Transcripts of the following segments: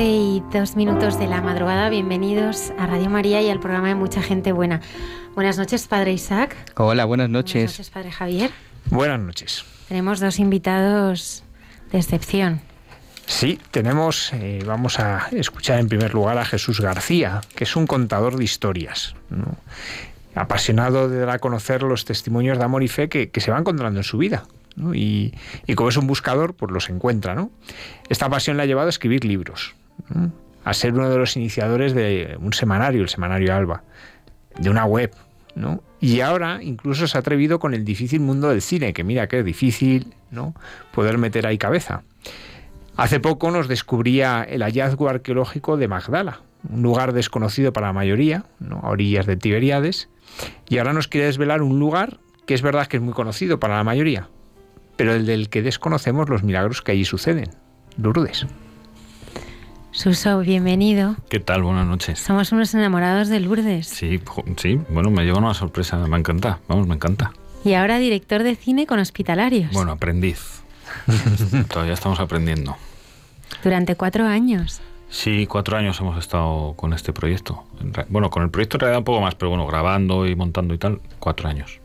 Y dos minutos de la madrugada. Bienvenidos a Radio María y al programa de Mucha Gente Buena. Buenas noches, Padre Isaac. Hola, buenas noches. Buenas noches, Padre Javier. Buenas noches. Tenemos dos invitados de excepción. Sí, tenemos, eh, vamos a escuchar en primer lugar a Jesús García, que es un contador de historias. Apasionado de dar a conocer los testimonios de amor y fe que, se van encontrando en su vida. Y, y, como es un buscador, pues los encuentra. ¿no? Esta pasión le ha llevado a escribir libros a ser uno de los iniciadores de un semanario, el semanario Alba, de una web, ¿no? Y ahora incluso se ha atrevido con el difícil mundo del cine, que mira que es difícil, ¿no? Poder meter ahí cabeza. Hace poco nos descubría el hallazgo arqueológico de Magdala, un lugar desconocido para la mayoría, a orillas de Tiberiades, y ahora nos quiere desvelar un lugar que es verdad que es muy conocido para la mayoría, pero el del que desconocemos los milagros que allí suceden, Lourdes. Suso, bienvenido. ¿Qué tal? Buenas noches. Somos unos enamorados de Lourdes. Sí, sí, bueno, me lleva una sorpresa, me encanta, vamos, me encanta. Y ahora director de cine con hospitalarios. Bueno, aprendiz. Todavía estamos aprendiendo. Durante cuatro años. Sí, cuatro años hemos estado con este proyecto. Bueno, con el proyecto en realidad un poco más, pero bueno, grabando y montando y tal, cuatro años.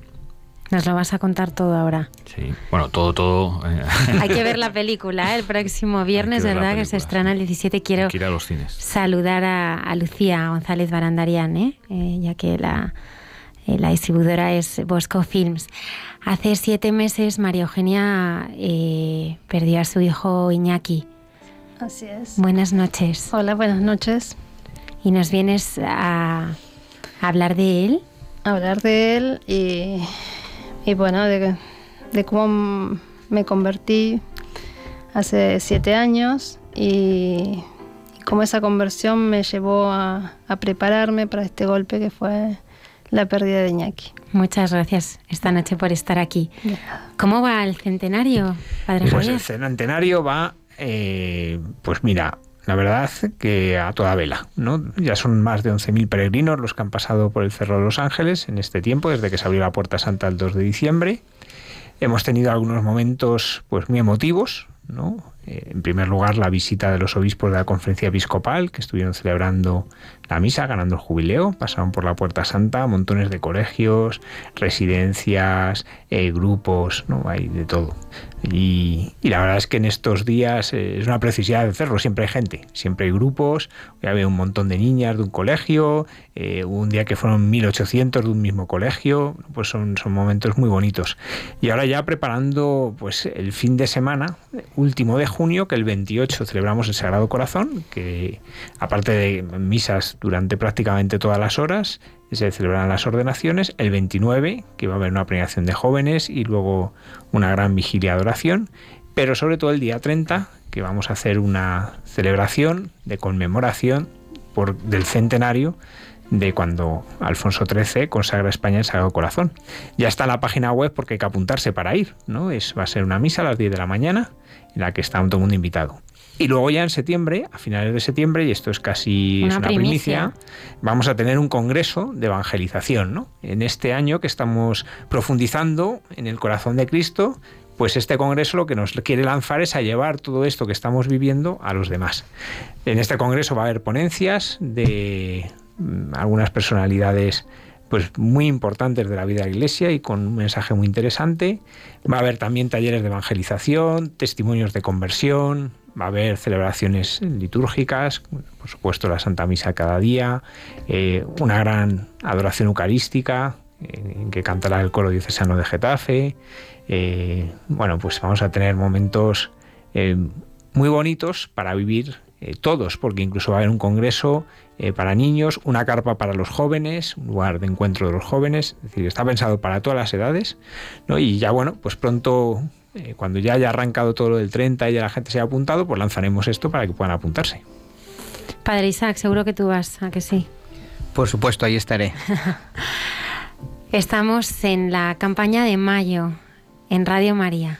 Nos lo vas a contar todo ahora. Sí, bueno, todo, todo. Eh. Hay que ver la película ¿eh? el próximo viernes, ¿verdad? Que se estrena el 17. Quiero ir a los cines. saludar a, Lucía González Barandarian, ¿eh? ¿eh? ya que la, la distribuidora es Bosco Films. Hace siete meses María Eugenia perdió a su hijo Iñaki. Así es. Buenas noches. Hola, buenas noches. ¿Y nos vienes a hablar de él? hablar de él y y bueno, de, cómo me convertí hace siete años y, cómo esa conversión me llevó a, prepararme para este golpe que fue la pérdida de Iñaki. Muchas gracias esta noche por estar aquí. ¿Cómo va el centenario, Padre Pues el centenario va, eh, pues mira, la verdad que a toda vela, ¿no? Ya son más de 11.000 peregrinos los que han pasado por el Cerro de los Ángeles en este tiempo, desde que se abrió la Puerta Santa el 2 de diciembre. Hemos tenido algunos momentos pues muy emotivos, ¿no? Eh, en primer lugar, la visita de los obispos de la conferencia episcopal, que estuvieron celebrando la misa, ganando el jubileo, pasaron por la Puerta Santa, montones de colegios, residencias, eh, grupos, ¿no? hay de todo. Y, la verdad es que en estos días eh, es una precisidad de hacerlo, siempre hay gente, siempre hay grupos, ya veo un montón de niñas de un colegio, eh, un día que fueron 1800 de un mismo colegio, pues son, son momentos muy bonitos. Y ahora ya preparando pues el fin de semana, último de que el 28 celebramos el Sagrado Corazón, que aparte de misas durante prácticamente todas las horas, se celebrarán las ordenaciones, el 29, que va a haber una premiación de jóvenes y luego una gran vigilia de oración, pero sobre todo el día 30, que vamos a hacer una celebración de conmemoración por, del centenario de cuando Alfonso XIII consagra España en Sagrado Corazón. Ya está en la página web porque hay que apuntarse para ir, ¿no? Es, va a ser una misa a las 10 de la mañana en la que está todo el mundo invitado. Y luego ya en septiembre, a finales de septiembre, y esto es casi una, primicia. vamos a tener un congreso de evangelización. ¿no? En este año que estamos profundizando en el corazón de Cristo, pues este congreso lo que nos quiere lanzar es a llevar todo esto que estamos viviendo a los demás. En este congreso va a haber ponencias de mm, algunas personalidades pues muy importantes de la vida de la Iglesia y con un mensaje muy interesante. Va a haber también talleres de evangelización, testimonios de conversión, va a haber celebraciones litúrgicas, por supuesto la Santa Misa cada día, eh, una gran adoración eucarística en que cantará el coro diocesano de Getafe. Eh, bueno, pues vamos a tener momentos eh, muy bonitos para vivir todos, porque incluso va a haber un congreso para niños, una carpa para los jóvenes, un lugar de encuentro de los jóvenes, es decir, está pensado para todas las edades, ¿no? Y ya bueno, pues pronto eh, cuando ya haya arrancado todo lo del 30 y ya la gente se haya apuntado, pues lanzaremos esto para que puedan apuntarse. Padre Isaac, seguro que tú vas, a que sí. Por supuesto, ahí estaré. Estamos en la campaña de mayo en Radio María.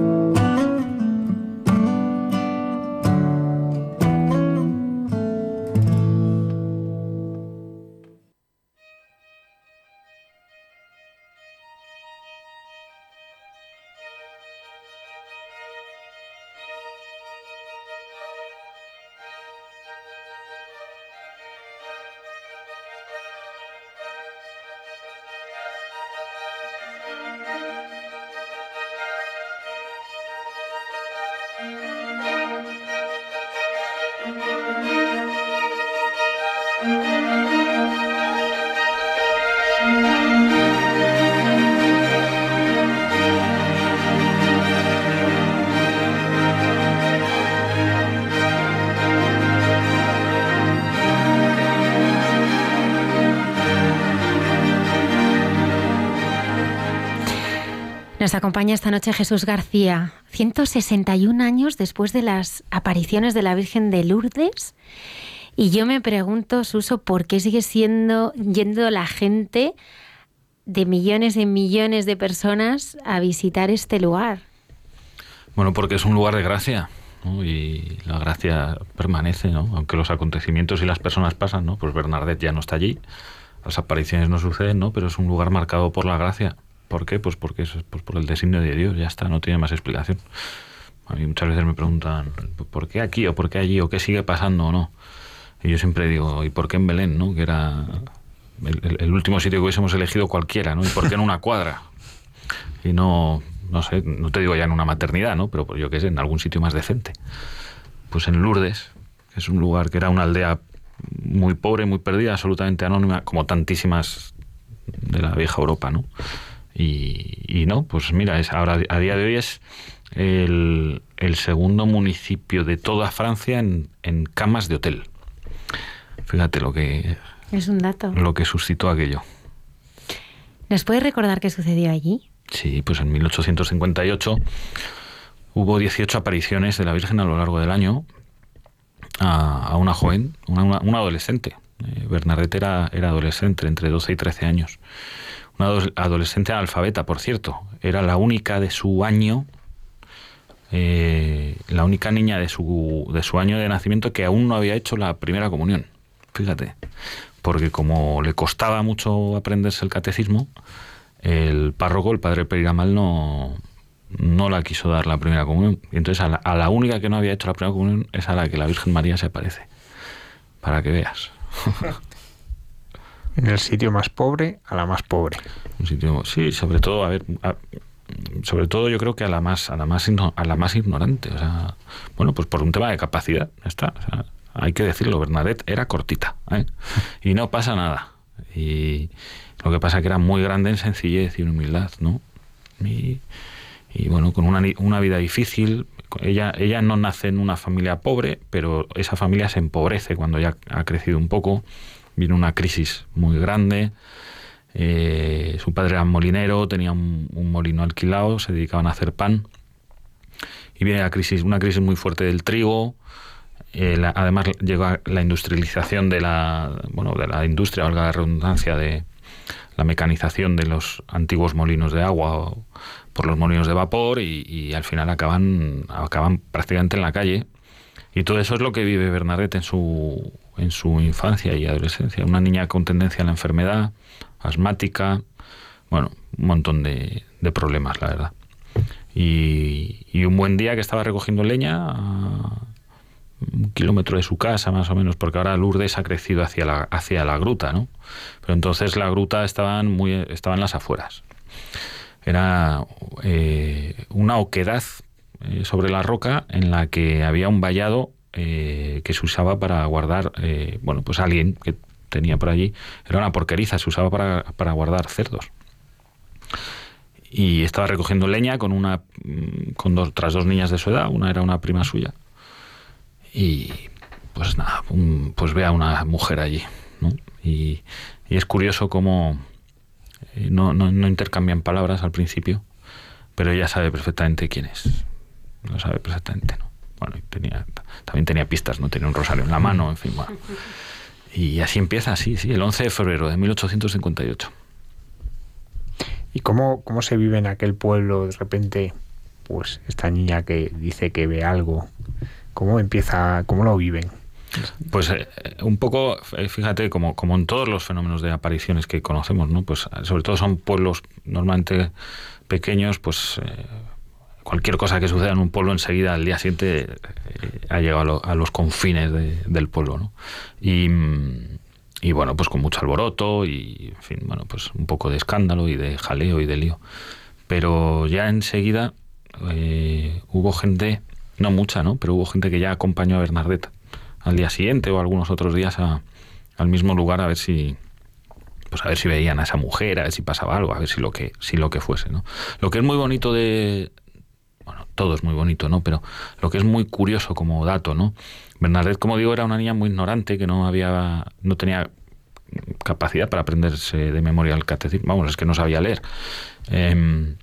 Nos acompaña esta noche Jesús García, 161 años después de las apariciones de la Virgen de Lourdes. Y yo me pregunto, Suso, ¿por qué sigue siendo yendo la gente de millones y millones de personas a visitar este lugar? Bueno, porque es un lugar de gracia. y la gracia permanece, ¿no? aunque los acontecimientos y las personas pasan, ¿no? pues Bernadette ya no está allí, las apariciones no suceden, ¿no? pero es un lugar marcado por la gracia. ¿Por qué? Pues porque es pues por el designio de Dios, ya está, no tiene más explicación. A mí muchas veces me preguntan, ¿por qué aquí o por qué allí o qué sigue pasando o no? Y yo siempre digo, ¿y por qué en Belén, no? Que era el, último sitio que hubiésemos elegido cualquiera, ¿no? ¿Y por qué en una cuadra? Y no, no sé, no te digo ya en una maternidad, ¿no? Pero yo qué sé, en algún sitio más decente. Pues en Lourdes, que es un lugar que era una aldea muy pobre, muy perdida, absolutamente anónima, como tantísimas de la vieja Europa, ¿no? Y, no, pues mira, es, ahora a día de hoy es el, segundo municipio de toda Francia en, camas de hotel. Fíjate lo que... Es un dato. Lo que suscitó aquello. ¿Nos puedes recordar qué sucedió allí? Sí, pues en 1858 hubo 18 apariciones de la Virgen a lo largo del año a, una joven, una, adolescente. Eh, Bernadette era, era adolescente, entre 12 y 13 años una adolescente alfabeta, por cierto. Era la única de su año, eh, la única niña de su, de su año de nacimiento que aún no había hecho la primera comunión. Fíjate. porque como le costaba mucho aprenderse el catecismo, el párroco, el padre Periramal, no, no la quiso dar la primera comunión. Y entonces a la, a la, única que no había hecho la primera comunión es a la que la Virgen María se aparece. Para que veas. en el sitio más pobre a la más pobre. Un sitio, sí, sobre todo, a ver, a, sobre todo yo creo que a la más a la más a la más ignorante, o sea, bueno, pues por un tema de capacidad, está, o sea, hay que decirlo, Bernadette era cortita, ¿eh? y no pasa nada. Y lo que pasa que era muy grande en sencillez y en humildad, ¿no? Y, y bueno, con una, una vida difícil, ella, ella no nace en una familia pobre, pero esa familia se empobrece cuando ya ha crecido un poco, viene una crisis muy grande, eh, su padre era molinero, tenía un, molino alquilado, se dedicaban a hacer pan. Y viene la crisis, una crisis muy fuerte del trigo. Eh, además llegó la industrialización de la, bueno, de la industria, valga la redundancia, de la mecanización de los antiguos molinos de agua por los molinos de vapor y, y, al final acaban, acaban prácticamente en la calle. Y todo eso es lo que vive Bernadette en su, en su infancia y adolescencia. Una niña con tendencia a la enfermedad, asmática, bueno, un montón de, de problemas, la verdad. Y, y, un buen día que estaba recogiendo leña a un kilómetro de su casa, más o menos, porque ahora Lourdes ha crecido hacia la, hacia la gruta, ¿no? Pero entonces la gruta estaban muy, estaba en las afueras. Era eh, una oquedad eh, sobre la roca en la que había un vallado eh, que se usaba para guardar, eh, bueno, pues alguien que tenía por allí, era una porqueriza, se usaba para, para guardar cerdos. Y estaba recogiendo leña con una con dos, otras dos niñas de su edad, una era una prima suya. Y pues nada, pues ve a una mujer allí, ¿no? Y, y es curioso cómo eh, no, no, no, intercambian palabras al principio, pero ella sabe perfectamente quién es. Lo sabe perfectamente, ¿no? Bueno, tenía, también tenía pistas, ¿no? Tenía un rosario en la mano, en fin, bueno. Y así empieza, sí, sí, el 11 de febrero de 1858. ¿Y cómo, cómo se vive en aquel pueblo de repente, pues, esta niña que dice que ve algo? ¿Cómo empieza, cómo lo viven? Pues eh, un poco, fíjate, como, como en todos los fenómenos de apariciones que conocemos, ¿no? Pues sobre todo son pueblos normalmente pequeños, pues eh, cualquier cosa que suceda en un pueblo enseguida al día siguiente eh, ha llegado a, lo, a los confines de, del pueblo, ¿no? Y, bueno, pues con mucho alboroto y, en fin, bueno, pues un poco de escándalo y de jaleo y de lío. Pero ya enseguida eh, hubo gente, no mucha, ¿no? Pero hubo gente que ya acompañó a Bernadette al día siguiente o algunos otros días a, al mismo lugar a ver si pues a ver si veían a esa mujer, a ver si pasaba algo, a ver si lo que si lo que fuese, ¿no? Lo que es muy bonito de todo es muy bonito, ¿no? Pero lo que es muy curioso como dato, ¿no? Bernadette, como digo, era una niña muy ignorante que no había no tenía capacidad para aprenderse de memoria el catecismo, vamos, es que no sabía leer. Eh,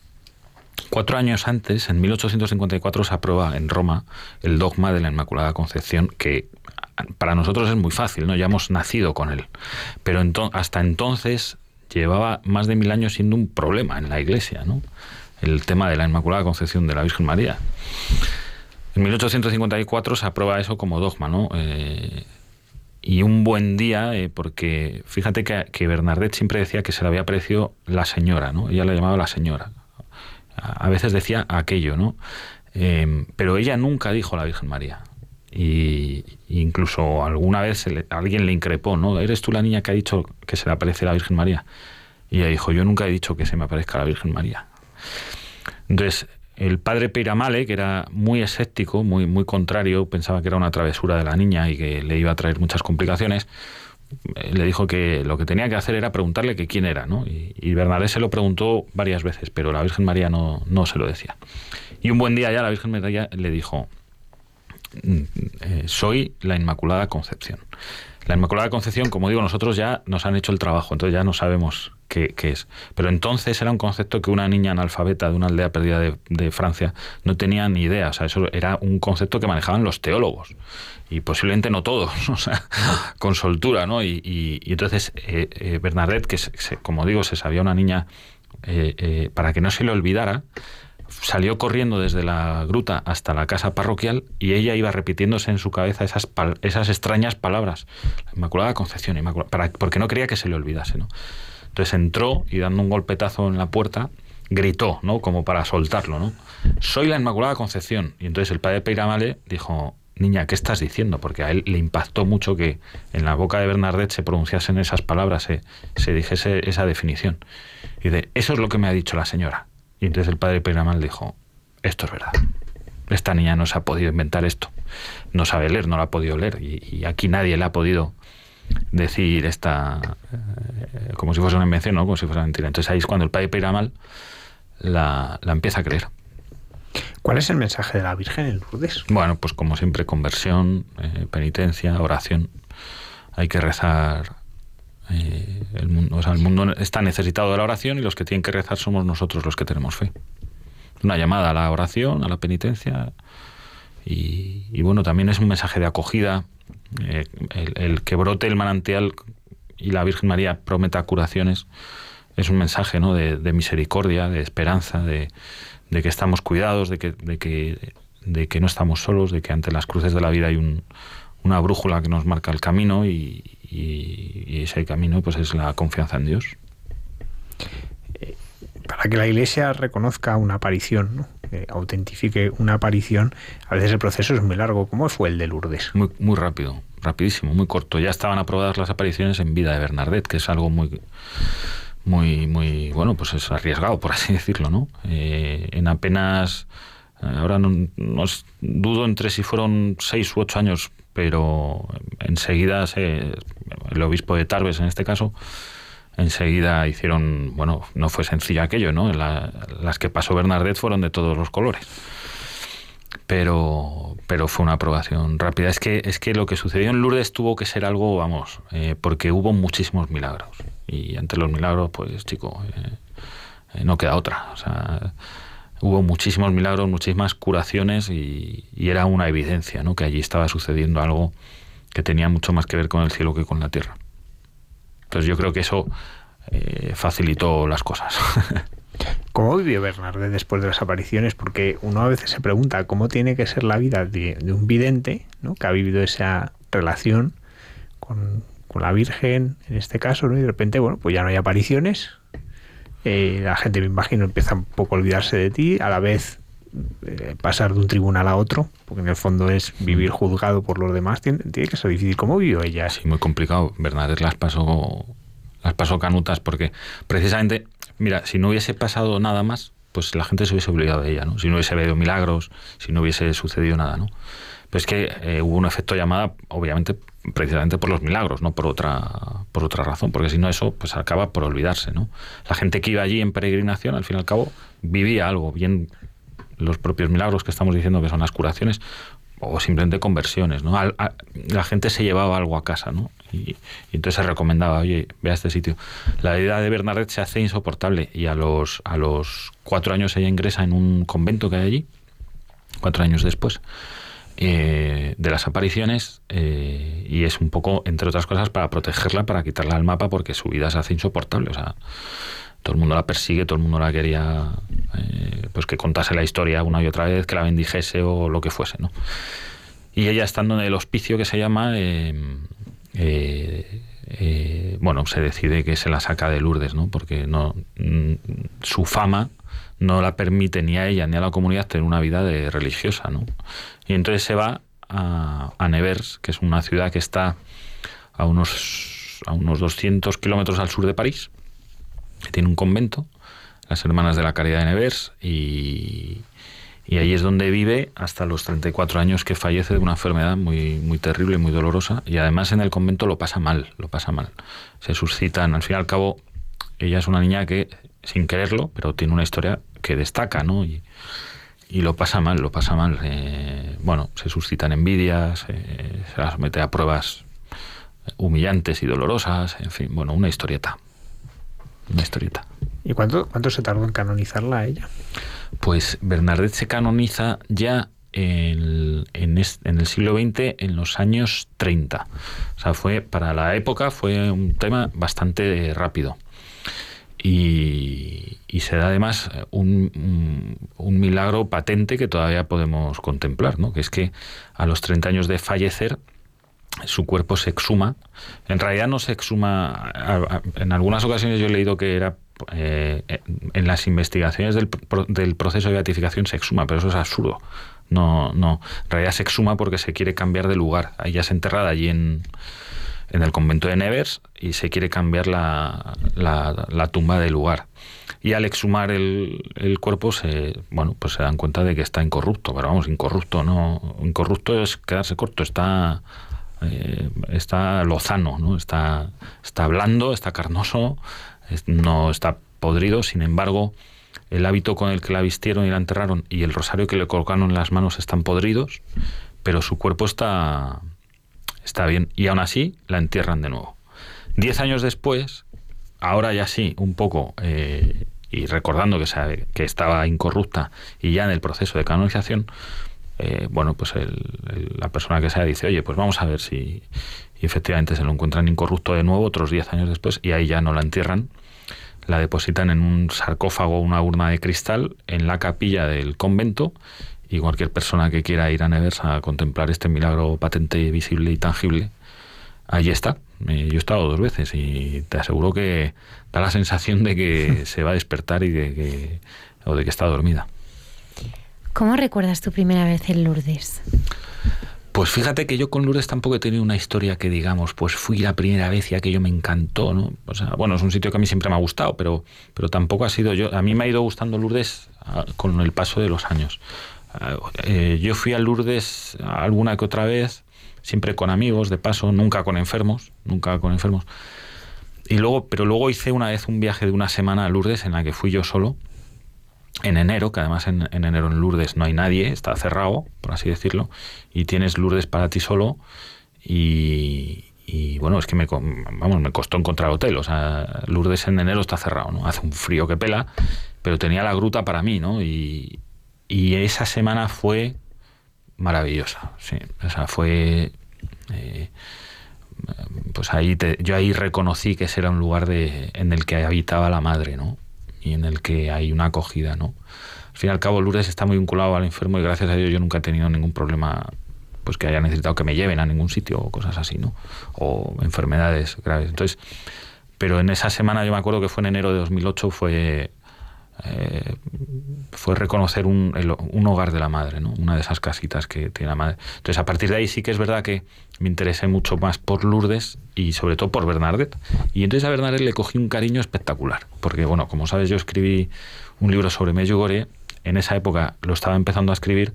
Cuatro años antes, en 1854, se aprueba en Roma el dogma de la Inmaculada Concepción, que para nosotros es muy fácil, ¿no? Ya hemos nacido con él. Pero ento hasta entonces llevaba más de mil años siendo un problema en la Iglesia, ¿no? El tema de la Inmaculada Concepción de la Virgen María. En 1854 se aprueba eso como dogma, ¿no? Eh, y un buen día, eh, porque fíjate que, que, Bernadette siempre decía que se le había aparecido la señora, ¿no? Ella la llamaba la señora. A veces decía aquello, ¿no? Eh, pero ella nunca dijo la Virgen María. Y incluso alguna vez alguien le increpó, ¿no? ¿Eres tú la niña que ha dicho que se le aparece la Virgen María? Y ella dijo, yo nunca he dicho que se me aparezca la Virgen María. Entonces, el padre Peiramale, que era muy escéptico, muy, muy contrario, pensaba que era una travesura de la niña y que le iba a traer muchas complicaciones, le dijo que lo que tenía que hacer era preguntarle que quién era, ¿no? Y, y Bernadette se lo preguntó varias veces, pero la Virgen María no, no se lo decía. Y un buen día ya la Virgen María le dijo, eh, soy la Inmaculada Concepción. La Inmaculada Concepción, como digo, nosotros ya nos han hecho el trabajo, entonces ya no sabemos qué, es. Pero entonces era un concepto que una niña analfabeta de una aldea perdida de, de, Francia no tenía ni idea. O sea, eso era un concepto que manejaban los teólogos. Y posiblemente no todos, o sea, con soltura, ¿no? Y entonces eh, eh, Bernadette, que se, como digo, se sabía una niña, eh, para que no se le olvidara, salió corriendo desde la gruta hasta la casa parroquial y ella iba repitiéndose en su cabeza esas, esas extrañas palabras. La Inmaculada Concepción, para, porque no quería que se le olvidase. ¿no? Entonces entró y dando un golpetazo en la puerta, gritó, ¿no? como para soltarlo. ¿no? Soy la Inmaculada Concepción. Y entonces el padre Peiramale dijo, niña, ¿qué estás diciendo? Porque a él le impactó mucho que en la boca de Bernardet se pronunciasen esas palabras, se, se dijese esa definición. Y de, eso es lo que me ha dicho la señora. Y entonces el padre Peiramal dijo, esto es verdad. Esta niña no se ha podido inventar esto. No sabe leer, no la ha podido leer. Y, aquí nadie le ha podido decir esta... Eh, como si fuese una invención, ¿no? Como si fuese una mentira. Entonces ahí es cuando el padre Peiramal la, la empieza a creer. ¿Cuál es el mensaje de la Virgen en Lourdes? Bueno, pues como siempre, conversión, eh, penitencia, oración. Hay que rezar eh, el, mundo, está necesitado de la oración y los que tienen que rezar somos nosotros los que tenemos fe. Una llamada a la oración, a la penitencia. Y, bueno, también es un mensaje de acogida. Eh, el, que brote el manantial y la Virgen María prometa curaciones es un mensaje ¿no? de, misericordia, de esperanza, de, que estamos cuidados, de, que, de que no estamos solos, de que ante las cruces de la vida hay una brújula que nos marca el camino y, y, ese camino pues es la confianza en Dios. Eh, para que la Iglesia reconozca una aparición, ¿no? autentifique una aparición, a veces el proceso es muy largo. ¿Cómo fue el de Lourdes? Muy, muy rápido, rapidísimo, muy corto. Ya estaban aprobadas las apariciones en vida de Bernardet, que es algo muy muy muy bueno pues es arriesgado por así decirlo no eh, en apenas eh, ahora no, no, dudo entre si fueron seis u ocho años pero enseguida se, el obispo de Tarbes en este caso, enseguida hicieron, bueno, no fue sencillo aquello, ¿no? las que pasó Bernardet fueron de todos los colores. Pero, pero fue una aprobación rápida. Es que, es que lo que sucedió en Lourdes tuvo que ser algo, vamos, eh, porque hubo muchísimos milagros. Y ante los milagros, pues, chico, eh, eh, no queda otra. O sea, hubo muchísimos milagros, muchísimas curaciones y, era una evidencia, ¿no? Que allí estaba sucediendo algo que tenía mucho más que ver con el cielo que con la tierra. Entonces yo creo que eso eh, facilitó las cosas. ¿Cómo vivió Bernardet después de las apariciones? Porque uno a veces se pregunta cómo tiene que ser la vida de, un vidente, ¿no? que ha vivido esa relación con, con, la Virgen, en este caso, ¿no? y de repente, bueno, pues ya no hay apariciones, eh, la gente, me imagino, empieza un poco a olvidarse de ti, a la vez eh, pasar de un tribunal a otro, porque en el fondo es vivir juzgado por los demás, tiene, que ser difícil. ¿Cómo vivió ella? Sí, muy complicado. Bernadette las pasó, las pasó canutas, porque precisamente, mira, si no hubiese pasado nada más, pues la gente se hubiese olvidado de ella, ¿no? Si no hubiese habido milagros, si no hubiese sucedido nada, ¿no? Pero es que eh, hubo un efecto llamada, obviamente, precisamente por los milagros, no por otra, por otra razón, porque si no eso pues acaba por olvidarse, ¿no? La gente que iba allí en peregrinación, al fin y al cabo, vivía algo, bien los propios milagros que estamos diciendo que son las curaciones, o simplemente conversiones, ¿no? la gente se llevaba algo a casa, ¿no? Y, entonces se recomendaba, oye, ve a este sitio. La idea de Bernadette se hace insoportable y a los, a los cuatro años ella ingresa en un convento que hay allí, cuatro años después, eh, de las apariciones eh, y es un poco, entre otras cosas, para protegerla, para quitarla del mapa porque su vida se hace insoportable. O sea, todo el mundo la persigue, todo el mundo la quería, eh, pues que contase la historia una y otra vez, que la bendijese o lo que fuese, ¿no? Y ella estando en el hospicio que se llama, bueno, se decide que se la saca de Lourdes, ¿no? Porque no, mm, su fama no la permite ni a ella ni a la comunidad tener una vida de religiosa, ¿no? Y entonces se va a, Nevers, que es una ciudad que está a unos, a unos 200 kilómetros al sur de París, que tiene un convento, las Hermanas de la Caridad de Nevers, y, y ahí es donde vive hasta los 34 años que fallece de una enfermedad muy, muy terrible, muy dolorosa, y además en el convento lo pasa mal, lo pasa mal. Se suscitan, al fin y al cabo, ella es una niña que, sin quererlo, pero tiene una historia que destaca, ¿no? Y lo pasa mal, lo pasa mal. Eh, bueno, se suscitan envidias, eh, se las mete a pruebas humillantes y dolorosas, en fin, bueno, una historieta. Una historieta. ¿Y cuánto, cuánto se tardó en canonizarla a ella? Pues Bernadette se canoniza ya en, en, el siglo XX, en los años 30. O sea, fue, para la época fue un tema bastante rápido. Y, se da además un, un, milagro patente que todavía podemos contemplar, ¿no? que es que a los 30 años de fallecer su cuerpo se exhuma. En realidad no se exhuma, en algunas ocasiones yo he leído que era eh, en las investigaciones del, del, proceso de beatificación se exhuma, pero eso es absurdo. No, no. En realidad se exhuma porque se quiere cambiar de lugar. Ella es enterrada allí en, en el convento de Nevers y se quiere cambiar la, la, tumba de lugar. Y al exhumar el, el, cuerpo se bueno pues se dan cuenta de que está incorrupto, pero vamos, incorrupto no, incorrupto es quedarse corto, está eh, está lozano, ¿no? está, está blando, está carnoso, no está podrido, sin embargo, el hábito con el que la vistieron y la enterraron y el rosario que le colocaron en las manos están podridos, pero su cuerpo está, está bien. Y aún así la entierran de nuevo. Diez años después, ahora ya sí, un poco, eh, y recordando que, sabe, que estaba incorrupta y ya en el proceso de canonización, eh, bueno, pues la persona que sea dice, oye, pues vamos a ver si efectivamente se lo encuentran incorrupto de nuevo otros diez años después y ahí ya no la entierran la depositan en un sarcófago, una urna de cristal, en la capilla del convento y cualquier persona que quiera ir a Nevers a contemplar este milagro patente, visible y tangible, allí está. Eh, yo he estado dos veces y te aseguro que da la sensación de que se va a despertar y de que, o de que está dormida. ¿Cómo recuerdas tu primera vez en Lourdes? Pues fíjate que yo con Lourdes tampoco he tenido una historia que digamos, pues fui la primera vez y aquello me encantó, ¿no? O sea, bueno, es un sitio que a mí siempre me ha gustado, pero, pero tampoco ha sido yo. A mí me ha ido gustando Lourdes ah, con el paso de los años. Eh, yo fui a Lourdes alguna que otra vez, siempre con amigos, de paso, nunca con enfermos, nunca con enfermos. Y luego, pero luego hice una vez un viaje de una semana a Lourdes en la que fui yo solo en enero, que además en, enero en Lourdes no hay nadie, está cerrado, por así decirlo, y tienes Lourdes para ti solo y, bueno, es que me, vamos, me costó encontrar hotel, o sea, Lourdes en enero está cerrado, ¿no? Hace un frío que pela, pero tenía la gruta para mí, ¿no? Y, esa semana fue maravillosa, sí, o sea, fue... Eh, pues ahí yo ahí reconocí que ese era un lugar de, en el que habitaba la madre, ¿no? y en el que hay una acogida, ¿no? Al fin y al cabo, Lourdes está muy vinculado al enfermo y gracias a Dios yo nunca he tenido ningún problema pues que haya necesitado que me lleven a ningún sitio o cosas así, ¿no? O enfermedades graves. Entonces, pero en esa semana yo me acuerdo que fue en enero de 2008 fue eh, fue reconocer un, hogar de la madre, ¿no? una de esas casitas que tiene la madre. Entonces, a partir de ahí sí que es verdad que me interesé mucho más por Lourdes y sobre todo por Bernadette. Y entonces a Bernadette le cogí un cariño espectacular, porque, bueno, como sabes, yo escribí un libro sobre Medjugorje, en esa época lo estaba empezando a escribir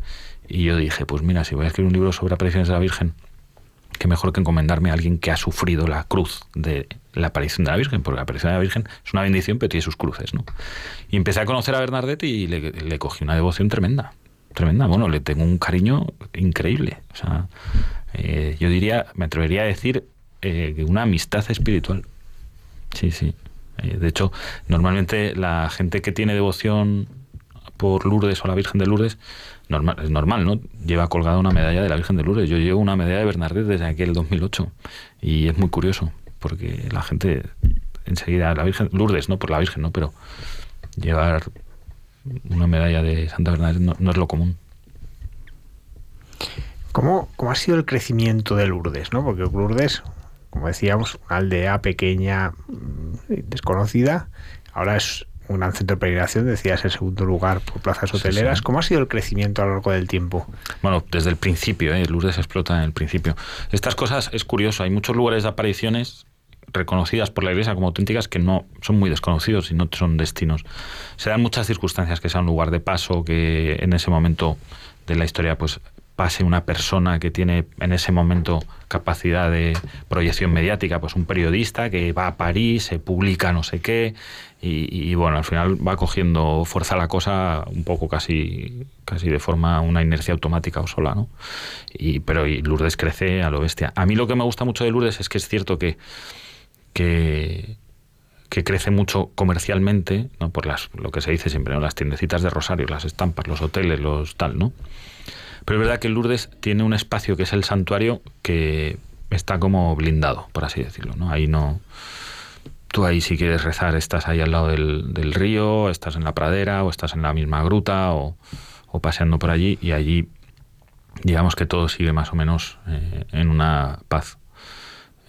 y yo dije, pues mira, si voy a escribir un libro sobre apariciones de la Virgen, mejor que encomendarme a alguien que ha sufrido la cruz de la aparición de la Virgen, porque la aparición de la Virgen es una bendición, pero tiene sus cruces, ¿no? Y empecé a conocer a Bernadette y le, cogí una devoción tremenda, tremenda. Bueno, le tengo un cariño increíble. O sea, eh, yo diría, me atrevería a decir eh, una amistad espiritual. Sí, sí. Eh, de hecho, normalmente la gente que tiene devoción por Lourdes o la Virgen de Lourdes normal, es normal, ¿no? Lleva colgada una medalla de la Virgen de Lourdes. Yo llevo una medalla de Bernadette desde aquel 2008 y es muy curioso porque la gente enseguida, la Virgen, Lourdes, ¿no? Por la Virgen, ¿no? Pero llevar una medalla de Santa Bernadette no, es lo común. ¿Cómo, ¿Cómo, ha sido el crecimiento de Lourdes? ¿no? Porque Lourdes, como decíamos, una aldea pequeña, mm, desconocida, ahora es un centro de peregrinación, decías, el segundo lugar por plazas hoteleras. ¿Cómo ha sido el crecimiento a lo largo del tiempo? Bueno, desde el principio, ¿eh? Lourdes explota en el principio. Estas cosas es curioso, hay muchos lugares de apariciones reconocidas por la Iglesia como auténticas que no son muy desconocidos y no son destinos. Se dan muchas circunstancias que sea un lugar de paso, que en ese momento de la historia pues pase una persona que tiene en ese momento capacidad de proyección mediática, pues un periodista que va a París, se publica no sé qué, y, bueno, al final va cogiendo fuerza la cosa un poco casi, casi de forma, una inercia automática o sola, ¿no? Y, pero y Lourdes crece a lo bestia. A mí lo que me gusta mucho de Lourdes es que es cierto que, que, que crece mucho comercialmente, ¿no? Por las, lo que se dice siempre, ¿no? Las tiendecitas de Rosario, las estampas, los hoteles, los tal, ¿no? Pero es verdad que Lourdes tiene un espacio que es el santuario que está como blindado, por así decirlo, ¿no? Ahí no tú ahí si quieres rezar estás ahí al lado del, río, estás en la pradera o estás en la misma gruta o, o paseando por allí y allí digamos que todo sigue más o menos eh, en una paz.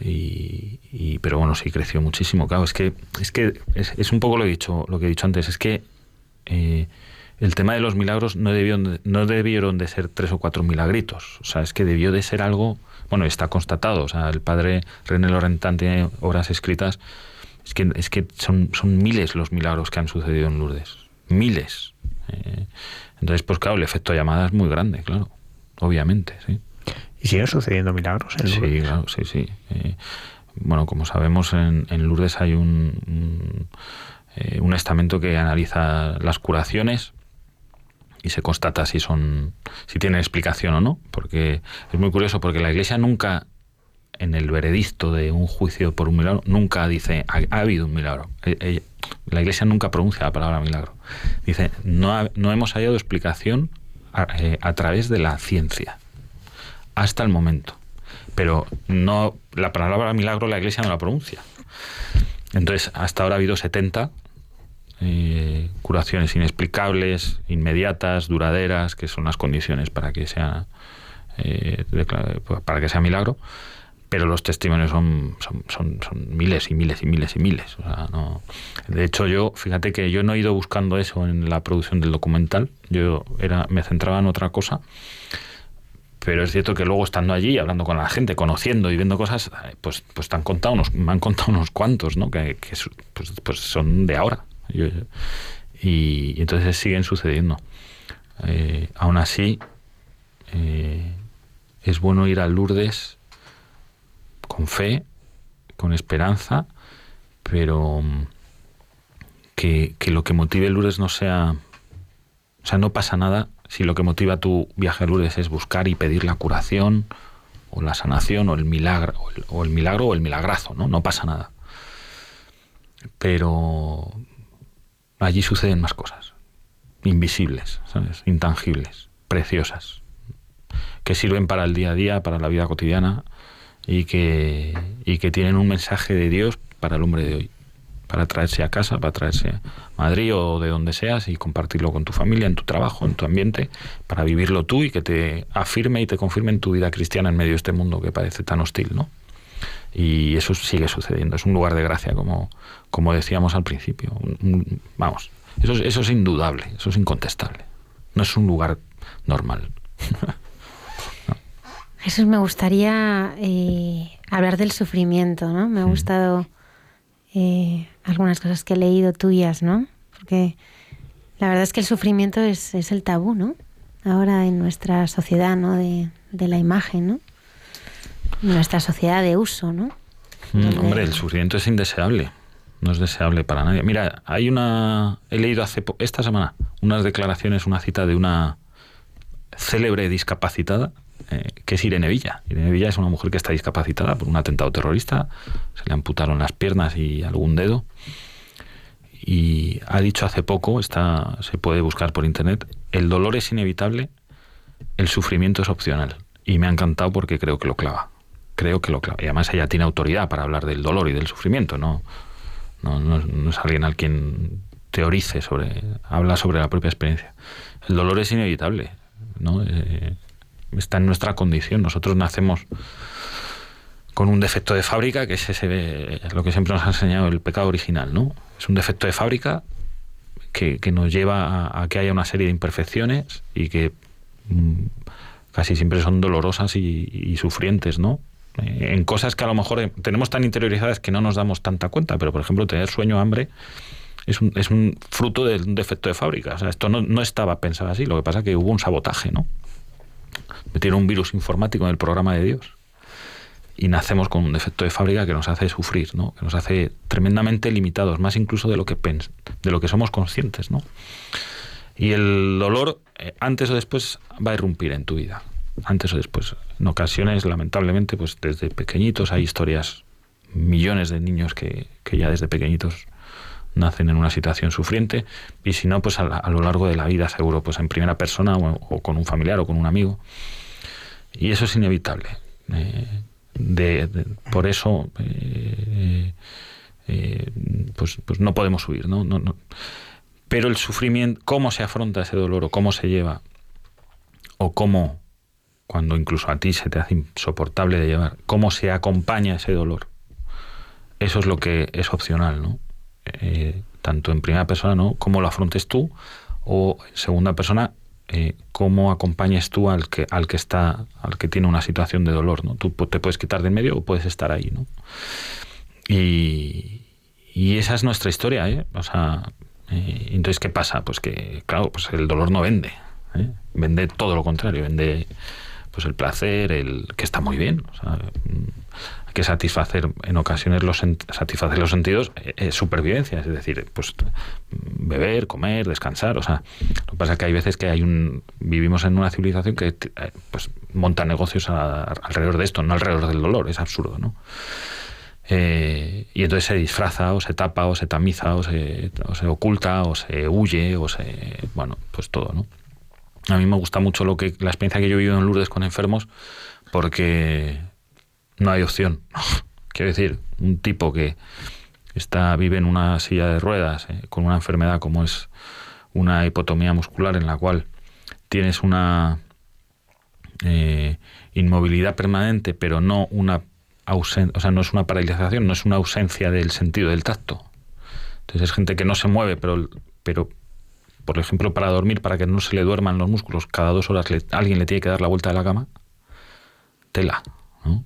Y, pero bueno, sí creció muchísimo. Claro, es que es que es, un poco lo he dicho, lo que he dicho antes, es que eh, el tema de los milagros no debieron, no debieron de ser tres o cuatro milagritos. O sea, es que debió de ser algo, bueno, está constatado. O sea, el padre René Lorentán tiene obras escritas. Es que, es que son, son miles los milagros que han sucedido en Lourdes. Miles. Eh, entonces, pues claro, el efecto llamada es muy grande, claro obviamente, sí. ¿Y siguen sucediendo milagros en Lourdes? Sí, claro, sí, sí. Eh, bueno, como sabemos, en, Lourdes hay un, eh, un, estamento que analiza las curaciones y se constata si son si tienen explicación o no, porque es muy curioso porque la Iglesia nunca en el veredicto de un juicio por un milagro nunca dice ha, habido un milagro. Eh, la Iglesia nunca pronuncia la palabra milagro. Dice no, no hemos hallado explicación eh, a, través de la ciencia, hasta el momento. Pero no la palabra milagro la Iglesia no la pronuncia. Entonces, hasta ahora ha habido 70 eh, curaciones inexplicables, inmediatas, duraderas, que son las condiciones para que sea eh, para que sea milagro pero los testimonios son, son, miles y miles y miles y miles. De hecho, yo, fíjate que yo no he ido buscando eso en la producción del documental, yo era, me centraba en otra cosa, pero es cierto que luego estando allí, hablando con la gente, conociendo y viendo cosas, pues, pues te han contado unos, me han contado unos cuantos, ¿no? que, pues, pues, son de ahora. Y, entonces siguen sucediendo. Eh, aún así, eh, es bueno ir a Lourdes con fe, con esperanza, pero mm, que, lo que motive Lourdes no sea... O sea, no pasa nada si lo que motiva tu viaje a Lourdes es buscar y pedir la curación o la sanación o el milagro o el, milagro o el milagrazo, ¿no? No pasa nada. Pero allí suceden más cosas, invisibles, ¿sabes? Intangibles, preciosas, que sirven para el día a día, para la vida cotidiana y que, y que tienen un mensaje de Dios para el hombre de hoy, para traerse a casa, para traerse a Madrid o de donde seas y compartirlo con tu familia, en tu trabajo, en tu ambiente, para vivirlo tú y que te afirme y te confirme en tu vida cristiana en medio de este mundo que parece tan hostil, ¿no? Y eso sigue sucediendo, es un lugar de gracia, como, como decíamos al principio. Vamos, eso, eso es indudable, eso es incontestable. No es un lugar normal. Jesús, me gustaría eh, hablar del sufrimiento, ¿no? Me ha gustado eh, algunas cosas que he leído tuyas, ¿no? Porque la verdad es que el sufrimiento es, el tabú, ¿no? Ahora en nuestra sociedad, ¿no? De, la imagen, ¿no? Nuestra sociedad de uso, ¿no? Mm, hombre, el sufrimiento es indeseable. No es deseable para nadie. Mira, hay una. He leído hace esta semana unas declaraciones, una cita de una célebre discapacitada eh, que es Irene Villa. Irene Villa es una mujer que está discapacitada por un atentado terrorista, se le amputaron las piernas y algún dedo. Y ha dicho hace poco, está, se puede buscar por internet, el dolor es inevitable, el sufrimiento es opcional. Y me ha encantado porque creo que lo clava. Creo que lo clava. Y además ella tiene autoridad para hablar del dolor y del sufrimiento, no, no, es alguien al quien teorice sobre, habla sobre la propia experiencia. El dolor es inevitable, ¿no? Eh, está en nuestra condición. Nosotros nacemos con un defecto de fábrica, que es ese, lo que siempre nos ha enseñado el pecado original, ¿no? Es un defecto de fábrica que, nos lleva a, que haya una serie de imperfecciones y que mm, casi siempre son dolorosas y, sufrientes, ¿no? Eh, en cosas que a lo mejor tenemos tan interiorizadas que no nos damos tanta cuenta, pero por ejemplo tener sueño, hambre, es un, es un fruto de un defecto de fábrica. O sea, esto no, no estaba pensado así, lo que pasa es que hubo un sabotaje, ¿no? metieron un virus informático en el programa de Dios y nacemos con un defecto de fábrica que nos hace sufrir, ¿no? que nos hace tremendamente limitados, más incluso de lo que de lo que somos conscientes, ¿no? Y el dolor eh, antes o después va a irrumpir en tu vida, antes o después. En ocasiones, lamentablemente, pues desde pequeñitos hay historias, millones de niños que, que ya desde pequeñitos nacen en una situación sufriente y si no, pues a, lo largo de la vida seguro, pues en primera persona o, con un familiar o con un amigo. Y eso es inevitable. Eh, de, por eso eh, eh, pues, pues no podemos huir, ¿no? No, no. Pero el sufrimiento, cómo se afronta ese dolor o cómo se lleva, o cómo, cuando incluso a ti se te hace insoportable de llevar, cómo se acompaña ese dolor, eso es lo que es opcional, ¿no? Eh, tanto en primera persona, ¿no? Cómo lo afrontes tú, o en segunda persona, eh, cómo acompañes tú al que, al que está, al que tiene una situación de dolor, ¿no? Tú te puedes quitar de en medio o puedes estar ahí, ¿no? Y, y esa es nuestra historia, ¿eh? O sea, eh, entonces, ¿qué pasa? Pues que, claro, pues el dolor no vende. Vende todo lo contrario, vende pues el placer, el que está muy bien. O sea, mm, que satisfacer en ocasiones los satisfacer los sentidos, eh, es supervivencia, es decir, pues beber, comer, descansar. O sea, lo que pasa es que hay veces que hay un vivimos en una civilización que pues monta negocios alrededor de esto, no alrededor del dolor, es absurdo, ¿no? Eh, y entonces se disfraza, o se tapa, o se tamiza, o se, oculta, o se huye, o se. Bueno, pues todo, ¿no? A mí me gusta mucho lo que la experiencia que yo he vivido en Lourdes con enfermos, porque no hay opción. Quiero decir, un tipo que está, vive en una silla de ruedas eh, con una enfermedad como es una hipotomía muscular en la cual tienes una eh, inmovilidad permanente, pero no una o sea, no es una paralización, no es una ausencia del sentido del tacto. Entonces es gente que no se mueve, pero, pero por ejemplo, para dormir, para que no se le duerman los músculos, cada dos horas alguien le tiene que dar la vuelta de la cama. Tela. ¿no?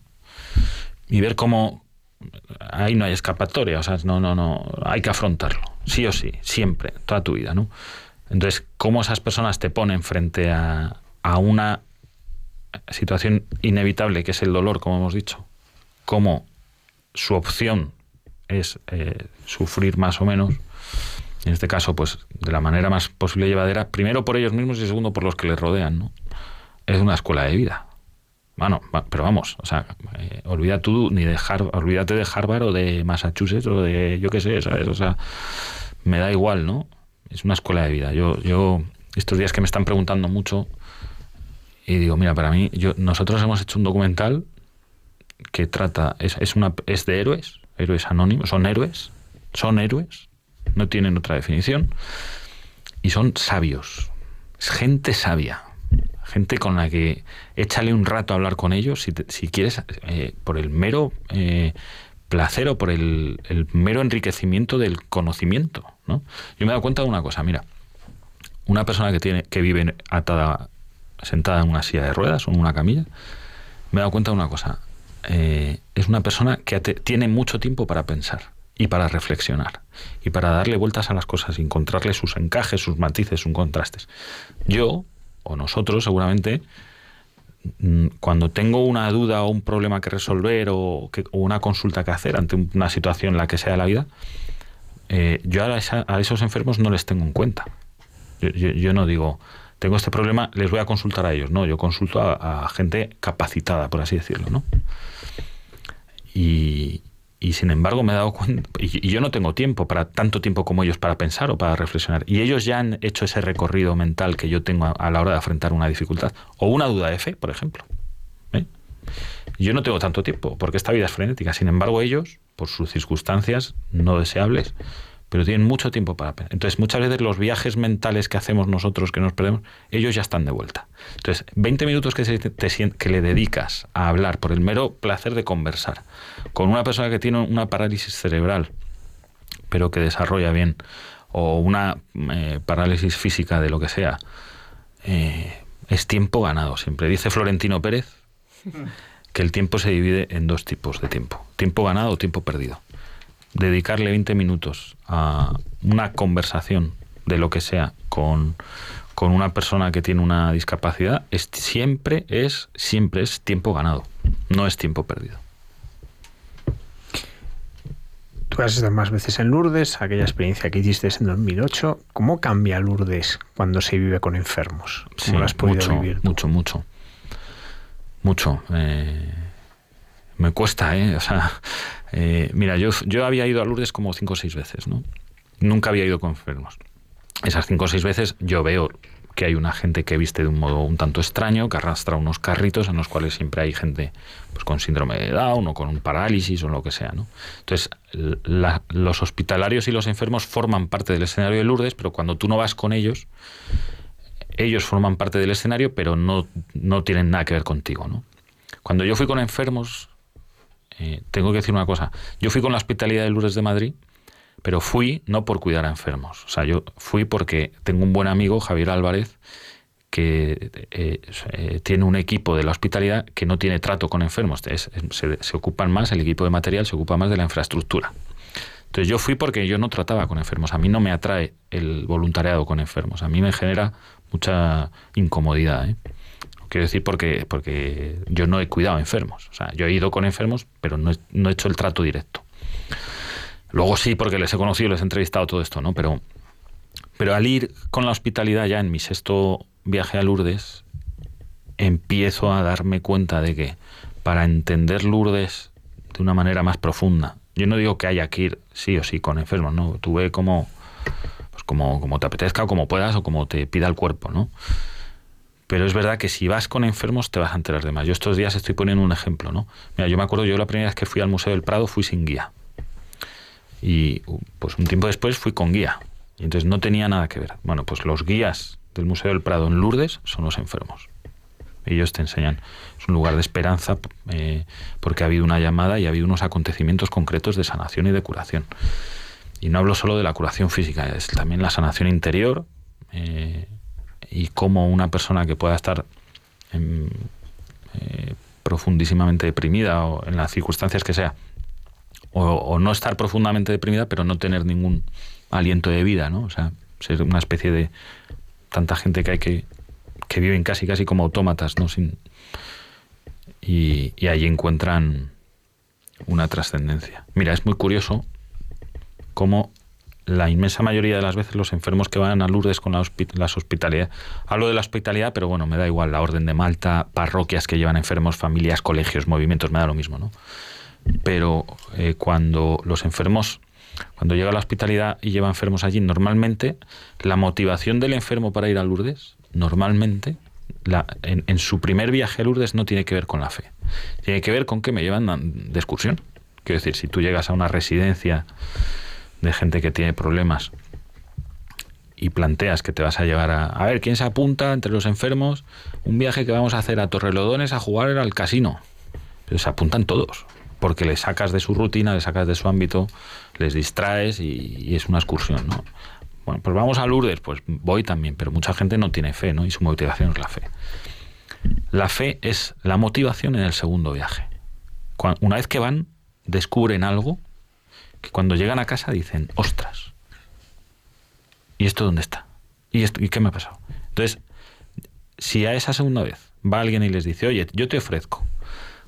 Y ver cómo ahí no hay escapatoria, o sea, no, no, no, hay que afrontarlo, sí o sí, siempre, toda tu vida, ¿no? Entonces, cómo esas personas te ponen frente a, a una situación inevitable que es el dolor, como hemos dicho, como su opción es eh, sufrir más o menos, en este caso, pues de la manera más posible llevadera, primero por ellos mismos y segundo por los que les rodean, ¿no? Es una escuela de vida. Bueno, pero vamos, o sea, eh, olvida tú ni de Harvard, olvídate de Harvard o de Massachusetts o de yo qué sé, ¿sabes? O sea, me da igual, ¿no? Es una escuela de vida. Yo, yo estos días que me están preguntando mucho y digo, mira, para mí, yo, nosotros hemos hecho un documental que trata, es, es, una, es de héroes, héroes anónimos, son héroes, son héroes, no tienen otra definición, y son sabios, es gente sabia, gente con la que échale un rato a hablar con ellos, si, si quieres, eh, por el mero eh, placer o por el, el, mero enriquecimiento del conocimiento. ¿no? Yo me he dado cuenta de una cosa, mira, una persona que, tiene, que vive atada, sentada en una silla de ruedas o en una camilla, me he dado cuenta de una cosa, eh, es una persona que tiene mucho tiempo para pensar y para reflexionar y para darle vueltas a las cosas y encontrarle sus encajes, sus matices, sus contrastes. Yo, o nosotros seguramente, mm, cuando tengo una duda o un problema que resolver o, una consulta que hacer ante una situación la que sea la vida, eh, yo a, esos enfermos no les tengo en cuenta. yo no digo, tengo este problema, les voy a consultar a ellos. No, yo consulto a, gente capacitada, por así decirlo, ¿no? Y, sin embargo me he dado cuenta, y, yo no tengo tiempo para tanto tiempo como ellos para pensar o para reflexionar. Y ellos ya han hecho ese recorrido mental que yo tengo a, la hora de afrontar una dificultad o una duda de fe, por ejemplo. ¿eh? Yo no tengo tanto tiempo porque esta vida es frenética. Sin embargo, ellos, por sus circunstancias no deseables, pero tienen mucho tiempo para. Entonces, muchas veces los viajes mentales que hacemos nosotros, que nos perdemos, ellos ya están de vuelta. Entonces, 20 minutos que, te, que le dedicas a hablar por el mero placer de conversar con una persona que tiene una parálisis cerebral, pero que desarrolla bien, o una eh, parálisis física de lo que sea, eh, es tiempo ganado siempre. Dice Florentino Pérez que el tiempo se divide en dos tipos de tiempo, tiempo ganado o tiempo perdido dedicarle 20 minutos a una conversación de lo que sea con, una persona que tiene una discapacidad es, siempre es siempre es tiempo ganado, no es tiempo perdido. Tú has estado más veces en Lourdes, aquella experiencia que hiciste en 2008. ¿Cómo cambia Lourdes cuando se vive con enfermos? ¿Cómo has podido mucho, vivir? Mucho, mucho. Mucho. Eh, me cuesta, ¿eh? O sea, eh, mira, yo, yo había ido a Lourdes como cinco o seis veces, ¿no? Nunca había ido con enfermos. Esas cinco o seis veces yo veo que hay una gente que viste de un modo un tanto extraño, que arrastra unos carritos en los cuales siempre hay gente pues, con síndrome de Down o con un parálisis o lo que sea. ¿no? Entonces, los hospitalarios y los enfermos forman parte del escenario de Lourdes, pero cuando tú no vas con ellos, ellos forman parte del escenario, pero no, no tienen nada que ver contigo. ¿no? Cuando yo fui con enfermos, eh, tengo que decir una cosa, yo fui con la hospitalidad de Lourdes de Madrid, pero fui no por cuidar a enfermos. O sea, yo fui porque tengo un buen amigo, Javier Álvarez, que eh, eh, tiene un equipo de la hospitalidad que no tiene trato con enfermos. se, se, ocupan más, el equipo de material se ocupa más de la infraestructura. Entonces yo fui porque yo no trataba con enfermos. A mí no me atrae el voluntariado con enfermos. A mí me genera mucha incomodidad. ¿eh? Quiero decir porque, porque yo no he cuidado enfermos. O sea, yo he ido con enfermos, pero no no he hecho el trato directo. Luego sí, porque les he conocido, les he entrevistado todo esto, ¿no? Pero, pero al ir con la hospitalidad ya en mi sexto viaje a Lourdes, empiezo a darme cuenta de que para entender Lourdes de una manera más profunda, yo no digo que haya que ir sí o sí con enfermos, ¿no? Tú como, como, como te apetezca o como puedas o como te pida el cuerpo, ¿no? Pero es verdad que si vas con enfermos te vas a enterar de más. Yo estos días estoy poniendo un ejemplo, ¿no? Mira, yo me acuerdo, yo la primera vez que fui al Museo del Prado fui sin guía. Y pues un tiempo después fui con guía. Y entonces no tenía nada que ver. Bueno, pues los guías del Museo del Prado en Lourdes son los enfermos. Ellos te enseñan. Es un lugar de esperanza eh, porque ha habido una llamada y ha habido unos acontecimientos concretos de sanación y de curación. Y no hablo solo de la curación física, es también la sanación interior eh, y cómo una persona que pueda estar eh, profundísimamente deprimida o en las circunstancias que sea, o, no estar profundamente deprimida, pero no tener ningún aliento de vida, ¿no? O sea, ser una especie de tanta gente que hay que que viven casi casi como autómatas, ¿no? Sin, y, y allí encuentran una trascendencia. Mira, es muy curioso cómo la inmensa mayoría de las veces los enfermos que van a Lourdes con la las hospitalidad, hablo de la hospitalidad, pero bueno, me da igual, la Orden de Malta, parroquias que llevan enfermos, familias, colegios, movimientos, me da lo mismo, ¿no? pero eh, cuando los enfermos, cuando llega a la hospitalidad y lleva enfermos allí, normalmente la motivación del enfermo para ir a Lourdes, normalmente, en, su primer viaje a Lourdes no tiene que ver con la fe, tiene que ver con que me llevan de excursión. Quiero decir, si tú llegas a una residencia de gente que tiene problemas y planteas que te vas a llevar a... A ver, ¿quién se apunta entre los enfermos? Un viaje que vamos a hacer a Torrelodones a jugar al casino. Se apuntan todos porque le sacas de su rutina, le sacas de su ámbito, les distraes y, es una excursión, ¿no? Bueno, pues vamos a Lourdes, pues voy también, pero mucha gente no tiene fe, ¿no? Y su motivación es la fe. La fe es la motivación en el segundo viaje. una vez que van, descubren algo que cuando llegan a casa dicen, ostras, ¿y esto dónde está? ¿Y, esto, ¿Y qué me ha pasado? Entonces, si a esa segunda vez va alguien y les dice, oye, yo te ofrezco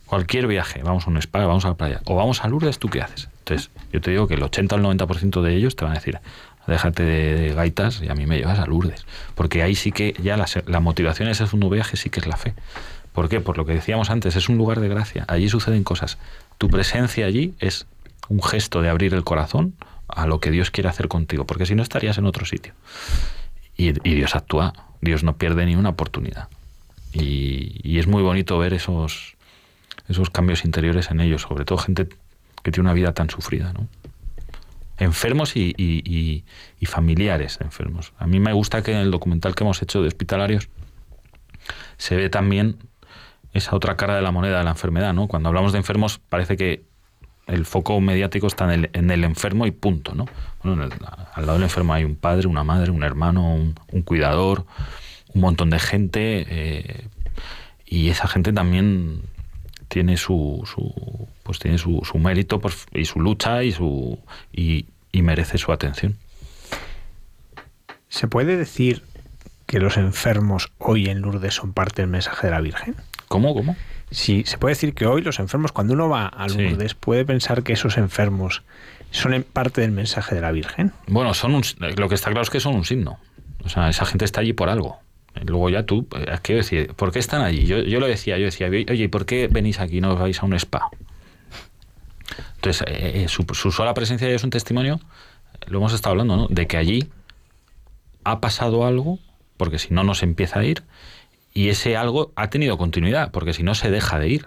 cualquier viaje, vamos a un spa, vamos a la playa, o vamos a Lourdes, ¿tú qué haces? Entonces, yo te digo que el 80 al 90% de ellos te van a decir, déjate de, gaitas y a mí me llevas a Lourdes. Porque ahí sí que ya la, motivación de ese segundo viaje sí que es la fe. ¿Por qué? Por lo que decíamos antes, es un lugar de gracia. Allí suceden cosas. Tu presencia allí es un gesto de abrir el corazón a lo que Dios quiere hacer contigo, porque si no estarías en otro sitio. Y, Dios actúa, Dios no pierde ni una oportunidad. y es muy bonito ver esos, esos cambios interiores en ellos, sobre todo gente que tiene una vida tan sufrida, ¿no? Enfermos y, familiares enfermos. A mí me gusta que en el documental que hemos hecho de hospitalarios se ve también esa otra cara de la moneda de la enfermedad, ¿no? Cuando hablamos de enfermos parece que el foco mediático está en el, enfermo y punto, ¿no? Bueno, al lado del enfermo hay un padre, una madre, un hermano, un, cuidador, un montón de gente eh, y esa gente también tiene su, su pues tiene su, su mérito pues, y su lucha y su y, merece su atención. ¿Se puede decir que los enfermos hoy en Lourdes son parte del mensaje de la Virgen? ¿Cómo? ¿Cómo? Sí, se puede decir que hoy los enfermos, cuando uno va a Lourdes, puede pensar que esos enfermos son parte del mensaje de la Virgen. Bueno, son un, lo que está claro es que son un signo. O sea, esa gente está allí por algo. Luego ya tú, eh, quiero decir, ¿por qué están allí? Yo, yo lo decía, yo decía, oye, ¿por qué venís aquí no vais a un spa? Entonces, eh, eh, su, sola presencia es un testimonio, lo hemos estado hablando, ¿no? De que allí ha pasado algo porque si no, no se empieza a ir. Y ese algo ha tenido continuidad, porque si no, se deja de ir.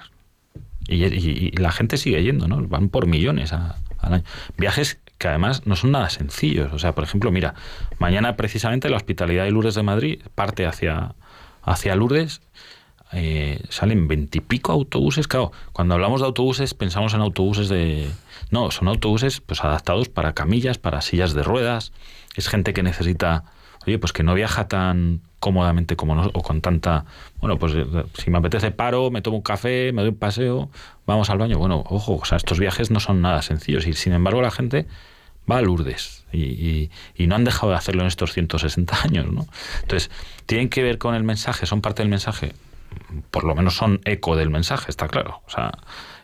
Y, la gente sigue yendo, ¿no? Van por millones al año. Viajes que además no son nada sencillos. O sea, por ejemplo, mira, mañana precisamente la Hospitalidad de Lourdes de Madrid parte hacia, hacia Lourdes. Eh, salen veintipico autobuses. Claro, cuando hablamos de autobuses pensamos en autobuses de... No, son autobuses pues adaptados para camillas, para sillas de ruedas. Es gente que necesita oye, pues que no viaja tan cómodamente como no, o con tanta, bueno, pues eh, si me apetece paro, me tomo un café, me doy un paseo, vamos al baño. Bueno, ojo, o sea, estos viajes no son nada sencillos y sin embargo la gente va a Lourdes y, no han dejado de hacerlo en estos 160 años, ¿no? Entonces, tienen que ver con el mensaje, son parte del mensaje, por lo menos son eco del mensaje, está claro, o sea,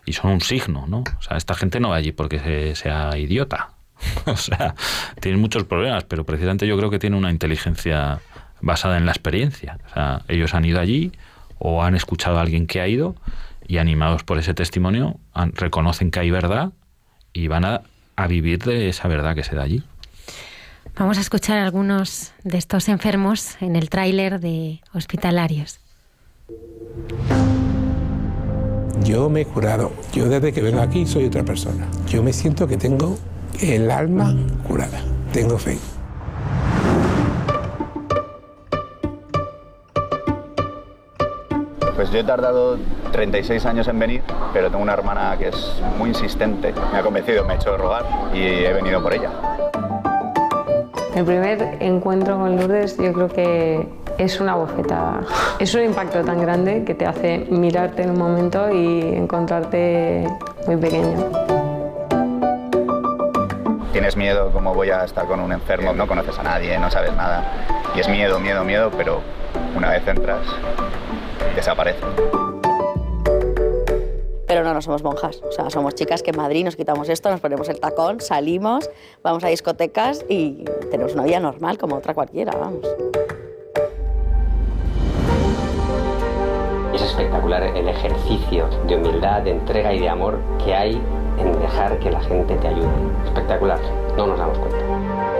y son un signo, ¿no? O sea, esta gente no va allí porque sea idiota, o sea, tienen muchos problemas, pero precisamente yo creo que tiene una inteligencia basada en la experiencia. O sea, ellos han ido allí o han escuchado a alguien que ha ido y animados por ese testimonio reconocen que hay verdad y van a, a vivir de esa verdad que se da allí. Vamos a escuchar a algunos de estos enfermos en el tráiler de Hospitalarios. Yo me he curado. Yo desde que vengo aquí soy otra persona. Yo me siento que tengo el alma curada. Tengo fe. Pues yo he tardado 36 años en venir, pero tengo una hermana que es muy insistente. Me ha convencido, me ha hecho rogar y he venido por ella. El primer encuentro con Lourdes yo creo que es una bofetada. Es un impacto tan grande que te hace mirarte en un momento y encontrarte muy pequeño tienes miedo, ¿cómo voy a estar con un enfermo? No conoces a nadie, no sabes nada. Y es miedo, miedo, miedo, pero una vez entras, desaparece. Pero no, no somos monjas. O sea, somos chicas que en Madrid nos quitamos esto, nos ponemos el tacón, salimos, vamos a discotecas y tenemos una vida normal como otra cualquiera, vamos. Es espectacular el ejercicio de humildad, de entrega y de amor que hay en dejar que la gente te ayude. Espectacular, no nos damos cuenta.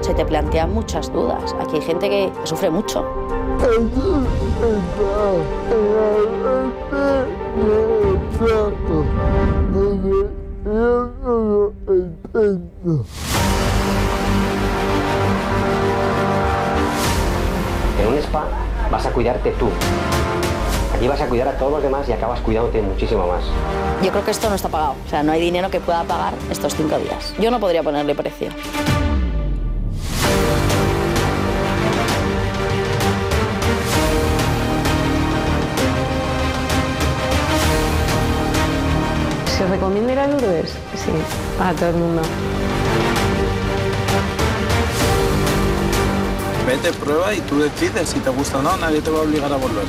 Se te plantean muchas dudas. Aquí hay gente que sufre mucho. En un spa vas a cuidarte tú. Aquí vas a cuidar a todos los demás y acabas cuidándote muchísimo más. Yo creo que esto no está pagado. O sea, no hay dinero que pueda pagar estos cinco días. Yo no podría ponerle precio. ¿Se recomienda ir a Lourdes? Sí, a todo el mundo. Vete, prueba y tú decides si te gusta o no, nadie te va a obligar a volver.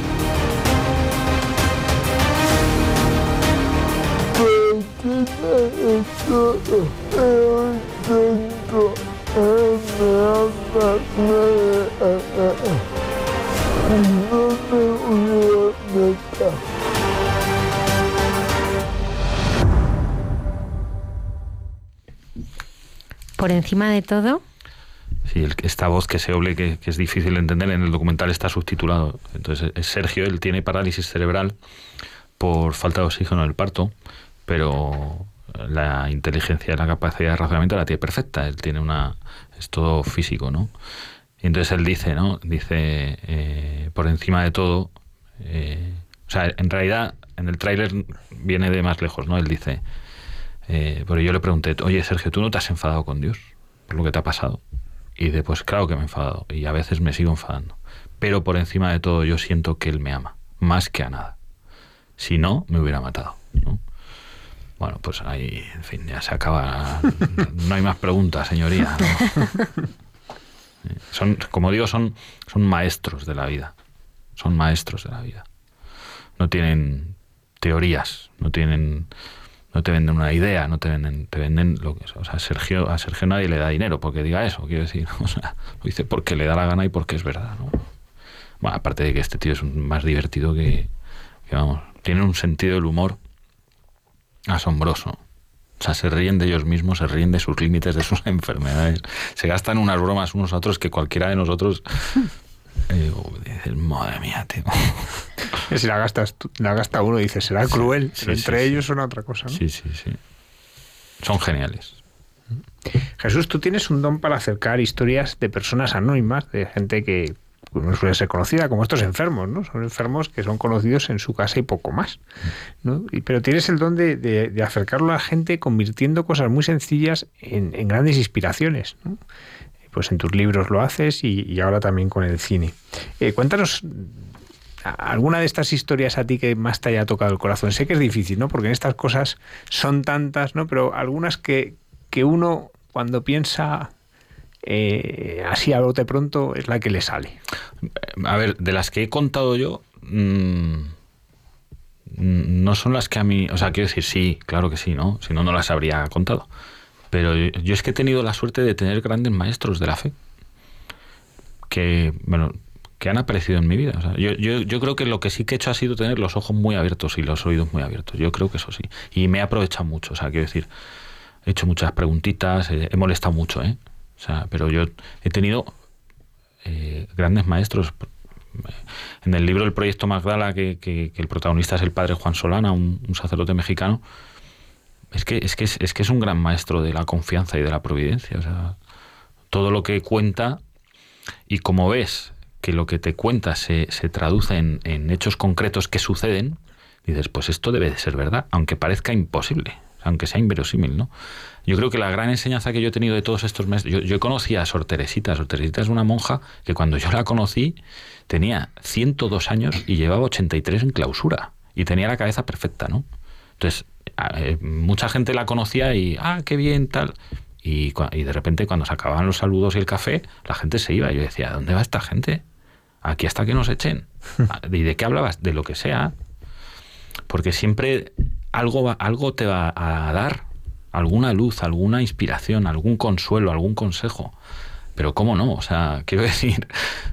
Por encima de todo, Sí, esta voz que se oble, que, es difícil de entender, en el documental está subtitulado. Entonces, Sergio, él tiene parálisis cerebral por falta de oxígeno en el parto pero la inteligencia la capacidad de razonamiento la tiene perfecta. Él tiene una. Es todo físico, ¿no? Y entonces él dice, ¿no? Dice, eh, por encima de todo. Eh, o sea, en realidad, en el tráiler viene de más lejos, ¿no? Él dice. Eh, pero yo le pregunté, oye Sergio, ¿tú no te has enfadado con Dios por lo que te ha pasado? Y dice, pues claro que me he enfadado. Y a veces me sigo enfadando. Pero por encima de todo, yo siento que Él me ama, más que a nada. Si no, me hubiera matado. ¿no? Bueno, pues ahí, en fin, ya se acaba. No hay más preguntas, señoría. Son, como digo, son, son maestros de la vida. Son maestros de la vida. No tienen teorías, no tienen no te venden una idea, no te venden, te venden lo que O sea, Sergio, a Sergio nadie le da dinero porque diga eso, quiero decir. O sea, lo dice porque le da la gana y porque es verdad, ¿no? Bueno, aparte de que este tío es más divertido que, que, vamos, tiene un sentido del humor asombroso. O sea, se ríen de ellos mismos, se ríen de sus límites, de sus enfermedades. Se gastan unas bromas unos a otros que cualquiera de nosotros Y dices, madre mía, tío. si la gastas la gasta uno, dices, será cruel. entre ellos son otra cosa, ¿no? Sí, sí, sí. Son geniales. Jesús, tú tienes un don para acercar historias de personas anónimas, de gente que no suele ser conocida, como estos enfermos, ¿no? Son enfermos que son conocidos en su casa y poco más. ¿no? pero tienes el don de, acercarlo a la gente convirtiendo cosas muy sencillas en, grandes inspiraciones. Pues en tus libros lo haces y, ahora también con el cine. Eh, cuéntanos alguna de estas historias a ti que más te haya tocado el corazón. Sé que es difícil, ¿no? Porque en estas cosas son tantas, ¿no? Pero algunas que, que uno cuando piensa eh, así a bote pronto es la que le sale. A ver, de las que he contado yo, mm, no son las que a mí, o sea, quiero decir, sí, claro que sí, ¿no? Si no, no las habría contado. Pero yo, es que he tenido la suerte de tener grandes maestros de la fe que, bueno, que han aparecido en mi vida. yo, yo, yo, creo que lo que sí que he hecho ha sido tener los ojos muy abiertos y los oídos muy abiertos. Yo creo que eso sí. Y me he aprovechado mucho. O sea, quiero decir, he hecho muchas preguntitas, he, molestado mucho, ¿eh? O sea, pero yo he tenido eh, grandes maestros. En el libro El Proyecto Magdala, que, que, el protagonista es el padre Juan Solana, un, sacerdote mexicano, es que, es, que es, que es un gran maestro de la confianza y de la providencia. Todo lo que cuenta, y como ves que lo que te cuenta se, se traduce en, en hechos concretos que suceden, dices, pues esto debe de ser verdad, aunque parezca imposible aunque sea inverosímil, ¿no? Yo creo que la gran enseñanza que yo he tenido de todos estos meses, yo, yo conocí a Sor Teresita, Sor Teresita es una monja que cuando yo la conocí tenía 102 años y llevaba 83 en clausura y tenía la cabeza perfecta, ¿no? Entonces, eh, mucha gente la conocía y, ah, qué bien, tal. Y, y, de repente cuando se acababan los saludos y el café, la gente se iba. Yo decía, ¿dónde va esta gente? Aquí hasta que nos echen. ¿Y de qué hablabas? De lo que sea. Porque siempre algo, algo te va a dar, alguna luz, alguna inspiración, algún consuelo, algún consejo. Pero cómo no, o sea, quiero decir,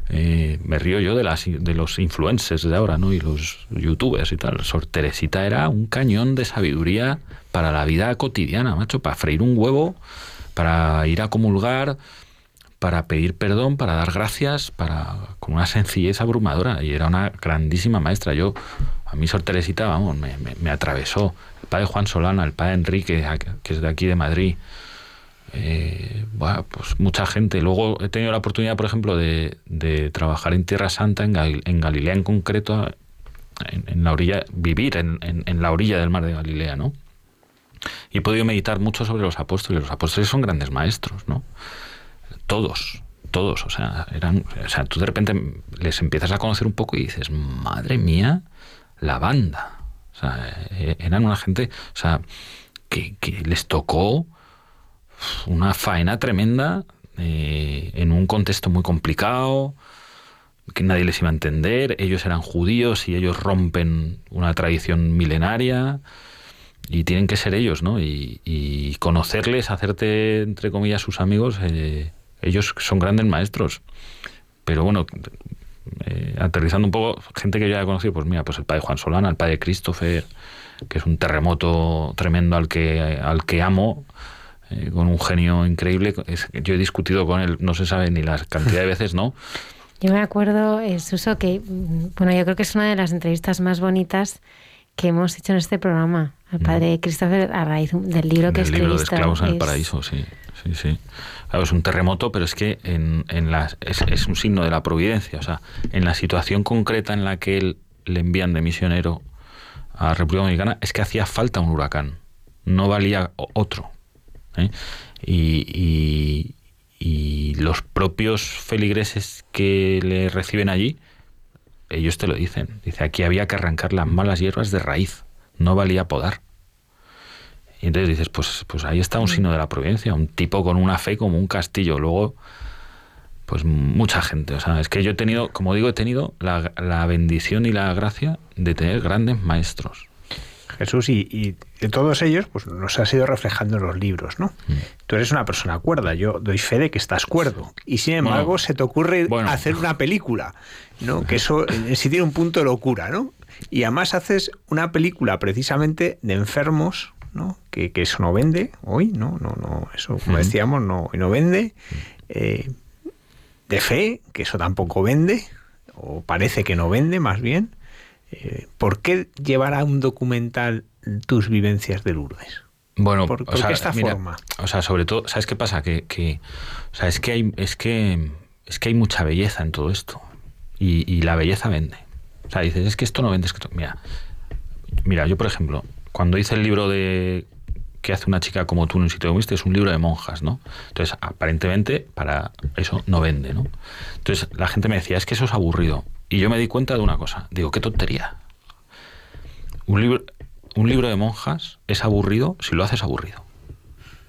eh, me río yo de, las, de los influencers de ahora, ¿no? Y los youtubers y tal. Sor Teresita era un cañón de sabiduría para la vida cotidiana, macho, para freír un huevo, para ir a comulgar, para pedir perdón, para dar gracias, para con una sencillez abrumadora. Y era una grandísima maestra. Yo a mí Sor Teresita, vamos, me, atravesó. El padre Juan Solana, el padre Enrique, que es de aquí de Madrid. Eh, pues mucha gente. Luego he tenido la oportunidad, por ejemplo, de, trabajar en Tierra Santa, en, Galilea en concreto, en, la orilla, vivir en, la orilla del mar de Galilea, ¿no? Y he podido meditar mucho sobre los apóstoles. Los apóstoles son grandes maestros, ¿no? Todos, todos, o sea, eran, o sea, tú de repente les empiezas a conocer un poco y dices, madre mía, la banda. O sea, eh, eran una gente, o sea, que, les tocó una faena tremenda eh, en un contexto muy complicado, que nadie les iba a entender. Ellos eran judíos y ellos rompen una tradición milenaria y tienen que ser ellos, ¿no? Y, conocerles, hacerte, entre comillas, sus amigos, eh, ellos son grandes maestros. Pero bueno, eh, aterrizando un poco, gente que yo ya conocido, pues mira, pues el padre Juan Solana, el padre Christopher, que es un terremoto tremendo al que, al que amo, eh, con un genio increíble. yo he discutido con él, no se sabe ni la cantidad de veces, ¿no? Yo me acuerdo, eh, Suso, que, mm, bueno, yo creo que es una de las entrevistas más bonitas que hemos hecho en este programa, al padre Christopher, a raíz del libro que escribiste. El libro de Esclavos en el Paraíso, sí, sí, sí es un terremoto, pero es que en, en es, un signo de la providencia. O sea, en la situación concreta en la que él le envían de misionero a República Dominicana, es que hacía falta un huracán. No valía otro. ¿Eh? Y, los propios feligreses que le reciben allí, ellos te lo dicen. Dice, aquí había que arrancar las malas hierbas de raíz. No valía podar. Y entonces dices, pues, pues ahí está un signo de la providencia, un tipo con una fe como un castillo. Luego, pues mucha gente. O sea, es que yo he tenido, como digo, he tenido la, bendición y la gracia de tener grandes maestros. Jesús, y, de todos ellos, pues nos has ido reflejando en los libros, ¿no? Mm. Tú eres una persona cuerda, yo doy fe de que estás cuerdo. Y sin embargo, se te ocurre hacer una película, ¿no? Que eso sí tiene un punto de locura, ¿no? Y además haces una película precisamente de enfermos que, eso no vende hoy, ¿no? no, no Eso, como decíamos, no, no vende. Eh, de fe, que eso tampoco vende, o parece que no vende más bien. Eh, ¿Por qué llevar a un documental tus vivencias de Lourdes? Bueno, ¿Por, o por sea, qué esta mira, forma? O sea, sobre todo, ¿sabes qué pasa? Que, que o sea, es que hay, es que, es que hay mucha belleza en todo esto. Y, y la belleza vende. O sea, dices, es que esto no vende, es que esto- Mira, mira, yo por ejemplo, cuando hice el libro de que hace una chica como tú en un sitio como este, es un libro de monjas, ¿no? Entonces, aparentemente, para eso no vende, ¿no? Entonces, la gente me decía, es que eso es aburrido. Y yo me di cuenta de una cosa. Digo, qué tontería. Un libro, un libro de monjas es aburrido si lo haces aburrido.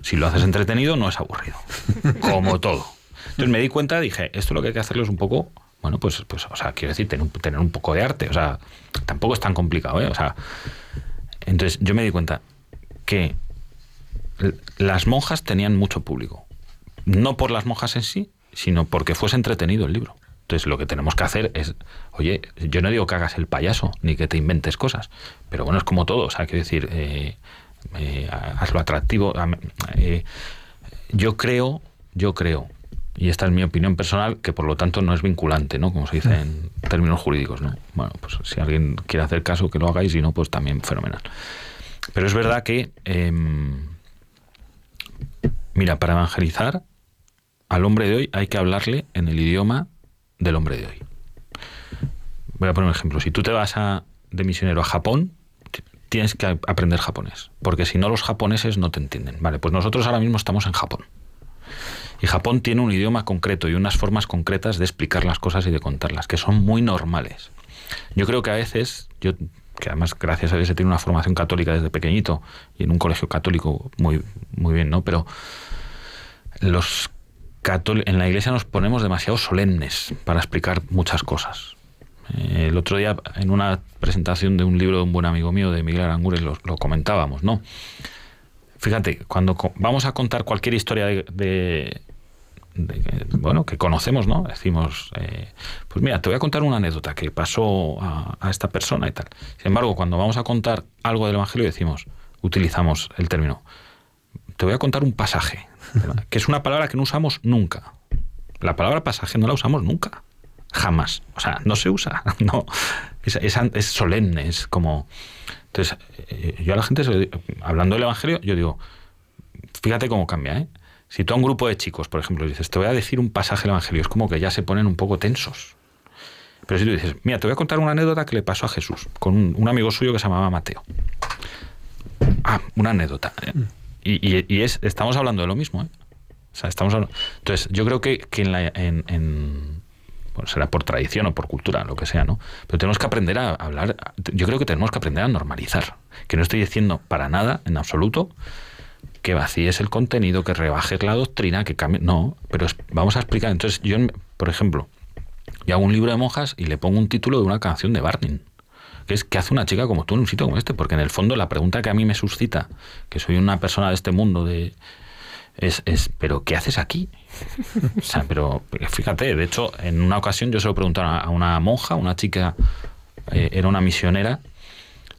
Si lo haces entretenido, no es aburrido. Como todo. Entonces me di cuenta, dije, esto lo que hay que hacerlo es un poco, bueno, pues, pues o sea, quiero decir, tener un, tener un poco de arte. O sea, tampoco es tan complicado, ¿eh? O sea, entonces yo me di cuenta que las monjas tenían mucho público. No por las monjas en sí, sino porque fuese entretenido el libro. Entonces lo que tenemos que hacer es, oye, yo no digo que hagas el payaso ni que te inventes cosas, pero bueno, es como todo, o sea, quiero decir, eh, eh, hazlo atractivo. Eh, yo creo, yo creo, y esta es mi opinión personal, que por lo tanto no es vinculante, ¿no? Como se dice en términos jurídicos, ¿no? Bueno, pues si alguien quiere hacer caso, que lo haga y no, pues también fenomenal. Pero es verdad que, em, mira, para evangelizar al hombre de hoy hay que hablarle en el idioma del hombre de hoy. Voy a poner un ejemplo. Si tú te vas a, de misionero a Japón, tienes que aprender japonés, porque si no los japoneses no te entienden. Vale, pues nosotros ahora mismo estamos en Japón. Y Japón tiene un idioma concreto y unas formas concretas de explicar las cosas y de contarlas, que son muy normales. Yo creo que a veces, yo que además gracias a Dios he tenido una formación católica desde pequeñito y en un colegio católico muy, muy bien, ¿no? Pero los en la iglesia nos ponemos demasiado solemnes para explicar muchas cosas. Eh, el otro día, en una presentación de un libro de un buen amigo mío, de Miguel Aranguren, lo, comentábamos, ¿no? Fíjate, cuando vamos a contar cualquier historia de, de- bueno, que conocemos, ¿no? Decimos, eh, pues mira, te voy a contar una anécdota que pasó a, a esta persona y tal. Sin embargo, cuando vamos a contar algo del Evangelio, decimos, utilizamos el término, te voy a contar un pasaje, que es una palabra que no usamos nunca. La palabra pasaje no la usamos nunca. Jamás. O sea, no se usa. No. Es, es, solemne, es como. Entonces, eh, yo a la gente, hablando del Evangelio, yo digo, fíjate cómo cambia, ¿eh? Si tú a un grupo de chicos, por ejemplo, dices, te voy a decir un pasaje del Evangelio, es como que ya se ponen un poco tensos. Pero si tú dices, mira, te voy a contar una anécdota que le pasó a Jesús con un, un amigo suyo que se llamaba Mateo. Ah, una anécdota. Y, y- es, estamos hablando de lo mismo, ¿eh? O sea, estamos hablando- Entonces, yo creo que, que en la, en, en- bueno, será por tradición o por cultura, lo que sea, ¿no? Pero tenemos que aprender a hablar, yo creo que tenemos que aprender a normalizar. Que no estoy diciendo para nada, en absoluto, que vacíes el contenido, que rebajes la doctrina, que cambie. No, pero es- vamos a explicar. Entonces, yo, por ejemplo, yo hago un libro de monjas y le pongo un título de una canción de Barney. Que es ¿qué hace una chica como tú en un sitio como este? Porque en el fondo la pregunta que a mí me suscita, que soy una persona de este mundo, de es, es ¿pero qué haces aquí? O sea, pero fíjate, de hecho, en una ocasión yo se lo pregunté a una monja, una chica, eh, era una misionera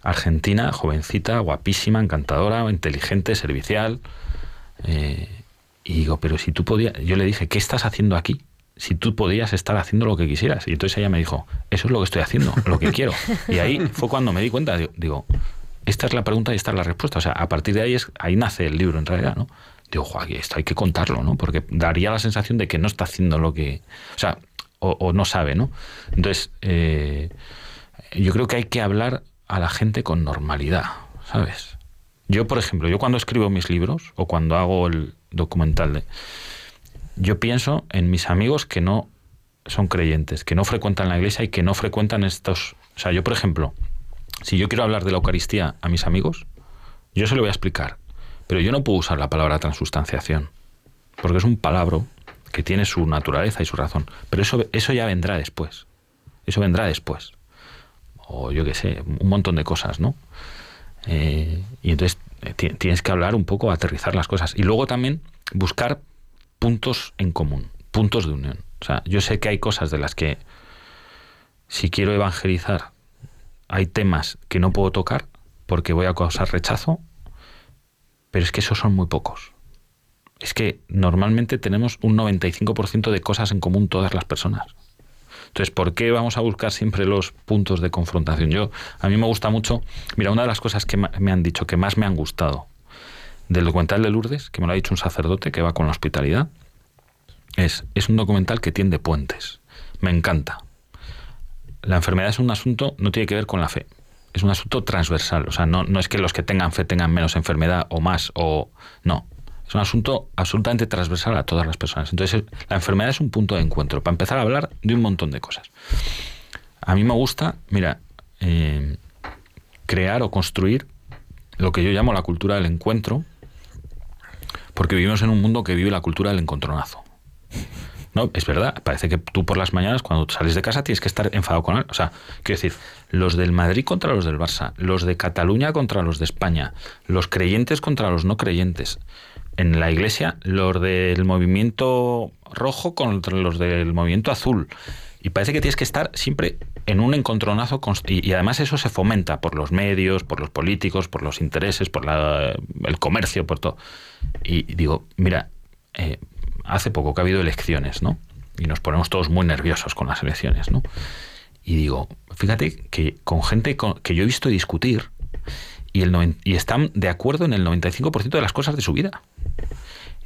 argentina, jovencita, guapísima, encantadora, inteligente, servicial. eh, y digo, pero si tú podías, yo le dije, ¿qué estás haciendo aquí? Si tú podías estar haciendo lo que quisieras. Y entonces ella me dijo, eso es lo que estoy haciendo, lo que quiero. Y ahí fue cuando me di cuenta, digo, digo, esta es la pregunta y esta es la respuesta. O sea, a partir de ahí es, ahí nace el libro en realidad, ¿no? Digo, "Joa, esto hay que contarlo, ¿no? Porque daría la sensación de que no está haciendo lo que. O sea, o, o no sabe, ¿no? Entonces, eh, yo creo que hay que hablar a la gente con normalidad, ¿sabes? Yo, por ejemplo, yo cuando escribo mis libros o cuando hago el documental de. Yo pienso en mis amigos que no son creyentes, que no frecuentan la iglesia y que no frecuentan estos. O sea, yo, por ejemplo, si yo quiero hablar de la Eucaristía a mis amigos, yo se lo voy a explicar. Pero yo no puedo usar la palabra transustanciación, porque es un palabra que tiene su naturaleza y su razón. Pero eso, eso ya vendrá después. Eso vendrá después. O yo qué sé, un montón de cosas, ¿no? Eh, y entonces eh, ti- tienes que hablar un poco, aterrizar las cosas. Y luego también buscar puntos en común, puntos de unión. O sea, yo sé que hay cosas de las que si quiero evangelizar hay temas que no puedo tocar porque voy a causar rechazo, pero es que esos son muy pocos. es que normalmente tenemos un 95% de cosas en común todas las personas. Entonces, ¿por qué vamos a buscar siempre los puntos de confrontación? Yo, a mí me gusta mucho, mira, una de las cosas que me han dicho que más me han gustado del documental de Lourdes, que me lo ha dicho un sacerdote que va con la hospitalidad, es, es un documental que tiende puentes. Me encanta. La enfermedad es un asunto, no tiene que ver con la fe. Es un asunto transversal. O sea, no, no es que los que tengan fe tengan menos enfermedad o más o. No. Es un asunto absolutamente transversal a todas las personas. Entonces, la enfermedad es un punto de encuentro para empezar a hablar de un montón de cosas. A mí me gusta, mira, eh, crear o construir lo que yo llamo la cultura del encuentro, porque vivimos en un mundo que vive la cultura del encontronazo. No, es verdad, parece que tú por las mañanas cuando sales de casa tienes que estar enfadado con él. O sea, quiero decir, los del Madrid contra los del Barça, los de Cataluña contra los de España, los creyentes contra los no creyentes en la iglesia los del movimiento rojo contra los del movimiento azul. Y parece que tienes que estar siempre en un encontronazo y, además eso se fomenta por los medios, por los políticos, por los intereses, por la, el comercio, por todo. Y digo, mira, eh, hace poco que ha habido elecciones, ¿no? Y nos ponemos todos muy nerviosos con las elecciones, ¿no? Y digo, fíjate que con gente que yo he visto discutir y, el y están de acuerdo en el 95% de las cosas de su vida.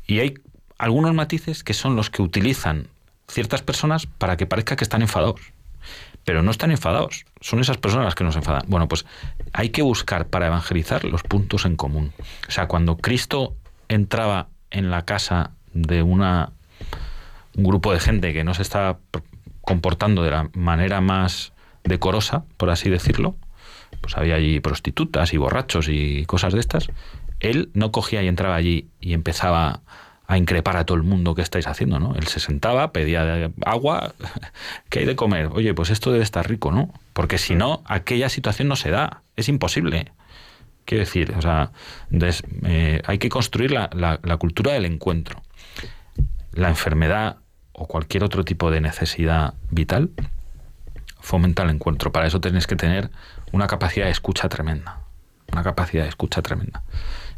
Y hay algunos matices que son los que utilizan ciertas personas para que parezca que están enfadados. Pero no están enfadados, son esas personas las que nos enfadan. Bueno, pues hay que buscar para evangelizar los puntos en común. O sea, cuando Cristo entraba en la casa de una, un grupo de gente que no se estaba comportando de la manera más decorosa, por así decirlo, pues había allí prostitutas y borrachos y cosas de estas, él no cogía y entraba allí y empezaba a increpar a todo el mundo que estáis haciendo, ¿no? Él se sentaba, pedía agua, ¿qué hay de comer? Oye, pues esto debe estar rico, ¿no? Porque si no, aquella situación no se da, es imposible. Quiero decir, o sea, eh, hay que construir la, cultura del encuentro. La enfermedad o cualquier otro tipo de necesidad vital fomenta el encuentro. Para eso tenéis que tener una capacidad de escucha tremenda. Una capacidad de escucha tremenda.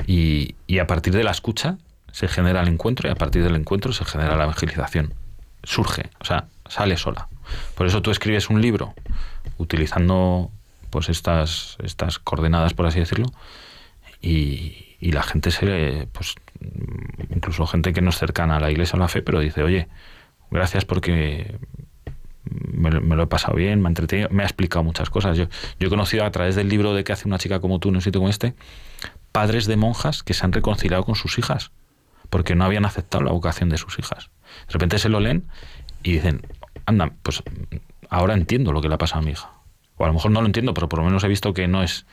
Y, a partir de la escucha se genera el encuentro y a partir del encuentro se genera la evangelización. Surge, o sea, sale sola. Por eso tú escribes un libro utilizando pues estas, estas coordenadas, por así decirlo, y, y la gente se pues incluso gente que no es cercana a la iglesia o la fe, pero dice, oye, gracias porque me, lo he pasado bien, me ha entretenido, me ha explicado muchas cosas. Yo, yo he conocido a través del libro de que hace una chica como tú en un sitio como este, padres de monjas que se han reconciliado con sus hijas, porque no habían aceptado la vocación de sus hijas. De repente se lo leen y dicen, anda, pues ahora entiendo lo que le ha pasado a mi hija. O a lo mejor no lo entiendo, pero por lo menos he visto que no es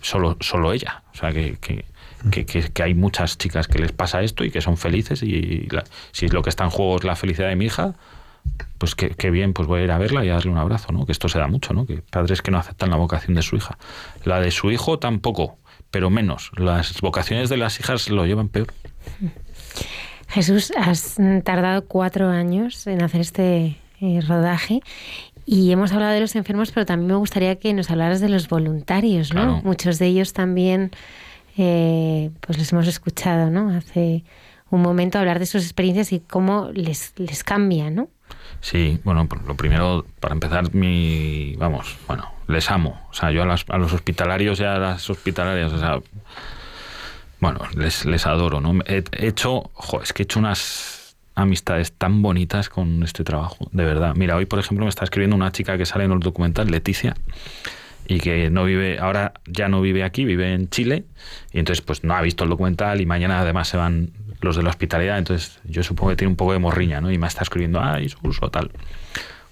solo, solo ella. O sea, que, que, que, hay muchas chicas que les pasa esto y que son felices y si lo que está en juego es la felicidad de mi hija, pues qué, bien, pues voy a ir a verla y a darle un abrazo, ¿no? Que esto se da mucho, ¿no? Que padres que no aceptan la vocación de su hija. La de su hijo tampoco, pero menos. Las vocaciones de las hijas lo llevan peor. Jesús, has tardado cuatro años en hacer este eh, rodaje y hemos hablado de los enfermos, pero también me gustaría que nos hablaras de los voluntarios, ¿no? Muchos de ellos también, eh, pues los hemos escuchado, ¿no? Hace un momento hablar de sus experiencias y cómo les, les cambia, ¿no? Sí, bueno, lo primero, para empezar, mi, vamos, bueno, les amo. O sea, yo a, a los hospitalarios y a las hospitalarias, o sea, bueno, les, les adoro, ¿no? He, hecho, jo, es que he hecho unas amistades tan bonitas con este trabajo, de verdad. Mira, hoy, por ejemplo, me está escribiendo una chica que sale en el documental, Leticia, y que no vive, ahora ya no vive aquí, vive en Chile, y entonces pues no ha visto el documental y mañana además se van los de la hospitalidad, entonces yo supongo que tiene un poco de morriña, ¿no? Y me está escribiendo, ay, uso tal.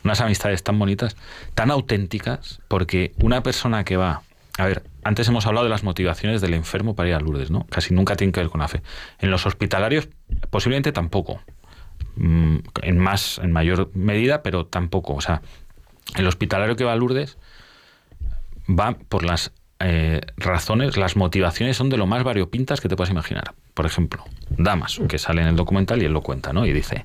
Unas amistades tan bonitas, tan auténticas, porque una persona que va, a ver, antes hemos hablado de las motivaciones del enfermo para ir a Lourdes, ¿no? Casi nunca tienen que ver con la fe. En los hospitalarios, posiblemente tampoco. Mm, en más, en mayor medida, pero tampoco. O sea, el hospitalario que va a Lourdes va por las eh, razones, las motivaciones son de lo más variopintas que te puedas imaginar. Por ejemplo, Damas, que sale en el documental y él lo cuenta, ¿no? Y dice,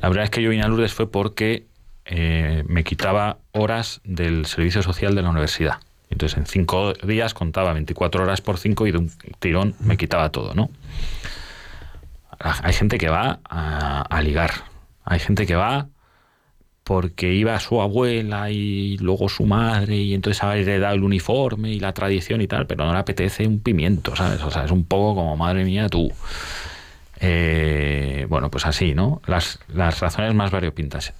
la verdad es que yo vine a Lourdes fue porque eh, me quitaba horas del servicio social de la universidad. Entonces en cinco días contaba 24 horas por cinco y de un tirón me quitaba todo, ¿no? hay gente que va a, ligar. Hay gente que va porque iba su abuela y luego su madre y entonces ha heredado el uniforme y la tradición y tal, pero no le apetece un pimiento, ¿sabes? O sea, es un poco como, madre mía, tú. Eh, bueno, pues así, ¿no? Las, las razones más variopintas.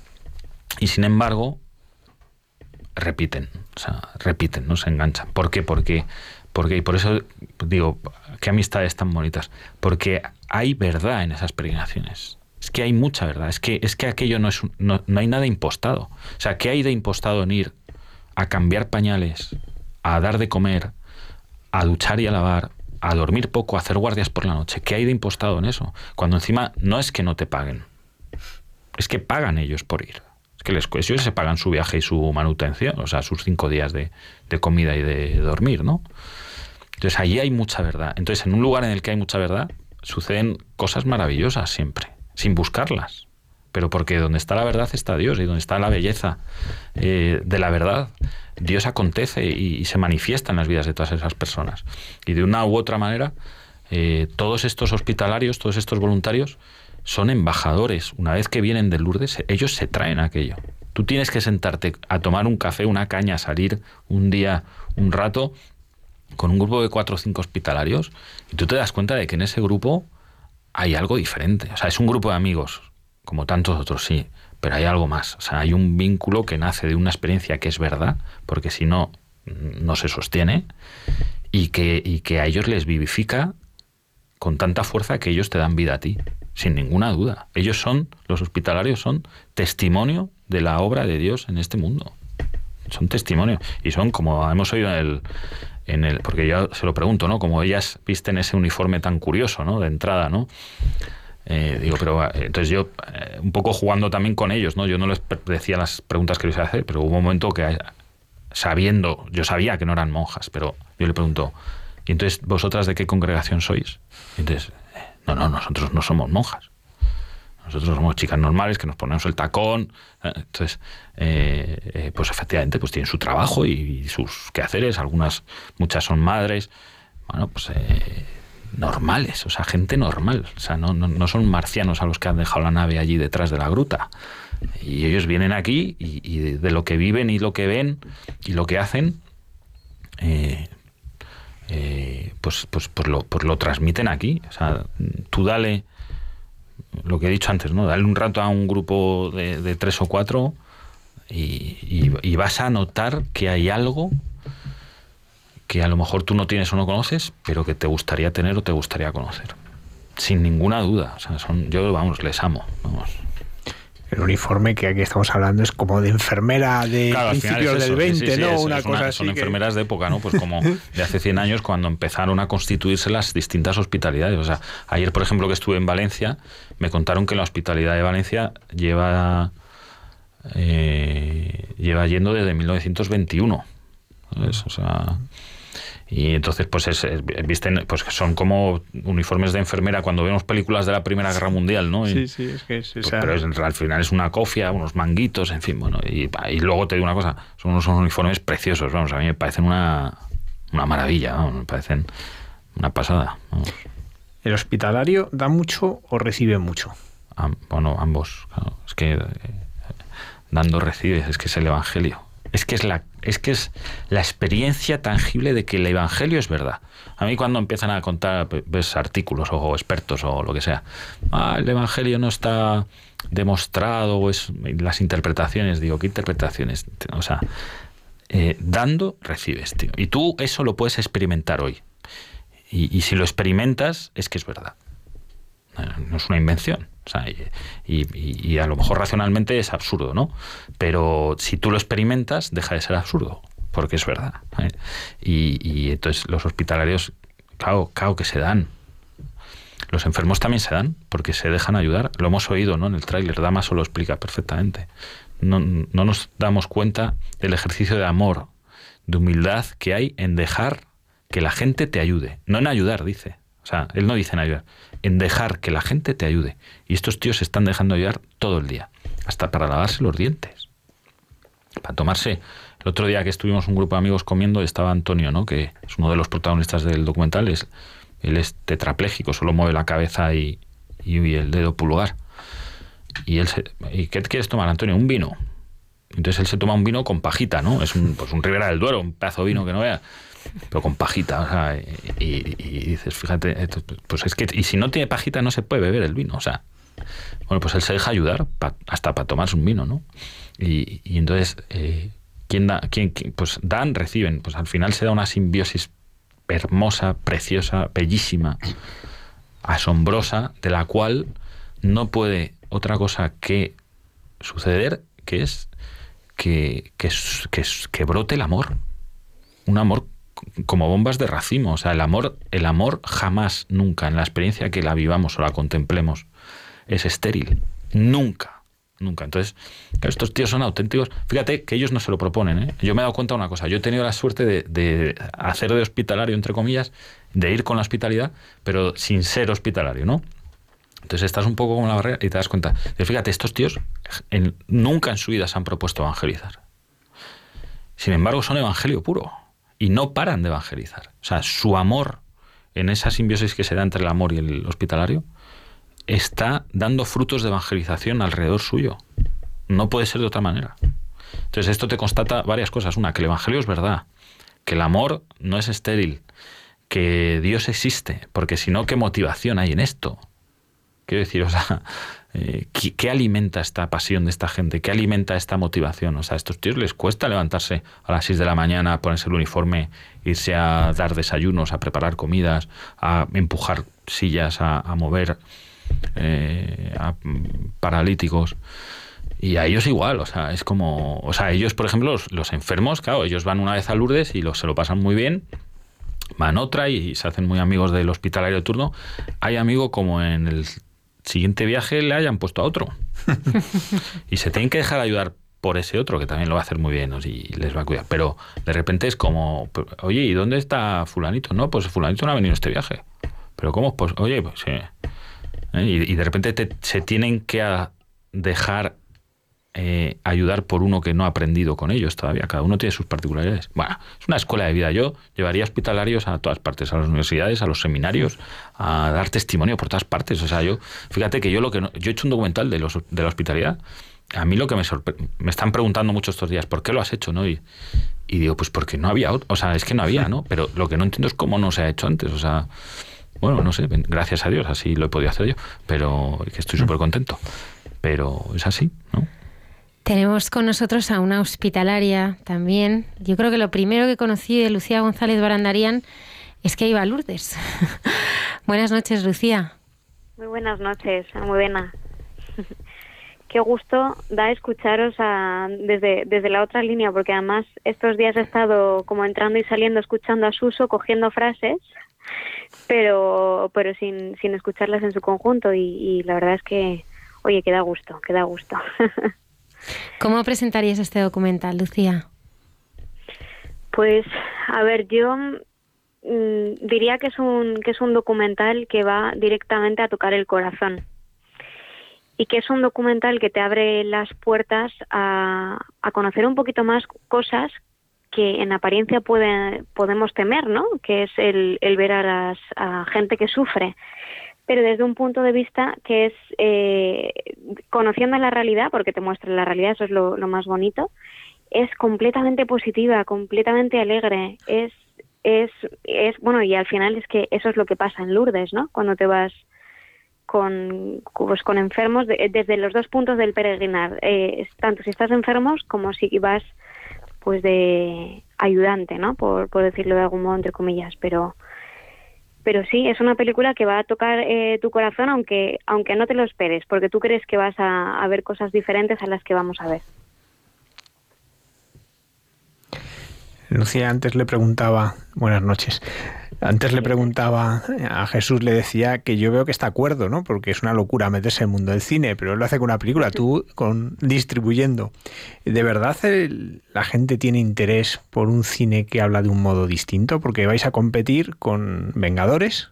Y sin embargo, repiten, o sea, repiten, no se enganchan. ¿Por qué? Porque, porque y por eso digo, qué amistades tan bonitas, porque hay verdad en esas peregrinaciones. Es que hay mucha verdad, es que, es que aquello no, es, no, no hay nada impostado. O sea, ¿qué hay de impostado en ir a cambiar pañales, a dar de comer, a duchar y a lavar, a dormir poco, a hacer guardias por la noche? ¿Qué hay de impostado en eso? Cuando encima no es que no te paguen, es que pagan ellos por ir que les, ellos se pagan su viaje y su manutención, o sea, sus cinco días de, comida y de dormir, ¿no? Entonces allí hay mucha verdad. Entonces en un lugar en el que hay mucha verdad suceden cosas maravillosas siempre, sin buscarlas. Pero porque donde está la verdad está Dios y donde está la belleza eh, de la verdad, Dios acontece y, se manifiesta en las vidas de todas esas personas. Y de una u otra manera, eh, todos estos hospitalarios, todos estos voluntarios, son embajadores. Una vez que vienen de Lourdes, ellos se traen aquello. Tú tienes que sentarte a tomar un café, una caña, salir un día, un rato, con un grupo de cuatro o cinco hospitalarios, y tú te das cuenta de que en ese grupo hay algo diferente. O sea, es un grupo de amigos, como tantos otros, sí, pero hay algo más. O sea, hay un vínculo que nace de una experiencia que es verdad, porque si no, no se sostiene, y que, y que a ellos les vivifica con tanta fuerza que ellos te dan vida a ti sin ninguna duda. Ellos son, los hospitalarios son testimonio de la obra de Dios en este mundo. Son testimonio. Y son, como hemos oído en el, en el, porque yo se lo pregunto, ¿no? Como ellas visten ese uniforme tan curioso, ¿no? De entrada, ¿no? Eh, digo, pero eh, entonces yo, eh, un poco jugando también con ellos, ¿no? Yo no les decía las preguntas que les iba a hacer, pero hubo un momento que, sabiendo, yo sabía que no eran monjas, pero yo le pregunto, ¿y entonces vosotras de qué congregación sois? entonces, no, no, nosotros no somos monjas. Nosotros somos chicas normales que nos ponemos el tacón. Eh, entonces, eh, eh, pues efectivamente, pues tienen su trabajo y, sus quehaceres. Algunas, muchas son madres. Bueno, pues normales, o sea, gente normal. O sea, no, no, son marcianos a los que han dejado la nave allí detrás de la gruta. Y ellos vienen aquí y, de, lo que viven y lo que ven y lo que hacen, eh, pues, pues, pues, lo, pues lo transmiten aquí. O sea, tú dale, lo que he dicho antes, ¿no? Dale un rato a un grupo de, tres o cuatro y, y, vas a notar que hay algo que a lo mejor tú no tienes o no conoces, pero que te gustaría tener o te gustaría conocer. Sin ninguna duda. O sea, son, yo, vamos, les amo. Vamos el uniforme que aquí estamos hablando es como de enfermera de principios del 20, ¿no? una cosa Son enfermeras de época, ¿no? Pues como de hace 100 años cuando empezaron a constituirse las distintas hospitalidades. O sea, ayer, por ejemplo, que estuve en Valencia, me contaron que la hospitalidad de Valencia lleva, eh, lleva yendo desde 1921. O sea y entonces pues es, visten pues son como uniformes de enfermera cuando vemos películas de la Primera Guerra Mundial no sí sí es que es pues, pero al final es una cofia unos manguitos en fin bueno y, y, luego te digo una cosa son unos uniformes preciosos vamos a mí me parecen una una maravilla me parecen una pasada el hospitalario da mucho o recibe mucho bueno ambos es que eh, dando recibes es que es el evangelio es que es la es que es la experiencia tangible de que el evangelio es verdad. A mí cuando empiezan a contar ves artículos o expertos o lo que sea, ah, el evangelio no está demostrado o es las interpretaciones, digo, ¿qué interpretaciones? O sea, eh, dando recibes, tío. Y tú eso lo puedes experimentar hoy. y si lo experimentas es que es verdad no es una invención. Y, a lo mejor racionalmente es absurdo, ¿no? Pero si tú lo experimentas, deja de ser absurdo, porque es verdad. ¿eh? Y, entonces los hospitalarios, claro, claro que se dan. Los enfermos también se dan, porque se dejan ayudar. Lo hemos oído ¿no? en el tráiler, Damaso lo explica perfectamente. No, no nos damos cuenta del ejercicio de amor, de humildad que hay en dejar que la gente te ayude. No en ayudar, dice. O sea, él no dice en ayudar, en dejar que la gente te ayude. Y estos tíos se están dejando ayudar todo el día, hasta para lavarse los dientes. Para tomarse. El otro día que estuvimos un grupo de amigos comiendo estaba Antonio, ¿no? que es uno de los protagonistas del documental. Es, él es tetrapléjico, solo mueve la cabeza y, y el dedo pulgar. Y él ¿y qué quieres tomar, Antonio? Un vino. Entonces él se toma un vino con pajita, ¿no? Es un, pues un Ribera del Duero, un pedazo de vino que no vea, pero con pajita. O sea, y, dices, fíjate, pues es que, y si no tiene pajita no se puede beber el vino. O sea, bueno, pues él se deja ayudar hasta para tomarse un vino, ¿no? Y, entonces, eh, ¿quién da? Quién, pues dan, reciben. Pues al final se da una simbiosis hermosa, preciosa, bellísima, asombrosa, de la cual no puede otra cosa que suceder, que es que, que, que, brote el amor. Un amor como bombas de racimo. O sea, el amor, el amor jamás, nunca, en la experiencia que la vivamos o la contemplemos, es estéril. Nunca. Nunca. Entonces, estos tíos son auténticos. Fíjate que ellos no se lo proponen. ¿eh? Yo me he dado cuenta de una cosa. Yo he tenido la suerte de, hacer de hospitalario, entre comillas, de ir con la hospitalidad, pero sin ser hospitalario, ¿no? Entonces estás un poco con la barrera y te das cuenta. fíjate, estos tíos nunca en su vida se han propuesto evangelizar. Sin embargo, son evangelio puro y no paran de evangelizar. O sea, su amor en esa simbiosis que se da entre el amor y el hospitalario está dando frutos de evangelización alrededor suyo. No puede ser de otra manera. Entonces esto te constata varias cosas. Una, que el Evangelio es verdad, que el amor no es estéril, que Dios existe, porque si no, ¿qué motivación hay en esto? Quiero decir, o sea, eh, ¿qué, alimenta esta pasión de esta gente? ¿Qué alimenta esta motivación? O sea, a estos tíos les cuesta levantarse a las 6 de la mañana, ponerse el uniforme, irse a dar desayunos, a preparar comidas, a empujar sillas, a, mover eh, a paralíticos. Y a ellos igual, o sea, es como, o sea, ellos, por ejemplo, los, enfermos, claro, ellos van una vez a Lourdes y los, se lo pasan muy bien, van otra y se hacen muy amigos del hospitalario de turno. Hay amigo como en el siguiente viaje le hayan puesto a otro. y se tienen que dejar ayudar por ese otro, que también lo va a hacer muy bien y les va a cuidar. Pero de repente es como, oye, ¿y dónde está fulanito? No, pues fulanito no ha venido este viaje. Pero ¿cómo? Pues, oye, pues sí. ¿Eh? Y, de repente se tienen que dejar eh, ayudar por uno que no ha aprendido con ellos todavía. Cada uno tiene sus particularidades. Bueno, es una escuela de vida. Yo llevaría hospitalarios a todas partes, a las universidades, a los seminarios, a dar testimonio por todas partes. O sea, yo, fíjate que yo lo que yo he hecho un documental de, los, de la hospitalidad. A mí lo que me sorprende, me están preguntando mucho estos días, ¿por qué lo has hecho? ¿no? Y, y digo, pues porque no había, o sea, es que no había, ¿no? Pero lo que no entiendo es cómo no se ha hecho antes. O sea, bueno, no sé, gracias a Dios, así lo he podido hacer yo, pero que estoy súper contento. Pero es así, ¿no? Tenemos con nosotros a una hospitalaria también. Yo creo que lo primero que conocí de Lucía González Barandarian es que iba a Lourdes. buenas noches, Lucía. Muy buenas noches, muy buena. Qué gusto da escucharos desde, desde la otra línea, porque además estos días he estado como entrando y saliendo escuchando a Suso, cogiendo frases, pero, pero sin, sin escucharlas en su conjunto y, y la verdad es que, oye, que da gusto, que da gusto. ¿Cómo presentarías este documental, Lucía? Pues, a ver, yo mm, diría que es un que es un documental que va directamente a tocar el corazón y que es un documental que te abre las puertas a, conocer un poquito más cosas que en apariencia puede, podemos temer, ¿no? Que es el, el ver a, las, a gente que sufre pero desde un punto de vista que es eh, conociendo la realidad, porque te muestra la realidad, eso es lo, más bonito, es completamente positiva, completamente alegre, es, es, es, bueno, y al final es que eso es lo que pasa en Lourdes, ¿no? Cuando te vas con, pues, con enfermos desde los dos puntos del peregrinar, eh, tanto si estás enfermos como si vas pues de ayudante, ¿no? Por, por decirlo de algún modo, entre comillas, pero pero sí, es una película que va a tocar eh, tu corazón aunque, aunque no te lo esperes, porque tú crees que vas a, a ver cosas diferentes a las que vamos a ver. Lucía antes le preguntaba, buenas noches, antes le preguntaba a Jesús, le decía que yo veo que está acuerdo, ¿no? Porque es una locura meterse en el mundo del cine, pero él lo hace con una película, tú con distribuyendo. ¿De verdad la gente tiene interés por un cine que habla de un modo distinto? Porque vais a competir con Vengadores,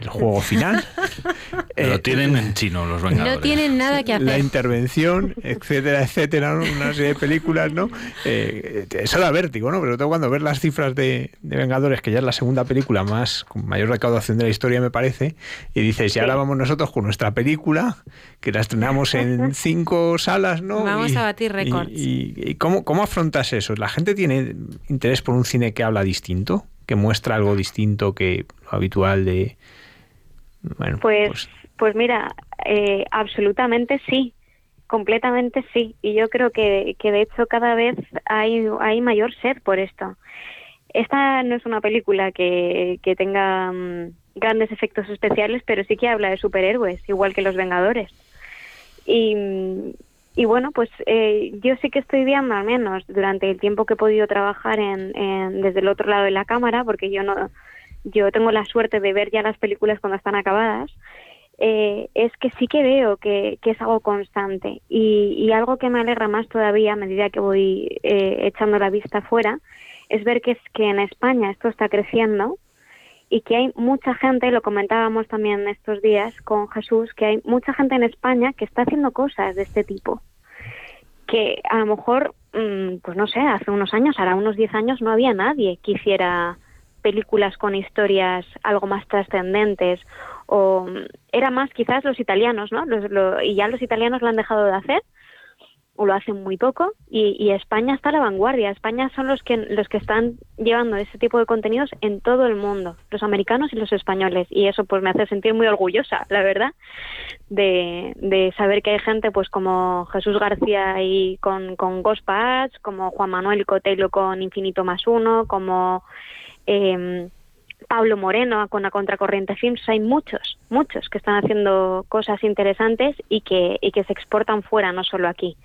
el juego final. Lo tienen en chino los Vengadores. No tienen nada que hacer. La intervención, etcétera, etcétera, ¿no? una serie de películas, ¿no? Eh, eso da vértigo, ¿no? Pero todo cuando ver las cifras de, de, Vengadores, que ya es la segunda película más con mayor recaudación de la historia, me parece, y dices, y ahora vamos nosotros con nuestra película, que la estrenamos en cinco salas, ¿no? Vamos y, a batir récords. ¿Y, y, y cómo, cómo afrontas eso? ¿La gente tiene interés por un cine que habla distinto? que muestra algo distinto que lo habitual de bueno pues pues, pues mira eh, absolutamente sí completamente sí. Y yo creo que, que de hecho cada vez hay hay mayor sed por esto. Esta no es una película que, que tenga um, grandes efectos especiales pero sí que habla de superhéroes igual que los Vengadores. Y y bueno, pues eh, yo sí que estoy viendo, al menos durante el tiempo que he podido trabajar en, en, desde el otro lado de la cámara, porque yo no, yo tengo la suerte de ver ya las películas cuando están acabadas, eh, es que sí que veo que, que es algo constante. Y, y, algo que me alegra más todavía a medida que voy eh, echando la vista afuera es ver que es que en España esto está creciendo y que hay mucha gente, lo comentábamos también estos días con Jesús, que hay mucha gente en España que está haciendo cosas de este tipo que a lo mejor, pues no sé, hace unos años, ahora unos 10 años, no había nadie que hiciera películas con historias algo más trascendentes o era más quizás los italianos, ¿no? Los, lo, y ya los italianos lo han dejado de hacer o lo hacen muy poco y, España está a la vanguardia. España son los que los que están llevando ese tipo de contenidos en todo el mundo, los americanos y los españoles y eso pues me hace sentir muy orgullosa, la verdad, de, de saber que hay gente pues como Jesús García y con con Ghost como Juan Manuel Cotelo con Infinito más uno, como eh, Pablo Moreno con la Contracorriente Films, hay muchos, muchos que están haciendo cosas interesantes y que, y que se exportan fuera, no solo aquí.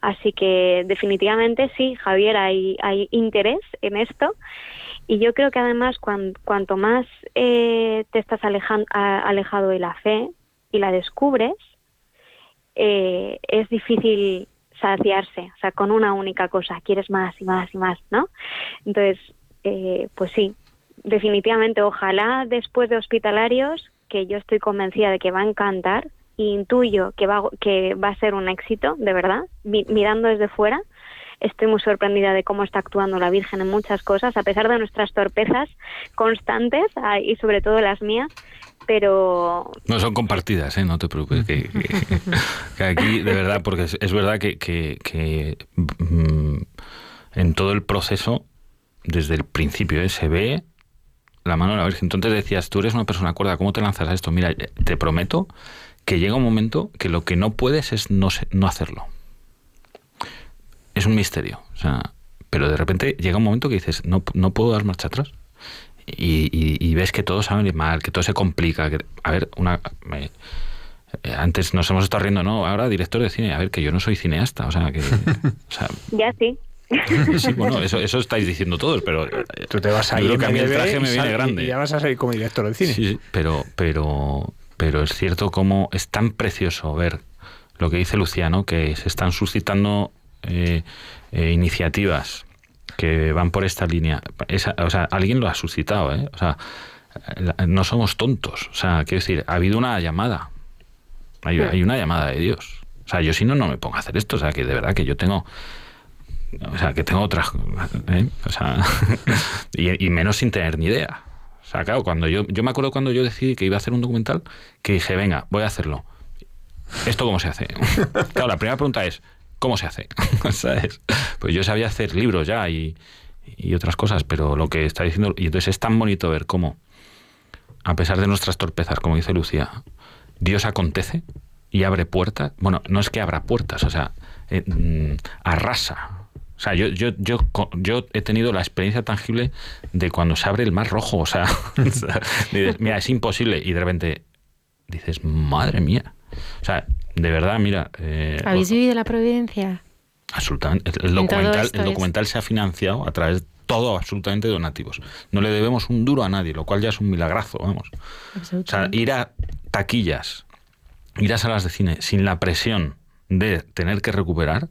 Así que definitivamente sí, Javier, hay, hay interés en esto y yo creo que además cuan, cuanto más eh, te estás alejan, a, alejado de la fe y la descubres, eh, es difícil saciarse, o sea, con una única cosa, quieres más y más y más, ¿no? Entonces, eh, pues sí, definitivamente, ojalá después de Hospitalarios, que yo estoy convencida de que va a encantar, intuyo que va, que va a ser un éxito, de verdad, mi, mirando desde fuera. Estoy muy sorprendida de cómo está actuando la Virgen en muchas cosas, a pesar de nuestras torpezas constantes ah, y sobre todo las mías. Pero. No son compartidas, ¿eh? no te preocupes. Que, que, que aquí, de verdad, porque es, es verdad que, que mmm, en todo el proceso, desde el principio, ¿eh? se ve la mano de la Virgen. Entonces decías, tú eres una persona cuerda, ¿cómo te lanzas a esto? Mira, te prometo que llega un momento que lo que no puedes es no, no hacerlo. Es un misterio. O sea, pero de repente llega un momento que dices, no, no puedo dar marcha atrás. Y, y, y ves que todo sale mal, que todo se complica. Que, a ver, una... Me, eh, antes nos hemos estado riendo, ¿no? Ahora director de cine. A ver, que yo no soy cineasta. O sea, que... Ya sí. Sí, bueno, eso, eso estáis diciendo todos, pero tú te vas a ir que a mí el traje me viene grande. Y ya vas a salir como director de cine. Sí, sí, pero, pero, pero es cierto como es tan precioso ver lo que dice Luciano, que se están suscitando eh, eh, iniciativas que van por esta línea. Esa, o sea, alguien lo ha suscitado, ¿eh? O sea, no somos tontos. O sea, quiero decir, ha habido una llamada. Hay, hay una llamada de Dios. O sea, yo si no, no me pongo a hacer esto. O sea, que de verdad que yo tengo o sea, que tengo otras. ¿eh? O sea, y, menos sin tener ni idea. O sea, claro, cuando yo, yo me acuerdo cuando yo decidí que iba a hacer un documental, que dije, venga, voy a hacerlo. ¿Esto cómo se hace? claro, la primera pregunta es, ¿cómo se hace? ¿Sabes? Pues yo sabía hacer libros ya y, y otras cosas, pero lo que está diciendo. Y entonces es tan bonito ver cómo, a pesar de nuestras torpezas, como dice Lucía, Dios acontece y abre puertas. Bueno, no es que abra puertas, o sea, eh, arrasa o sea, yo, yo, yo, yo he tenido la experiencia tangible de cuando se abre el mar rojo. O sea, dices, mira, es imposible. Y de repente dices, madre mía. O sea, de verdad, mira. Eh, ¿Habéis vivido la providencia? Absolutamente. El documental, el documental se ha financiado a través de todo absolutamente donativos. No le debemos un duro a nadie, lo cual ya es un milagrazo, vamos. O sea, ir a taquillas, ir a salas de cine sin la presión de tener que recuperar,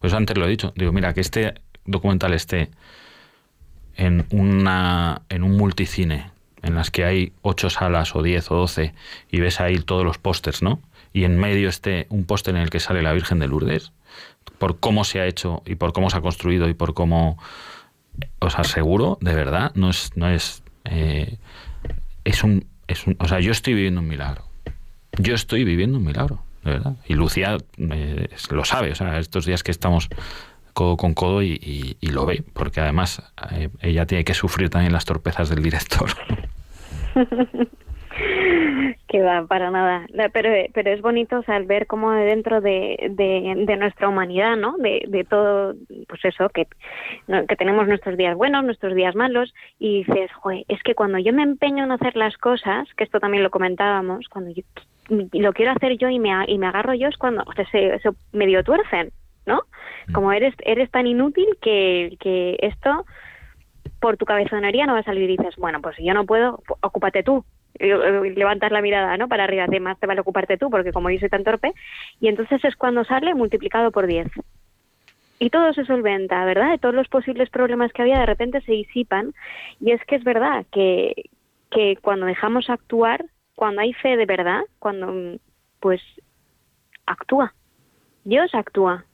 pues antes lo he dicho, digo, mira, que este documental esté en, una, en un multicine en las que hay ocho salas o diez o doce y ves ahí todos los pósters, ¿no? Y en medio esté un póster en el que sale la Virgen de Lourdes, por cómo se ha hecho y por cómo se ha construido y por cómo os aseguro, de verdad, no es, no es, eh, es un, es un, o sea, yo estoy viviendo un milagro. Yo estoy viviendo un milagro, de. Y Lucía eh, lo sabe, o sea, estos días que estamos codo con codo y, lo ve, porque además eh, ella tiene que sufrir también las torpezas del director. que va, para nada. Pero, pero es bonito o ver cómo dentro de, de, nuestra humanidad, ¿no? De, de todo, pues eso, que, que tenemos nuestros días buenos, nuestros días malos, y dices, joder, es que cuando yo me empeño en hacer las cosas, que esto también lo comentábamos, cuando yo lo quiero hacer yo y me, y me agarro yo es cuando o sea, se, se medio tuercen, ¿no? Mm. Como eres, eres tan inútil que, que esto por tu cabezonería no va a salir y dices, bueno, pues si yo no puedo, ocúpate tú, levantas la mirada ¿no? para arriba, además te vale ocuparte tú, porque como yo soy tan torpe, y entonces es cuando sale multiplicado por 10. Y todo se solventa, ¿verdad? De todos los posibles problemas que había, de repente se disipan. Y es que es verdad que, que cuando dejamos actuar, cuando hay fe de verdad, cuando pues actúa. Dios actúa.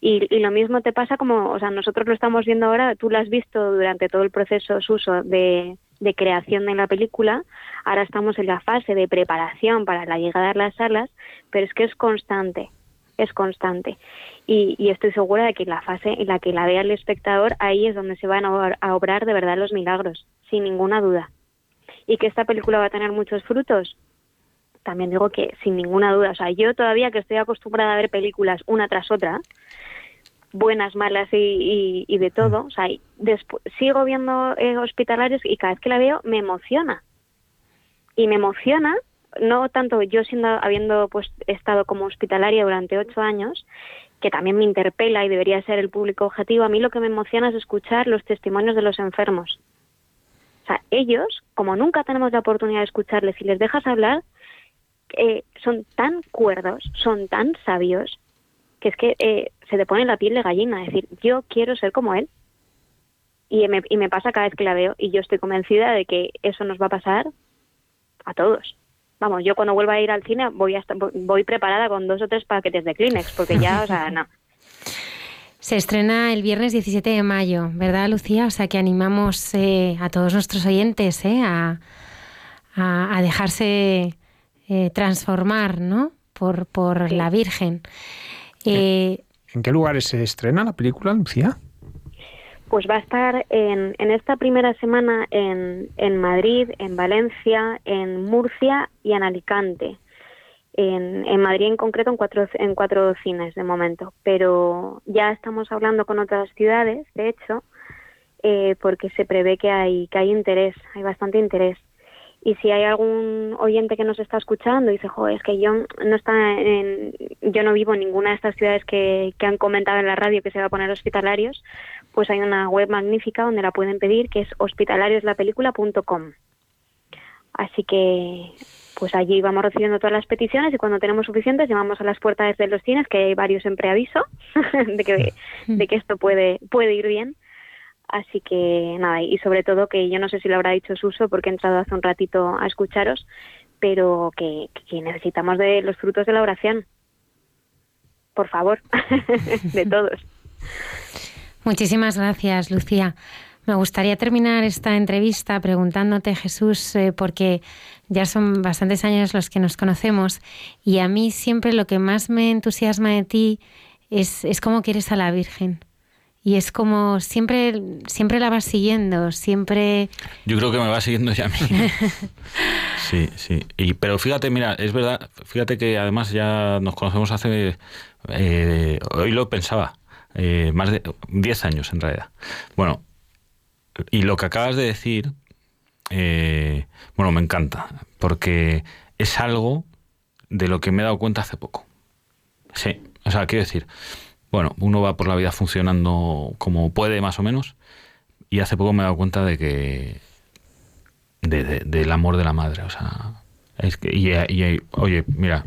Y, y, lo mismo te pasa como, o sea, nosotros lo estamos viendo ahora, tú lo has visto durante todo el proceso Suso de, de creación de la película, ahora estamos en la fase de preparación para la llegada a las salas, pero es que es constante, es constante. Y, y estoy segura de que la fase en la que la vea el espectador, ahí es donde se van a obrar de verdad los milagros, sin ninguna duda. Y que esta película va a tener muchos frutos, también digo que sin ninguna duda. O sea, yo todavía que estoy acostumbrada a ver películas una tras otra, buenas, malas y, y, de todo. O sea, después, sigo viendo eh, hospitalarios y cada vez que la veo me emociona. Y me emociona, no tanto yo siendo, habiendo pues estado como hospitalaria durante ocho años, que también me interpela y debería ser el público objetivo, a mí lo que me emociona es escuchar los testimonios de los enfermos. O sea, ellos, como nunca tenemos la oportunidad de escucharles y les dejas hablar, eh, son tan cuerdos, son tan sabios, que es que eh, se te pone la piel de gallina, es decir, yo quiero ser como él. Y me, y me pasa cada vez que la veo y yo estoy convencida de que eso nos va a pasar a todos. Vamos, yo cuando vuelva a ir al cine voy, a voy preparada con dos o tres paquetes de Kleenex, porque ya, o sea, no. Se estrena el viernes 17 de mayo, ¿verdad, Lucía? O sea, que animamos eh, a todos nuestros oyentes eh, a, a, dejarse eh, transformar, ¿no? Por, por la Virgen. Eh, ¿En qué lugares se estrena la película, Lucía? Pues va a estar en, en esta primera semana en, en, Madrid, en Valencia, en Murcia y en Alicante. En, en, Madrid en concreto en cuatro, en cuatro cines de momento, pero ya estamos hablando con otras ciudades, de hecho, eh, porque se prevé que hay, que hay interés, hay bastante interés. Y si hay algún oyente que nos está escuchando y dice, joder, es que yo no está en, yo no vivo en ninguna de estas ciudades que, que han comentado en la radio que se va a poner hospitalarios, pues hay una web magnífica donde la pueden pedir que es hospitalario.com Así que pues allí vamos recibiendo todas las peticiones y cuando tenemos suficientes llamamos a las puertas de los cines, que hay varios en preaviso de que, de que esto puede, puede ir bien Así que nada, y sobre todo que yo no sé si lo habrá dicho Suso porque he entrado hace un ratito a escucharos, pero que, necesitamos de los frutos de la oración. Por favor, de todos. Muchísimas gracias, Lucía. Me gustaría terminar esta entrevista preguntándote, Jesús, eh, porque ya son bastantes años los que nos conocemos y a mí siempre lo que más me entusiasma de ti es, es cómo quieres a la Virgen y es como siempre siempre la vas siguiendo, siempre Yo creo que me va siguiendo ya a mí. sí, sí. Y pero fíjate, mira, es verdad, fíjate que además ya nos conocemos hace eh, hoy lo pensaba, eh, más de 10 años en realidad. Bueno, y lo que acabas de decir eh, bueno, me encanta, porque es algo de lo que me he dado cuenta hace poco. Sí, o sea, quiero decir, bueno, uno va por la vida funcionando como puede más o menos y hace poco me he dado cuenta de que del amor de la madre, o sea, es que y, oye, mira,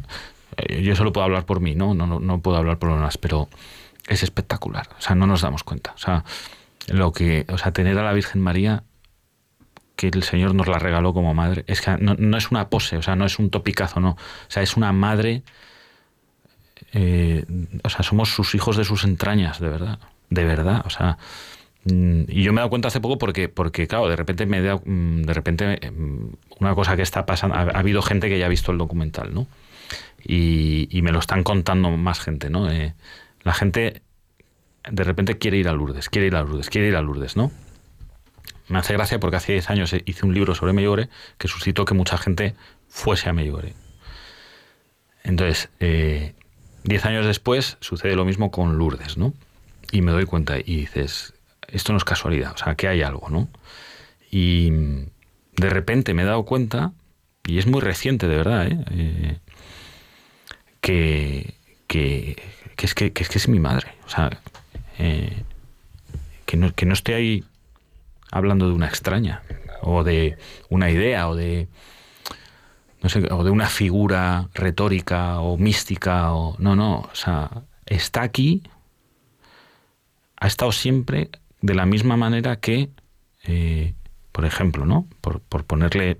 eh, yo solo puedo hablar por mí, ¿no? No, no, no puedo hablar por los demás, pero es espectacular, o sea, no nos damos cuenta, o sea, lo que, o sea, tener a la Virgen María que el Señor nos la regaló como madre. Es que no, es una pose, o sea, no es un topicazo, no. O sea, es una madre. Eh, o sea, somos sus hijos de sus entrañas, de verdad. De verdad. O sea. Mm, y yo me he dado cuenta hace poco porque, porque claro, de repente me he dado, mm, de repente mm, una cosa que está pasando, ha, habido gente que ya ha visto el documental, ¿no? Y, me lo están contando más gente, ¿no? Eh, la gente de repente quiere ir a Lourdes, quiere ir a Lourdes, quiere ir a Lourdes, ¿no? Me hace gracia porque hace 10 años hice un libro sobre Mellore que suscitó que mucha gente fuese a Mellore. Entonces, 10 eh, años después sucede lo mismo con Lourdes, ¿no? Y me doy cuenta y dices, esto no es casualidad, o sea, que hay algo, ¿no? Y de repente me he dado cuenta, y es muy reciente de verdad, ¿eh? eh que, que, es que, que, es mi madre. O sea, eh, que, no, que no esté ahí hablando de una extraña, o de una idea, o de no sé, o de una figura retórica o mística, o no, no, o sea, está aquí, ha estado siempre de la misma manera que, eh, por ejemplo, ¿no? Por, por, ponerle,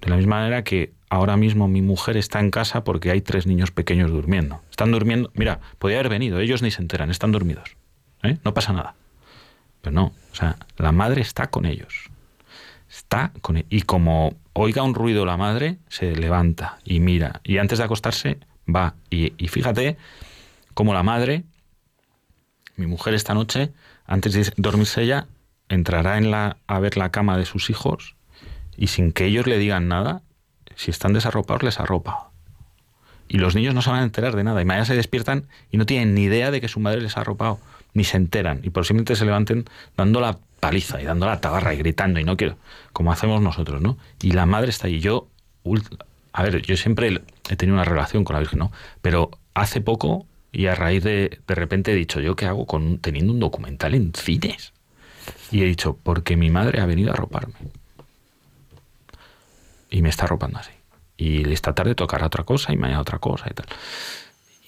de la misma manera que ahora mismo mi mujer está en casa porque hay tres niños pequeños durmiendo. Están durmiendo, mira, podía haber venido, ellos ni se enteran, están dormidos. ¿Eh? No pasa nada. Pero no, o sea, la madre está con ellos. Está con ellos. Y como oiga un ruido la madre, se levanta y mira. Y antes de acostarse, va. Y, fíjate cómo la madre, mi mujer esta noche, antes de dormirse ella, entrará en la, a ver la cama de sus hijos y sin que ellos le digan nada, si están desarropados, les arropa. Y los niños no se van a enterar de nada. Y mañana se despiertan y no tienen ni idea de que su madre les ha arropado ni se enteran y posiblemente se levanten dando la paliza y dando la tabarra y gritando y no quiero, como hacemos nosotros, ¿no? Y la madre está ahí. Yo, a ver, yo siempre he tenido una relación con la Virgen, ¿no? Pero hace poco y a raíz de, de repente he dicho, ¿yo qué hago con teniendo un documental en cines? Y he dicho, porque mi madre ha venido a roparme. Y me está arropando así. Y esta tarde tocará otra cosa y mañana otra cosa y tal.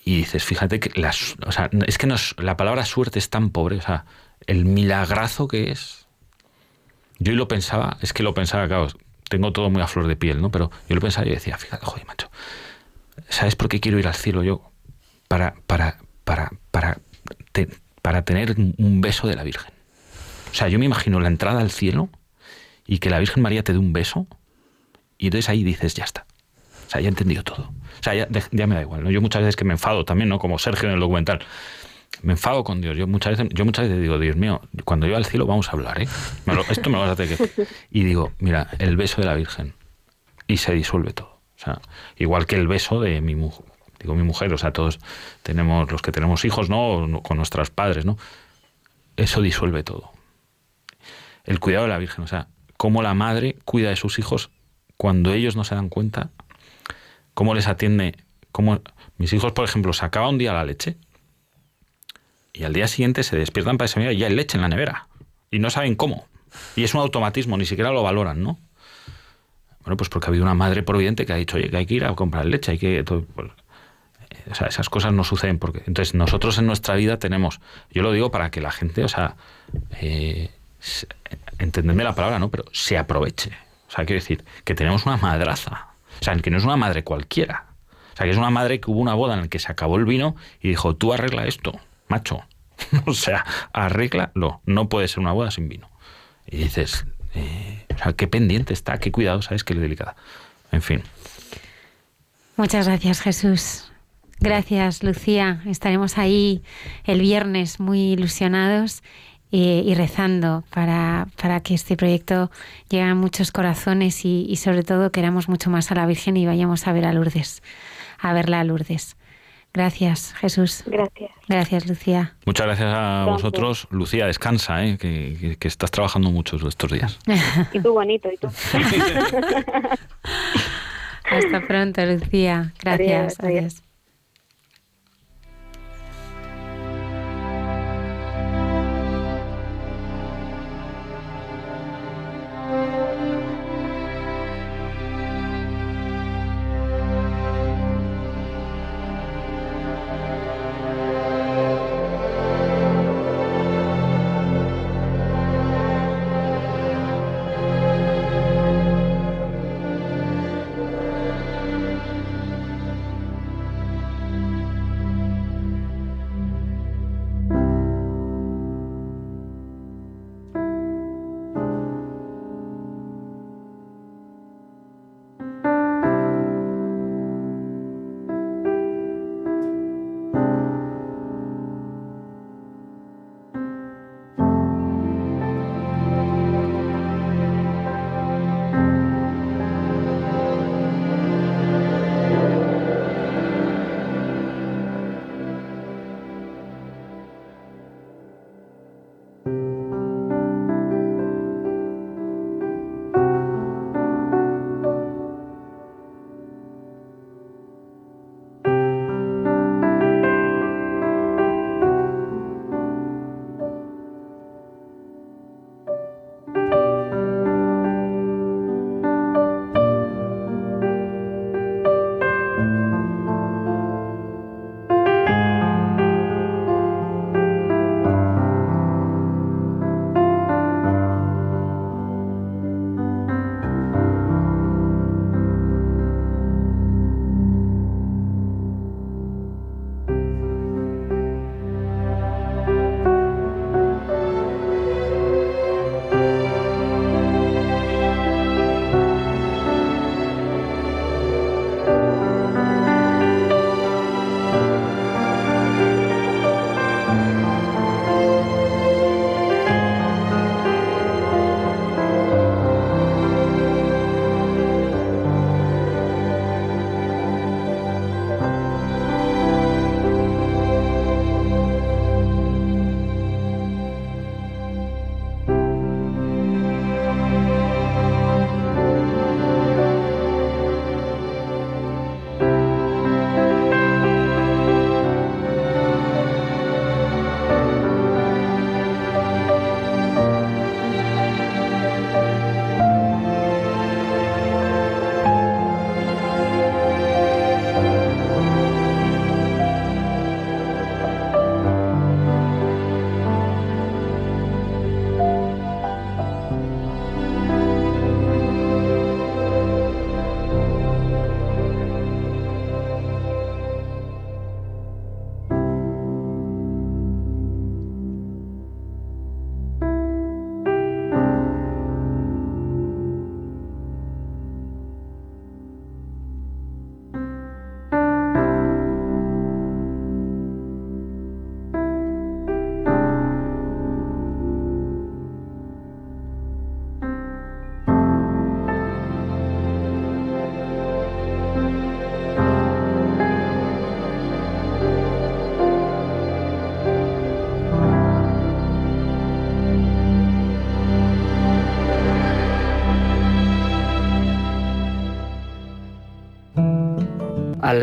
Y dices, fíjate que las, o sea, es que la palabra suerte es tan pobre, o sea, el milagrazo que es. Yo lo pensaba, es que lo pensaba, claro, tengo todo muy a flor de piel, ¿no? Pero yo lo pensaba y decía, fíjate, joder, macho, ¿sabes por qué quiero ir al cielo yo? Para, para, para, para, para tener un beso de la Virgen. O sea, yo me imagino la entrada al cielo y que la Virgen María te dé un beso y entonces ahí dices, ya está. Sea, ya he entendido todo. O sea, ya, me da igual. ¿no? Yo muchas veces que me enfado también, ¿no? Como Sergio en el documental. Me enfado con Dios. Yo muchas veces, yo muchas veces digo, Dios mío, cuando yo al cielo vamos a hablar, ¿eh? esto me lo vas a tener que... Y digo, mira, el beso de la Virgen. Y se disuelve todo. O sea, igual que el beso de mi mujer. Digo, mi mujer, o sea, todos tenemos, los que tenemos hijos, ¿no? Con nuestros padres, ¿no? Eso disuelve todo. El cuidado de la Virgen, o sea, cómo la madre cuida de sus hijos cuando ellos no se dan cuenta cómo les atiende, cómo mis hijos, por ejemplo, sacaba un día la leche y al día siguiente se despiertan para día y ya hay leche en la nevera y no saben cómo. Y es un automatismo, ni siquiera lo valoran, ¿no? Bueno, pues porque ha habido una madre providente que ha dicho, oye, que hay que ir a comprar leche, hay que... Pues, o sea, esas cosas no suceden porque... Entonces, nosotros en nuestra vida tenemos... Yo lo digo para que la gente, o sea... Eh, entenderme la palabra, ¿no? Pero se aproveche. O sea, quiero decir, que tenemos una madraza o sea, que no es una madre cualquiera. O sea, que es una madre que hubo una boda en la que se acabó el vino y dijo, tú arregla esto, macho. o sea, arréglalo. No puede ser una boda sin vino. Y dices, eh, o sea, qué pendiente está, qué cuidado, ¿sabes? Qué delicada. En fin. Muchas gracias, Jesús. Gracias, Lucía. Estaremos ahí el viernes muy ilusionados eh, y rezando para, para, que este proyecto llegue a muchos corazones y, sobre todo queramos mucho más a la Virgen y vayamos a ver a Lourdes, a verla a Lourdes. Gracias, Jesús. Gracias. Gracias, Lucía. Muchas gracias a vosotros. Lucía, descansa, ¿eh? que, que, estás trabajando mucho estos días. y tú, bonito, y tú. Hasta pronto, Lucía. Gracias. adiós.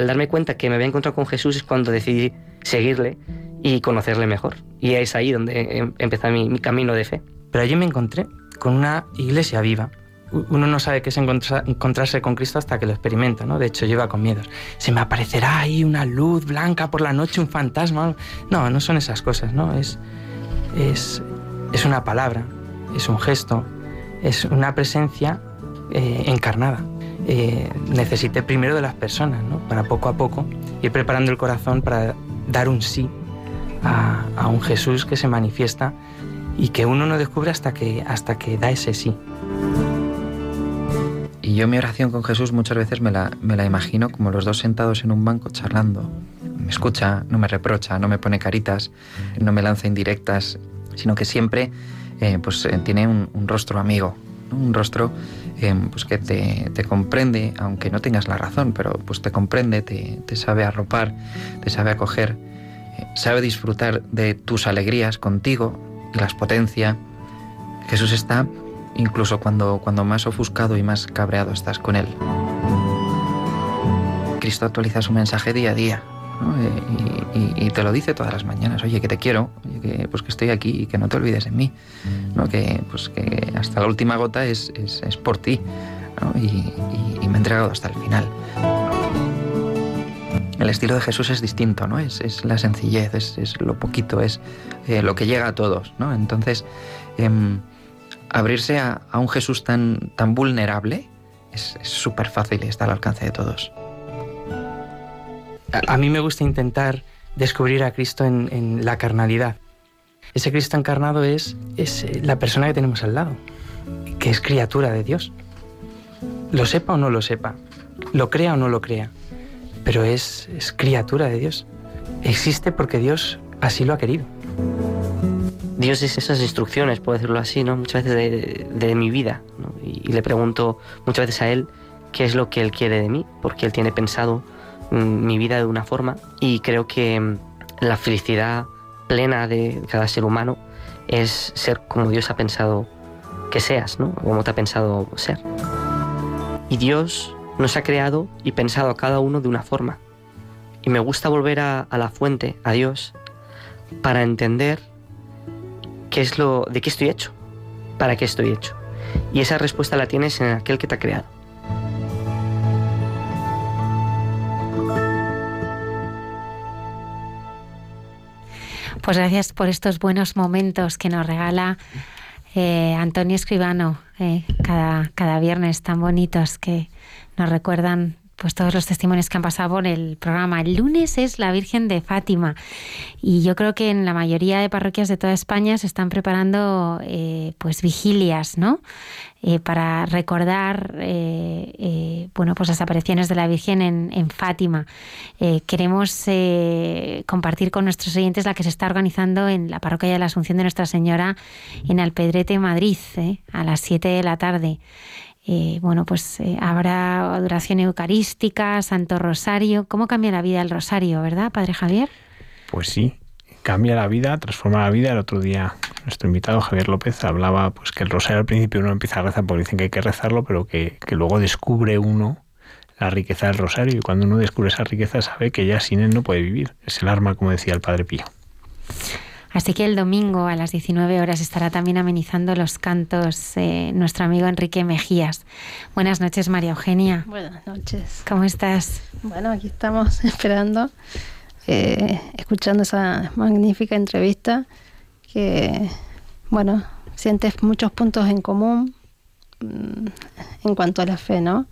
Darme cuenta que me había encontrado con Jesús es cuando decidí seguirle y conocerle mejor. Y es ahí donde em, empezó mi, mi camino de fe. Pero allí me encontré con una iglesia viva. Uno no sabe qué es encontrarse con Cristo hasta que lo experimenta, ¿no? De hecho, lleva con miedos. Se me aparecerá ahí una luz blanca por la noche, un fantasma. No, no son esas cosas, ¿no? Es, es, es una palabra, es un gesto, es una presencia eh, encarnada. Eh, necesité primero de las personas, para poco a poco ir preparando el corazón para dar un sí a, un Jesús que se manifiesta y que uno no descubre hasta que, hasta que da ese sí. Y yo mi oración con Jesús muchas veces me la, me la imagino como los dos sentados en un banco charlando. Me escucha, no me reprocha, no me pone caritas, no me lanza indirectas, sino que siempre eh, pues, eh, tiene un, rostro amigo, un rostro pues que te, te, comprende, aunque no tengas la razón, pero pues te comprende, te, te sabe arropar, te sabe acoger, eh, sabe disfrutar de tus alegrías contigo y las potencia. Jesús está incluso cuando, cuando más ofuscado y más cabreado estás con Él. Cristo actualiza su mensaje día a día. ¿No? Y, te lo dice todas las mañanas, oye, que te quiero, que, pues que estoy aquí y que no te olvides de mí, ¿no? que, pues que hasta la última gota es, es, es por ti ¿no? y, me he entregado hasta el final. El estilo de Jesús es distinto, ¿no? Es, es la sencillez, es, lo poquito, es eh, lo que llega a todos, ¿no? Entonces, eh, abrirse a, a, un Jesús tan, tan vulnerable es súper fácil y está al alcance de todos. A, mí me gusta intentar descubrir a Cristo en, la carnalidad. Ese Cristo encarnado es, es eh, la persona que tenemos al lado, que es criatura de Dios. Lo sepa o no lo sepa, lo crea o no lo crea, pero es, es criatura de Dios. Existe porque Dios así lo ha querido. Dios es esas instrucciones, puedo decirlo así, ¿no? Muchas veces de, de mi vida. Y, le pregunto muchas veces a Él qué es lo que Él quiere de mí, porque Él tiene pensado mi vida de una forma. Y creo que mm, la felicidad plena de cada ser humano es ser como Dios ha pensado que seas, ¿no? Como te ha pensado ser. Y Dios nos ha creado y pensado a cada uno de una forma. Y me gusta volver a, a la fuente, a Dios, para entender qué es lo, de qué estoy hecho, para qué estoy hecho. Y esa respuesta la tienes en aquel que te ha creado. Pues gracias por estos buenos momentos que nos regala eh, Antonio Escribano eh, cada, cada viernes tan bonitos que nos recuerdan pues todos los testimonios que han pasado por el programa. El lunes es la Virgen de Fátima y yo creo que en la mayoría de parroquias de toda España se están preparando eh, pues vigilias, ¿no? Eh, para recordar eh, bueno pues las apariciones de la Virgen en, en Fátima. queremos compartir con nuestros oyentes la que se está organizando en la parroquia de la Asunción de Nuestra Señora en Alpedrete, Madrid, a las 7 de la tarde. Eh, bueno, pues eh, habrá adoración eucarística, Santo Rosario. ¿Cómo cambia la vida el Rosario, verdad, Padre Javier? Pues sí, cambia la vida, transforma la vida. El otro día nuestro invitado Javier López hablaba pues que el Rosario al principio uno empieza a rezar porque dicen que hay que rezarlo, pero que, que luego descubre uno la riqueza del Rosario y cuando uno descubre esa riqueza sabe que ya sin él no puede vivir. Es el arma, como decía el Padre Pío. Así que el domingo a las 19 horas estará también amenizando los cantos eh, nuestro amigo Enrique Mejías. Buenas noches, María Eugenia. Buenas noches. ¿Cómo estás? Bueno, aquí estamos esperando, eh, escuchando esa magnífica entrevista que, bueno, sientes muchos puntos en común mm, en cuanto a la fe, ¿no?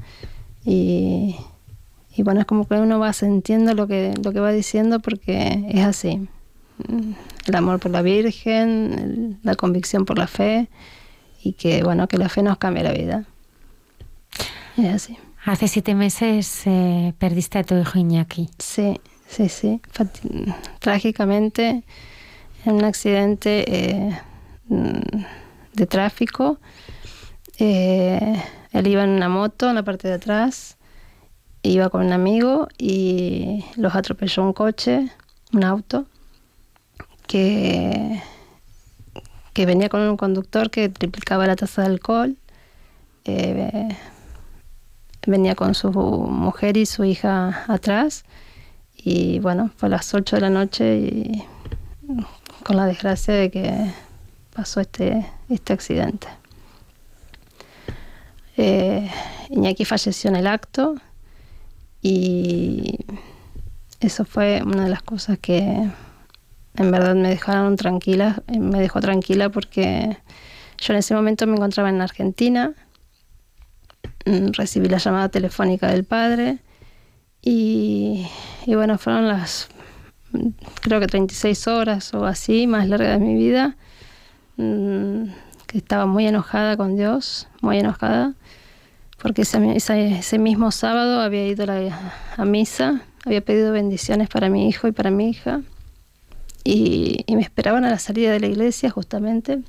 Y, y bueno, es como que uno va sintiendo lo que, lo que va diciendo porque es así el amor por la Virgen, la convicción por la fe y que bueno, que la fe nos cambia la vida. Es así. Hace siete meses eh, perdiste a tu hijo Iñaki. Sí, sí, sí. Trágicamente, en un accidente eh, de tráfico, eh, él iba en una moto en la parte de atrás, iba con un amigo y los atropelló un coche, un auto que, que venía con un conductor que triplicaba la tasa de alcohol. Eh, venía con su mujer y su hija atrás. Y bueno, fue a las 8 de la noche y con la desgracia de que pasó este, este accidente. Eh, Iñaki falleció en el acto y eso fue una de las cosas que en verdad me dejaron tranquila, eh, me dejó tranquila porque yo en ese momento me encontraba en Argentina, mm, recibí la llamada telefónica del padre y, bueno, fueron las creo que 36 horas o así, más larga de mi vida, mm, que estaba muy enojada con Dios, muy enojada, porque ese, mismo sábado había ido a misa, había pedido bendiciones para mi hijo y para mi hija y, me esperaban a la salida de la iglesia justamente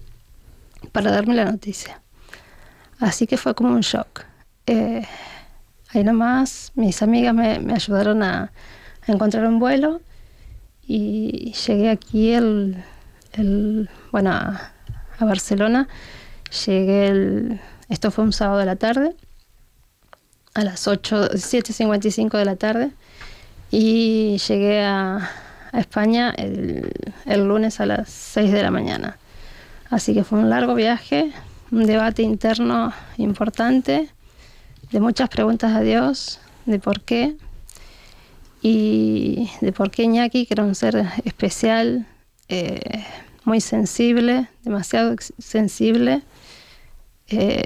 para darme la noticia. Así que fue como un shock. Eh, ahí nomás mis amigas me, ayudaron a, encontrar un vuelo y llegué aquí el, bueno a, Barcelona. Llegué el, esto fue un sábado de la tarde a las 8, 7.55 de la tarde y llegué a, a España el, el lunes a las 6 de la mañana. Así que fue un largo viaje, un debate interno importante, de muchas preguntas a Dios, de por qué, y de por qué Iñaki, que era un ser especial, eh, muy sensible, demasiado sensible. Eh,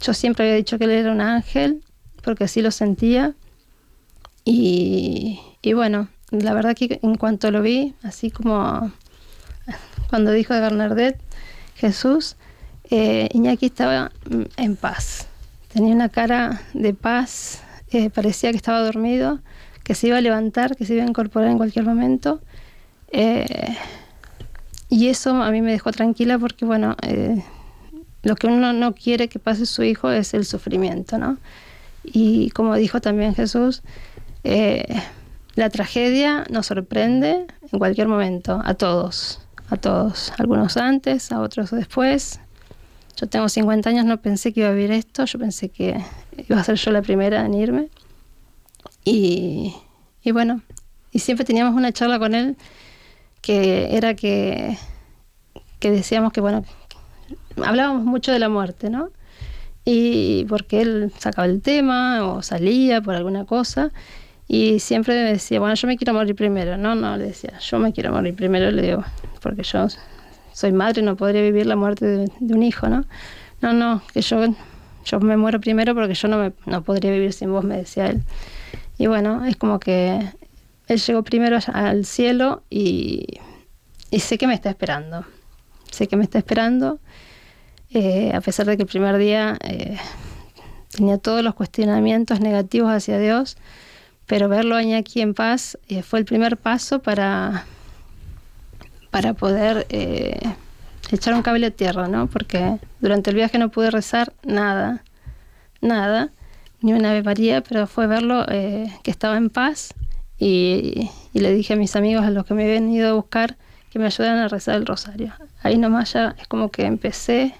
yo siempre había dicho que él era un ángel, porque así lo sentía. Y, y bueno, la verdad que en cuanto lo vi, así como cuando dijo de Bernadette, Jesús, eh, Iñaki estaba en paz. Tenía una cara de paz, eh, parecía que estaba dormido, que se iba a levantar, que se iba a incorporar en cualquier momento. Eh, y eso a mí me dejó tranquila porque, bueno, lo que uno no quiere que pase su hijo es el sufrimiento, ¿no? Y como dijo también Jesús, la tragedia nos sorprende en cualquier momento, a todos, a todos, algunos antes, a otros después. Yo tengo 50 años, no pensé que iba a vivir esto, yo pensé que iba a ser yo la primera en irme. Y, y bueno, y siempre teníamos una charla con él que era que, que decíamos que, bueno, hablábamos mucho de la muerte, ¿no? Y porque él sacaba el tema o salía por alguna cosa y siempre me decía, bueno, yo me quiero morir primero. No, no, le decía, yo me quiero morir primero, le digo, porque yo soy madre no podría vivir la muerte de, un hijo, ¿no? No, no, que yo, yo me muero primero porque yo no, me, no podría vivir sin vos, me decía él. Y bueno, es como que él llegó primero al cielo y, y sé que me está esperando. Sé que me está esperando, eh, a pesar de que el primer día eh, tenía todos los cuestionamientos negativos hacia Dios, pero verlo aquí en paz eh, fue el primer paso para, para poder echar un cable a tierra, ¿no? Porque durante el viaje no pude rezar nada, nada, ni una Ave María, pero fue verlo que estaba en paz y, le dije a mis amigos, a los que me habían venido a buscar, que me ayudaran a rezar el rosario. Ahí nomás ya es como que empecé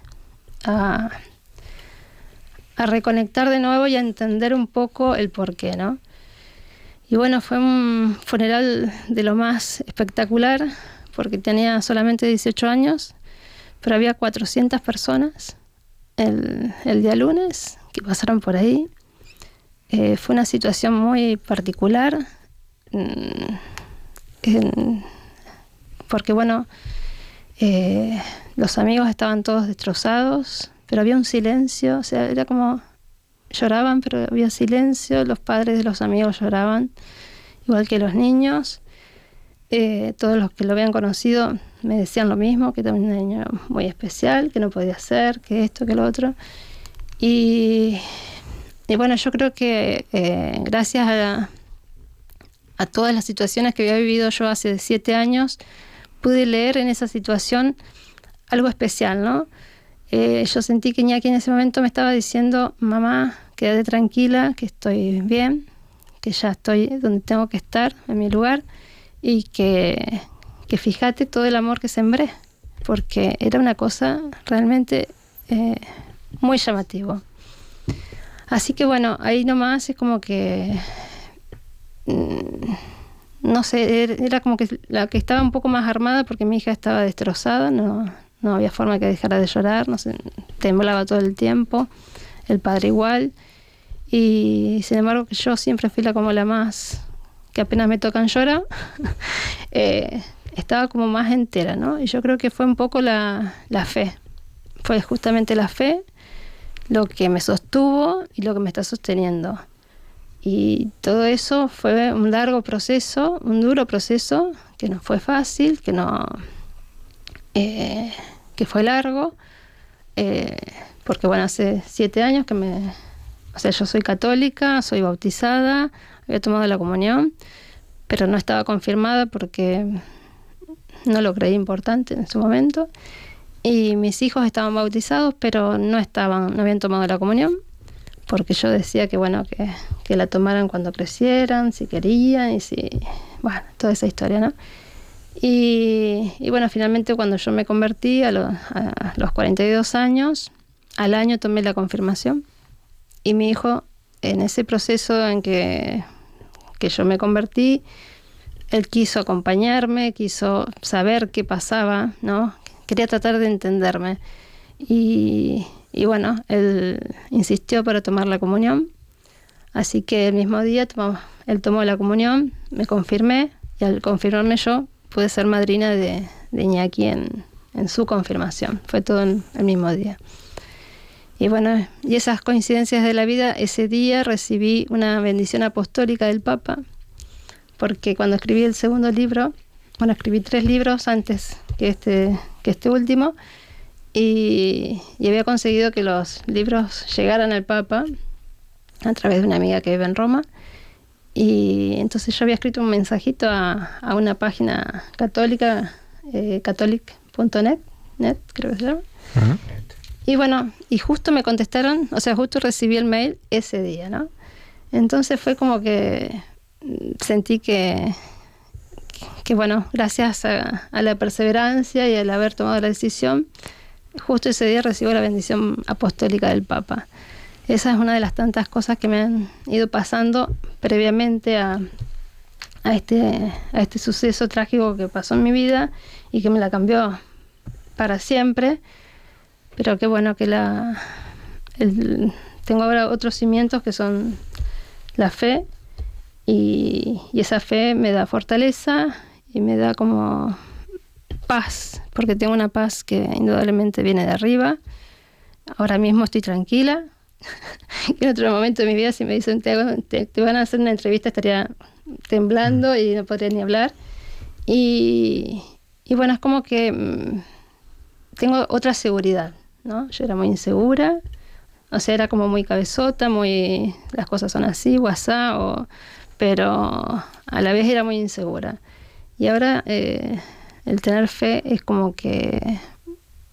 a, a reconectar de nuevo y a entender un poco el porqué, ¿no? Y bueno, fue un funeral de lo más espectacular, porque tenía solamente 18 años, pero había 400 personas el, el día lunes que pasaron por ahí. Eh, fue una situación muy particular, Mm, porque bueno, eh, los amigos estaban todos destrozados, pero había un silencio, o sea, era como lloraban, pero había silencio, los padres de los amigos lloraban, igual que los niños. Eh, todos los que lo habían conocido me decían lo mismo, que era un niño muy especial, que no podía ser, que esto, que lo otro. Y, y bueno, yo creo que eh, gracias a, a todas las situaciones que había vivido yo hace siete años, pude leer en esa situación algo especial, ¿no? Eh, yo sentí que Iñaki en ese momento me estaba diciendo, mamá, quédate tranquila, que estoy bien, que ya estoy donde tengo que estar, en mi lugar, y que, que fíjate todo el amor que sembré, porque era una cosa realmente eh, muy llamativo. Así que bueno, ahí nomás es como que Mm, no sé, er, era como que la que estaba un poco más armada porque mi hija estaba destrozada, no, no había forma que dejara de llorar, no sé, temblaba todo el tiempo, el padre igual, y sin embargo yo siempre fui la como la más, que apenas me tocan llorar, eh, estaba como más entera, ¿no? Y yo creo que fue un poco la, la fe, fue justamente la fe lo que me sostuvo y lo que me está sosteniendo. Y todo eso fue un largo proceso, un duro proceso, que no fue fácil, que no eh, que fue largo, eh, porque bueno, hace siete años que me, o sea, yo soy católica, soy bautizada, había tomado la comunión, pero no estaba confirmada porque no lo creí importante en ese momento. Y mis hijos estaban bautizados, pero no estaban, no habían tomado la comunión porque yo decía que bueno, que, que, la tomaran cuando crecieran, si querían, y si, bueno, toda esa historia, ¿no? Y, y bueno, finalmente cuando yo me convertí a, a, los 42 años, al año tomé la confirmación. Y mi hijo, en ese proceso en que, que yo me convertí, él quiso acompañarme, quiso saber qué pasaba, ¿no? Quería tratar de entenderme. Y, y bueno, él insistió para tomar la comunión. Así que el mismo día él tomó la comunión, me confirmé y al confirmarme yo pude ser madrina de, de Iñaki en, en su confirmación. Fue todo el mismo día. Y bueno, y esas coincidencias de la vida, ese día recibí una bendición apostólica del Papa, porque cuando escribí el segundo libro, bueno, escribí tres libros antes que este, que este último, y, había conseguido que los libros llegaran al Papa a través de una amiga que vive en Roma. Y entonces yo había escrito un mensajito a, una página católica, eh, catholic.net, net, creo que se llama. Y bueno, y justo me contestaron, o sea, justo recibí el mail ese día, ¿no? Entonces fue como que sentí que, que, bueno, gracias a, la perseverancia y al haber tomado la decisión, justo ese día recibo la bendición apostólica del Papa. Esa es una de las tantas cosas que me han ido pasando previamente este, a este suceso trágico que pasó en mi vida y que me la cambió para siempre. Pero qué bueno que la, tengo ahora otros cimientos que son la fe y, esa fe me da fortaleza y me da como paz, porque tengo una paz que indudablemente viene de arriba. Ahora mismo estoy tranquila. en otro momento de mi vida si me dicen te, te, van a hacer una entrevista estaría temblando y no podría ni hablar. Y, y bueno, es como que mm, tengo otra seguridad, ¿no? Yo era muy insegura, o sea, era como muy cabezota, muy las cosas son así, WhatsApp, o, pero a la vez era muy insegura. Y ahora eh, el tener fe es como que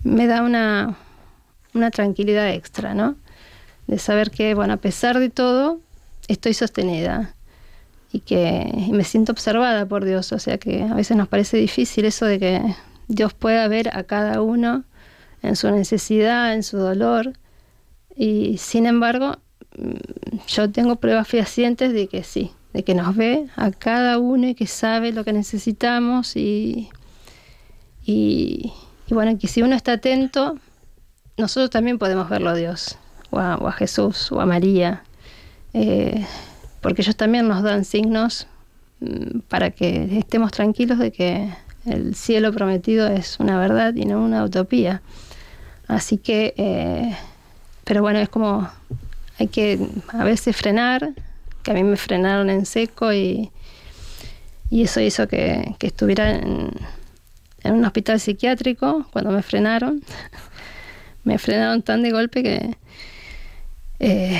me da una, una tranquilidad extra, ¿no? De saber que, bueno, a pesar de todo, estoy sostenida y que me siento observada por Dios. O sea que a veces nos parece difícil eso de que Dios pueda ver a cada uno en su necesidad, en su dolor y sin embargo, mm, yo tengo pruebas fehacientes de que sí, de que nos ve a cada uno y que sabe lo que necesitamos y, y, bueno, que si uno está atento, nosotros también podemos verlo a Dios, o a, Jesús, o a María, eh, porque ellos también nos dan signos mm, para que estemos tranquilos de que el cielo prometido es una verdad y no una utopía. Así que eh, pero bueno, es como hay que a veces frenar, que a mí me frenaron en seco y, y eso hizo que, estuviera en, un hospital psiquiátrico cuando me frenaron. me frenaron tan de golpe que, eh,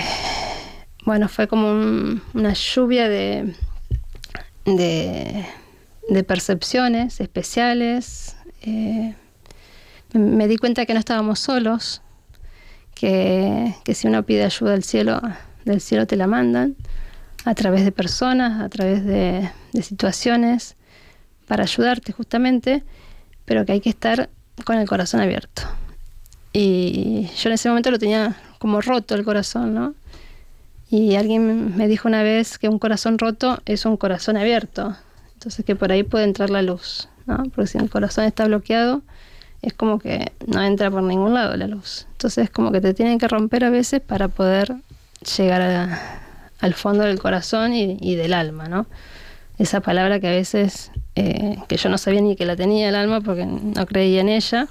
bueno, fue como una lluvia de, de, percepciones especiales. Eh, me di cuenta que no estábamos solos, que, si uno pide ayuda del cielo, del cielo te la mandan, a través de personas, a través de, situaciones, para ayudarte justamente, pero que hay que estar con el corazón abierto. Y yo en ese momento lo tenía como roto el corazón, ¿no? Y alguien me dijo una vez que un corazón roto es un corazón abierto. Entonces que por ahí puede entrar la luz, ¿no? Porque si el corazón está bloqueado, es como que no entra por ningún lado la luz. Entonces es como que te tienen que romper a veces para poder llegar al fondo del corazón y, del alma, ¿no? Esa palabra que a veces, eh, que yo no sabía ni que la tenía el alma porque no creía en ella,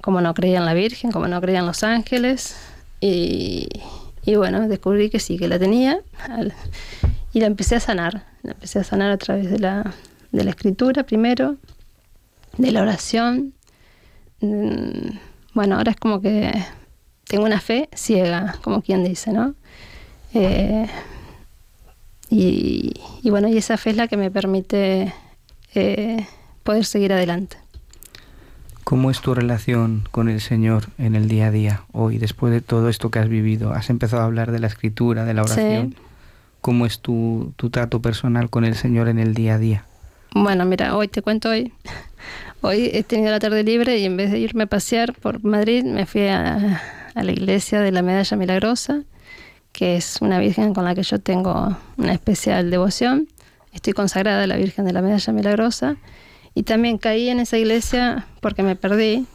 como no creía en la Virgen, como no creía en los ángeles, y, bueno, descubrí que sí, que la tenía, y la empecé a sanar, la empecé a sanar a través de la, de la escritura primero, de la oración, Mm, bueno, ahora es como que tengo una fe ciega, como quien dice, ¿no? Eh, y, bueno, y esa fe es la que me permite eh, poder seguir adelante. ¿Cómo es tu relación con el Señor en el día a día hoy, después de todo esto que has vivido? Has empezado a hablar de la escritura, de la oración. ¿Cómo es tu, tu trato personal con el Señor en el día a día? Bueno, mira, hoy te cuento hoy. Hoy he tenido la tarde libre y en vez de irme a pasear por Madrid, me fui a, la iglesia de la Medalla Milagrosa, que es una virgen con la que yo tengo una especial devoción. Estoy consagrada a la Virgen de la Medalla Milagrosa. Y también caí en esa iglesia porque me perdí.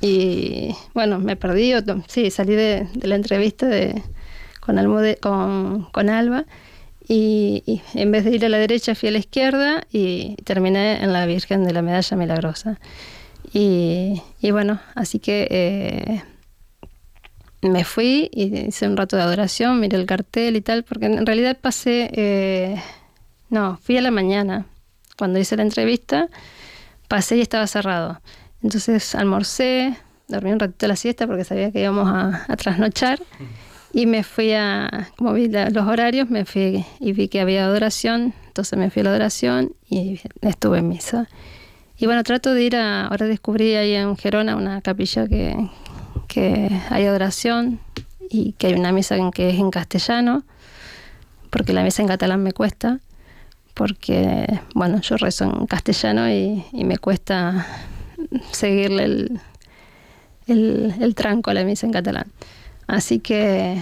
Y bueno, me perdí, sí, salí de, la entrevista de, con, Almude, con, con Alba y, en vez de ir a la derecha fui a la izquierda y terminé en la Virgen de la Medalla Milagrosa. Y, bueno, así que eh, me fui y hice un rato de adoración, miré el cartel y tal, porque en realidad pasé, eh, no, fui a la mañana, cuando hice la entrevista, pasé y estaba cerrado. Entonces almorcé, dormí un ratito la siesta porque sabía que íbamos a, trasnochar. Y me fui a, como vi los horarios, me fui y vi que había adoración, entonces me fui a la adoración y estuve en misa. Y bueno, trato de ir a, ahora descubrí ahí en Gerona una capilla que, que hay adoración y que hay una misa en que es en castellano, porque la misa en catalán me cuesta, porque, bueno, yo rezo en castellano y, me cuesta seguirle el, el, tranco a la misa en catalán. Así que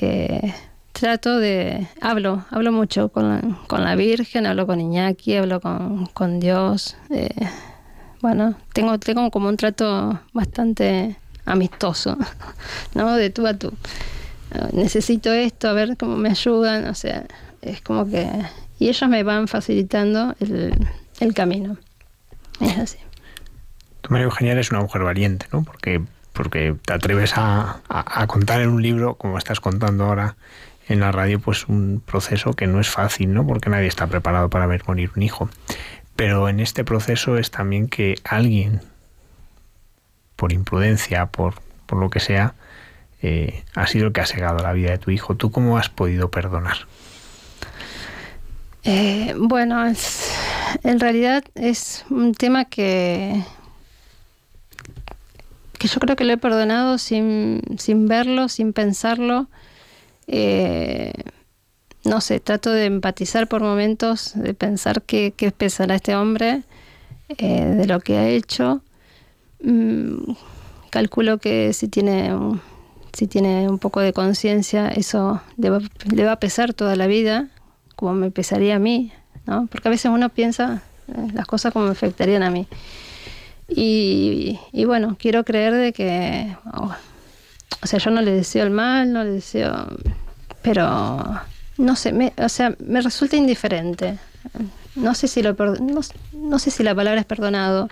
eh, trato de, hablo, hablo mucho con la, con la Virgen, hablo con Iñaki, hablo con, con Dios. Eh, bueno, tengo, tengo como un trato bastante amistoso, ¿no? De tú a tú. Necesito esto, a ver cómo me ayudan, o sea, es como que... Y ellos me van facilitando el, camino. Es así. Tú, María Eugenia, eres una mujer valiente, ¿no? Porque, porque te atreves a, a contar en un libro, como estás contando ahora, en la radio pues un proceso que no es fácil, ¿no? Porque nadie está preparado para ver morir un hijo. Pero en este proceso es también que alguien, por imprudencia, por, por lo que sea, eh, ha sido el que ha segado la vida de tu hijo. ¿Tú cómo has podido perdonar? Eh, bueno, en realidad es un tema que, que yo creo que lo he perdonado sin, sin verlo, sin pensarlo eh, no sé, trato de empatizar por momentos, de pensar qué, qué pensará este hombre eh, de lo que ha hecho. Mm, calculo que si tiene si tiene un poco de conciencia, eso le va, a pesar toda la vida, como me pesaría a mí, ¿no? Porque a veces uno piensa eh, las cosas como me afectarían a mí. Y, bueno, quiero creer de que oh, o sea, yo no le deseo el mal, no le deseo, pero no sé, me, o sea, me resulta indiferente. No sé si lo no, no sé si la palabra es perdonado.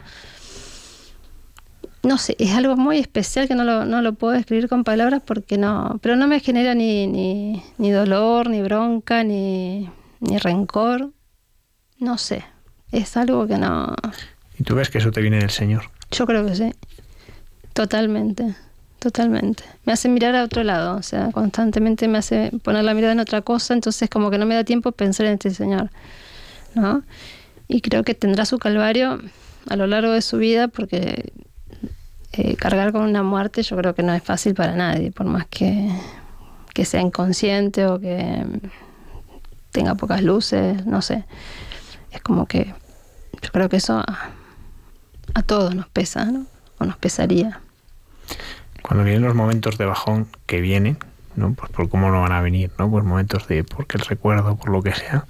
No sé, es algo muy especial que no lo, no lo puedo escribir con palabras porque no, pero no me genera ni, ni, ni dolor, ni bronca, ni, ni rencor. No sé, es algo que no... ¿Y tú ves que eso te viene del Señor? Yo creo que sí, totalmente. Totalmente. Me hace mirar a otro lado, o sea, constantemente me hace poner la mirada en otra cosa, entonces como que no me da tiempo pensar en este Señor, ¿no? Y creo que tendrá su calvario a lo largo de su vida porque eh, cargar con una muerte yo creo que no es fácil para nadie, por más que, que sea inconsciente o que tenga pocas luces, no sé. Es como que yo creo que eso a, todos nos pesa, ¿no? O nos pesaría cuando vienen los momentos de bajón que vienen, ¿no? Pues por cómo no van a venir, ¿no? Pues momentos de porque el recuerdo, por lo que sea,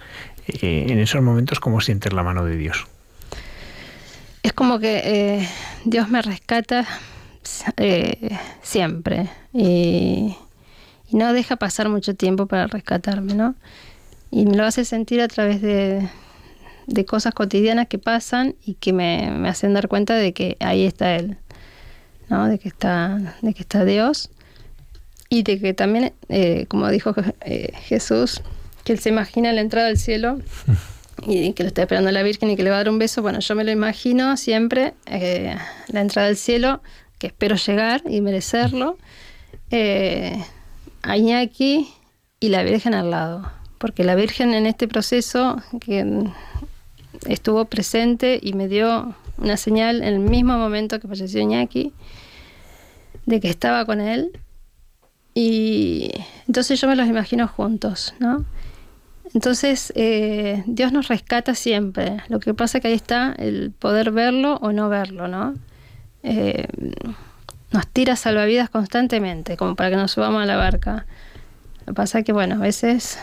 eh, en esos momentos cómo sientes la mano de Dios. Es como que eh, Dios me rescata eh, siempre. Y, no deja pasar mucho tiempo para rescatarme, ¿no? Y me lo hace sentir a través de, cosas cotidianas que pasan y que me, hacen dar cuenta de que ahí está Él de que está, de que está Dios. Y de que también, eh, como dijo eh, Jesús, que él se imagina la entrada al cielo y que lo está esperando la Virgen y que le va a dar un beso. Bueno, yo me lo imagino siempre, eh, la entrada al cielo, que espero llegar y merecerlo, a Iñaki y la Virgen al lado. Porque la Virgen en este proceso que estuvo presente y me dio una señal en el mismo momento que falleció Iñaki de que estaba con él. Y entonces yo me los imagino juntos, ¿no? Entonces eh, Dios nos rescata siempre. Lo que pasa es que ahí está el poder verlo o no verlo, ¿no? Eh, nos tira salvavidas constantemente, como para que nos subamos a la barca. Lo que pasa es que, bueno, a veces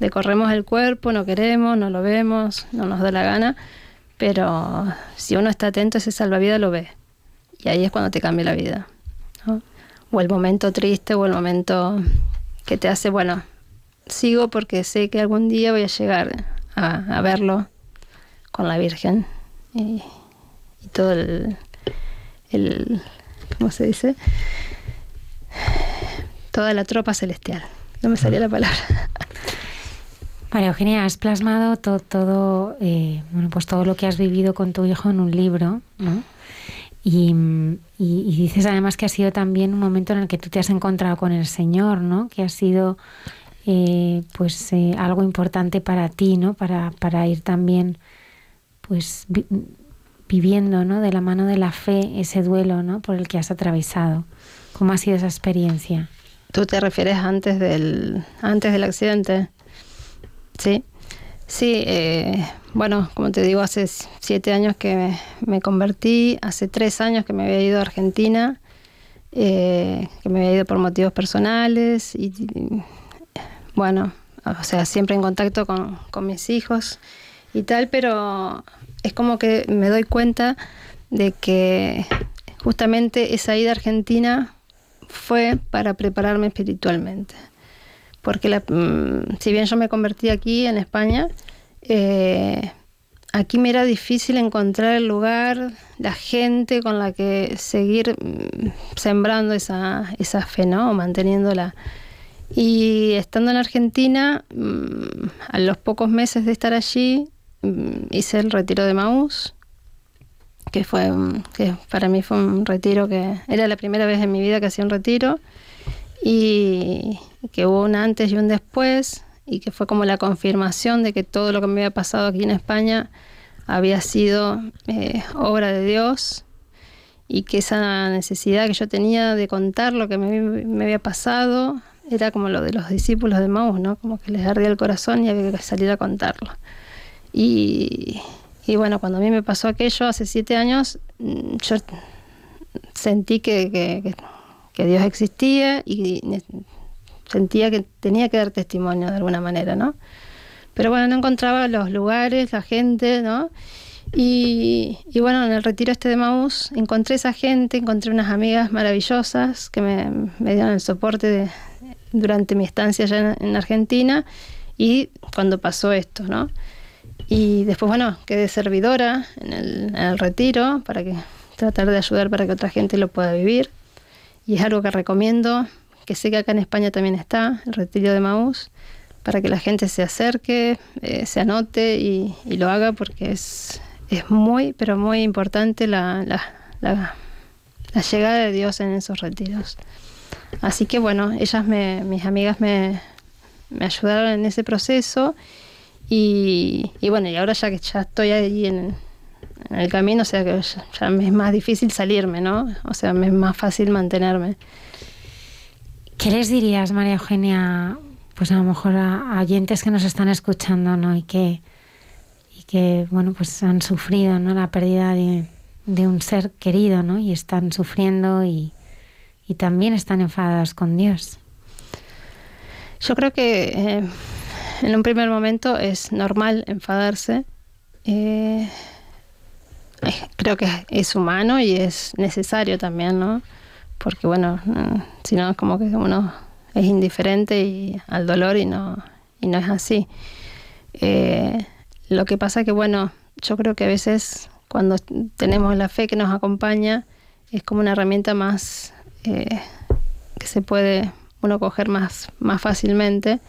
le corremos el cuerpo, no queremos, no lo vemos, no nos da la gana, pero si uno está atento, ese salvavidas lo ve. Y ahí es cuando te cambia la vida. O el momento triste o el momento que te hace, bueno, sigo porque sé que algún día voy a llegar a, verlo con la Virgen y, todo el, el, ¿cómo se dice? Toda la tropa celestial. No me salía la palabra. María Eugenia, has plasmado todo, todo, eh, bueno, pues todo lo que has vivido con tu hijo en un libro, ¿no? Y, dices además que ha sido también un momento en el que tú te has encontrado con el Señor, ¿no? Que ha sido eh, pues eh, algo importante para ti, ¿no? Para, para ir también pues viviendo, ¿no? De la mano de la fe ese duelo, ¿no? Por el que has atravesado. ¿Cómo ha sido esa experiencia? ¿Tú te refieres antes del, antes del accidente? Sí. Sí, eh, bueno, como te digo, hace siete años que me, convertí, hace tres años que me había ido a Argentina, que me había ido por motivos personales y, bueno, o sea, siempre en contacto con, con mis hijos y tal, pero es como que me doy cuenta de que justamente esa ida a Argentina fue para prepararme espiritualmente. Porque mm, si bien yo me convertí aquí en España, eh, aquí me era difícil encontrar el lugar, la gente con la que seguir mm, sembrando esa, esa fe, ¿no? O manteniéndola. Y estando en Argentina, mm, a los pocos meses de estar allí, hice el retiro de Maús, que fue que para mí fue un retiro que era la primera vez en mi vida que hacía un retiro y que hubo un antes y un después y que fue como la confirmación de que todo lo que me había pasado aquí en España había sido eh, obra de Dios y que esa necesidad que yo tenía de contar lo que me, había pasado era como lo de los discípulos de Maús, ¿no? Como que les ardía el corazón y había que salir a contarlo. Y, y bueno, cuando a mí me pasó aquello hace siete años, mm, yo sentí que, Dios existía y sentía que tenía que dar testimonio de alguna manera, ¿no? Pero bueno, no encontraba los lugares, la gente, ¿no? Y, bueno, en el retiro este de Maús encontré esa gente, encontré unas amigas maravillosas que me, dieron el soporte durante mi estancia allá en Argentina y cuando pasó esto, ¿no? Y después, bueno, quedé servidora en el, retiro para que tratar de ayudar para que otra gente lo pueda vivir. Y es algo que recomiendo, que sé que acá en España también está, el retiro de Maús, para que la gente se acerque, eh, se anote y, lo haga porque es, es muy, pero muy importante la, la, llegada de Dios en esos retiros. Así que bueno, ellas, me, mis amigas me, me ayudaron en ese proceso y, bueno, y ahora ya que ya estoy ahí en, el camino, o sea que ya, me es más difícil salirme, ¿no? O sea, me es más fácil mantenerme. ¿Qué les dirías, María Eugenia, pues a lo mejor a, oyentes que nos están escuchando, ¿no? Y que, y que, bueno, pues han sufrido, ¿no? La pérdida de, un ser querido, ¿no? Y están sufriendo y, y también están enfadados con Dios. Yo creo que eh, en un primer momento es normal enfadarse. Eh, creo que es humano y es necesario también, ¿no? Porque bueno, si no es como que uno es indiferente y, al dolor y no, y no es así. Eh, lo que pasa que bueno, yo creo que a veces cuando tenemos la fe que nos acompaña es como una herramienta más eh, que se puede uno coger más, más fácilmente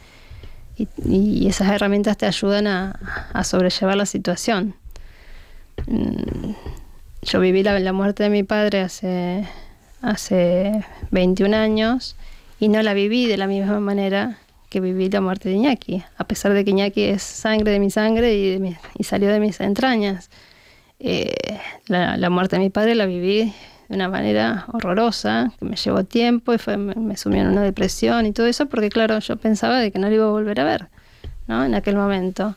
y, esas herramientas te ayudan a, sobrellevar la situación. Mm, yo viví la, muerte de mi padre hace, hace 21 años y no la viví de la misma manera que viví la muerte de Iñaki, a pesar de que Iñaki es sangre de mi sangre y, y salió de mis entrañas. Eh, la, muerte de mi padre la viví de una manera horrorosa, que me llevó tiempo y fue, me, sumió en una depresión y todo eso, porque claro, yo pensaba de que no lo iba a volver a ver, ¿no? En aquel momento.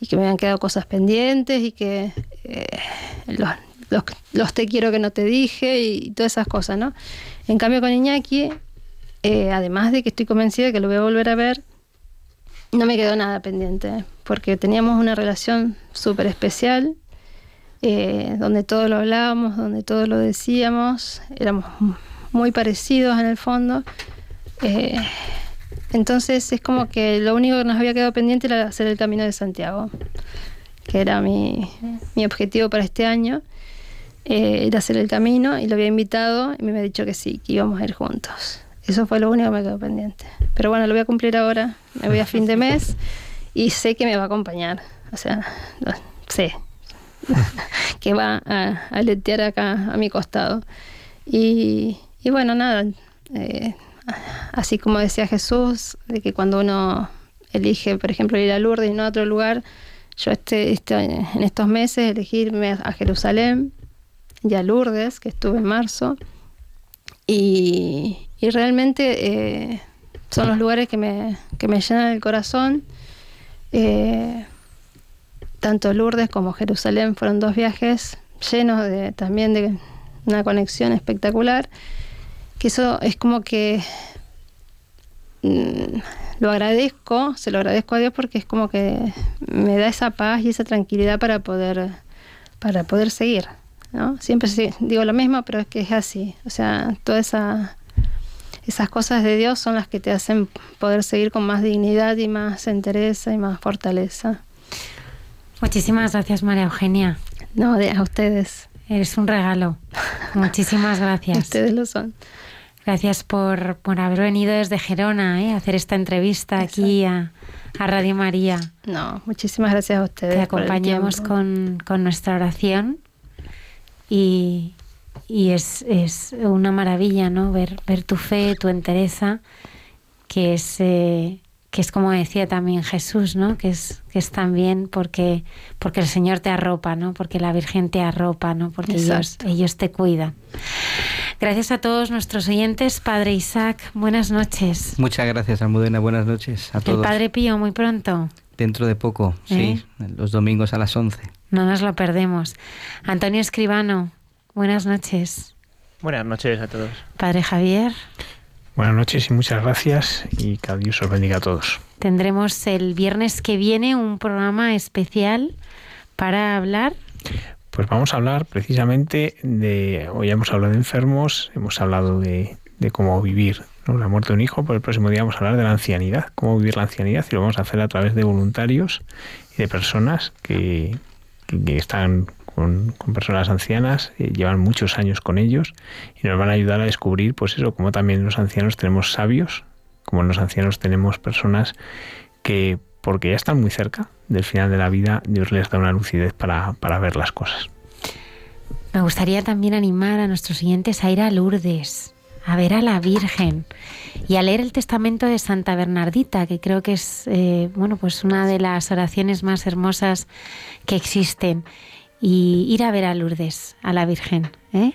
Y que me habían quedado cosas pendientes y que eh, los, los, te quiero que no te dije y, todas esas cosas, ¿no? En cambio con Iñaki, eh, además de que estoy convencida de que lo voy a volver a ver, no me quedó nada pendiente, porque teníamos una relación súper especial eh, donde todo lo hablábamos, donde todo lo decíamos, éramos muy parecidos en el fondo. Eh, entonces es como que lo único que nos había quedado pendiente era hacer el Camino de Santiago, que era mi, objetivo para este año, eh, era hacer el camino y lo había invitado y me había dicho que sí, que íbamos a ir juntos. Eso fue lo único que me quedó pendiente. Pero bueno, lo voy a cumplir ahora, me voy a fin de mes y sé que me va a acompañar. O sea, sé, que va a aletear acá a mi costado. Y, bueno, nada, eh, así como decía Jesús, de que cuando uno elige, por ejemplo, ir a Lourdes y no a otro lugar, yo este, este, en estos meses elegirme a Jerusalén y a Lourdes, que estuve en marzo, y, realmente eh, son los lugares que me, que me llenan el corazón. Eh, tanto Lourdes como Jerusalén fueron dos viajes llenos de, también de una conexión espectacular, que eso es como que mm, lo agradezco, se lo agradezco a Dios porque es como que me da esa paz y esa tranquilidad para poder, para poder seguir. ¿no? Siempre digo lo mismo, pero es que es así. O sea, todas esa, esas cosas de Dios son las que te hacen poder seguir con más dignidad y más entereza y más fortaleza. Muchísimas gracias, María Eugenia. No, a ustedes. Eres un regalo. Muchísimas gracias. ustedes lo son. Gracias por, por haber venido desde Gerona ¿eh? a hacer esta entrevista aquí a, a, Radio María. No, muchísimas gracias a ustedes. Te acompañamos con, con, nuestra oración y, y es, es, una maravilla ¿no? ver, ver tu fe, tu entereza, que es, eh, que es como decía también Jesús, ¿no? Que es, que es también porque, porque el Señor te arropa, ¿no? Porque la Virgen te arropa, ¿no? Porque ellos, ellos te cuidan. Gracias a todos nuestros oyentes. Padre Isaac, buenas noches. Muchas gracias, Almudena. Buenas noches a todos. El Padre Pío, muy pronto. Dentro de poco, sí. ¿Eh? Los domingos a las 11. No nos lo perdemos. Antonio Escribano, buenas noches. Buenas noches a todos. Padre Javier. Buenas noches y muchas gracias y que Dios os bendiga a todos. Tendremos el viernes que viene un programa especial para hablar. Pues vamos a hablar precisamente de, hoy hemos hablado de enfermos, hemos hablado de, cómo vivir la muerte de un hijo, por el próximo día vamos a hablar de la ancianidad, cómo vivir la ancianidad y lo vamos a hacer a través de voluntarios y de personas que, que están con, personas ancianas, llevan muchos años con ellos y nos van a ayudar a descubrir, pues eso, como también los ancianos tenemos sabios, como los ancianos tenemos personas que, porque ya están muy cerca del final de la vida, Dios les da una lucidez para, para ver las cosas. Me gustaría también animar a nuestros siguientes a ir a Lourdes, a ver a la Virgen y a leer el testamento de Santa Bernardita, que creo que es eh, bueno, pues una de las oraciones más hermosas que existen y ir a ver a Lourdes, a la Virgen. ¿eh?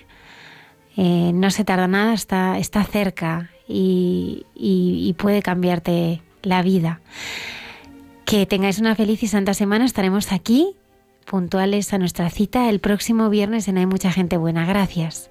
Eh, no se tarda nada, está, está cerca y, y puede cambiarte la vida. Que tengáis una feliz y santa semana. Estaremos aquí puntuales a nuestra cita el próximo viernes en Hay mucha gente buena. Gracias.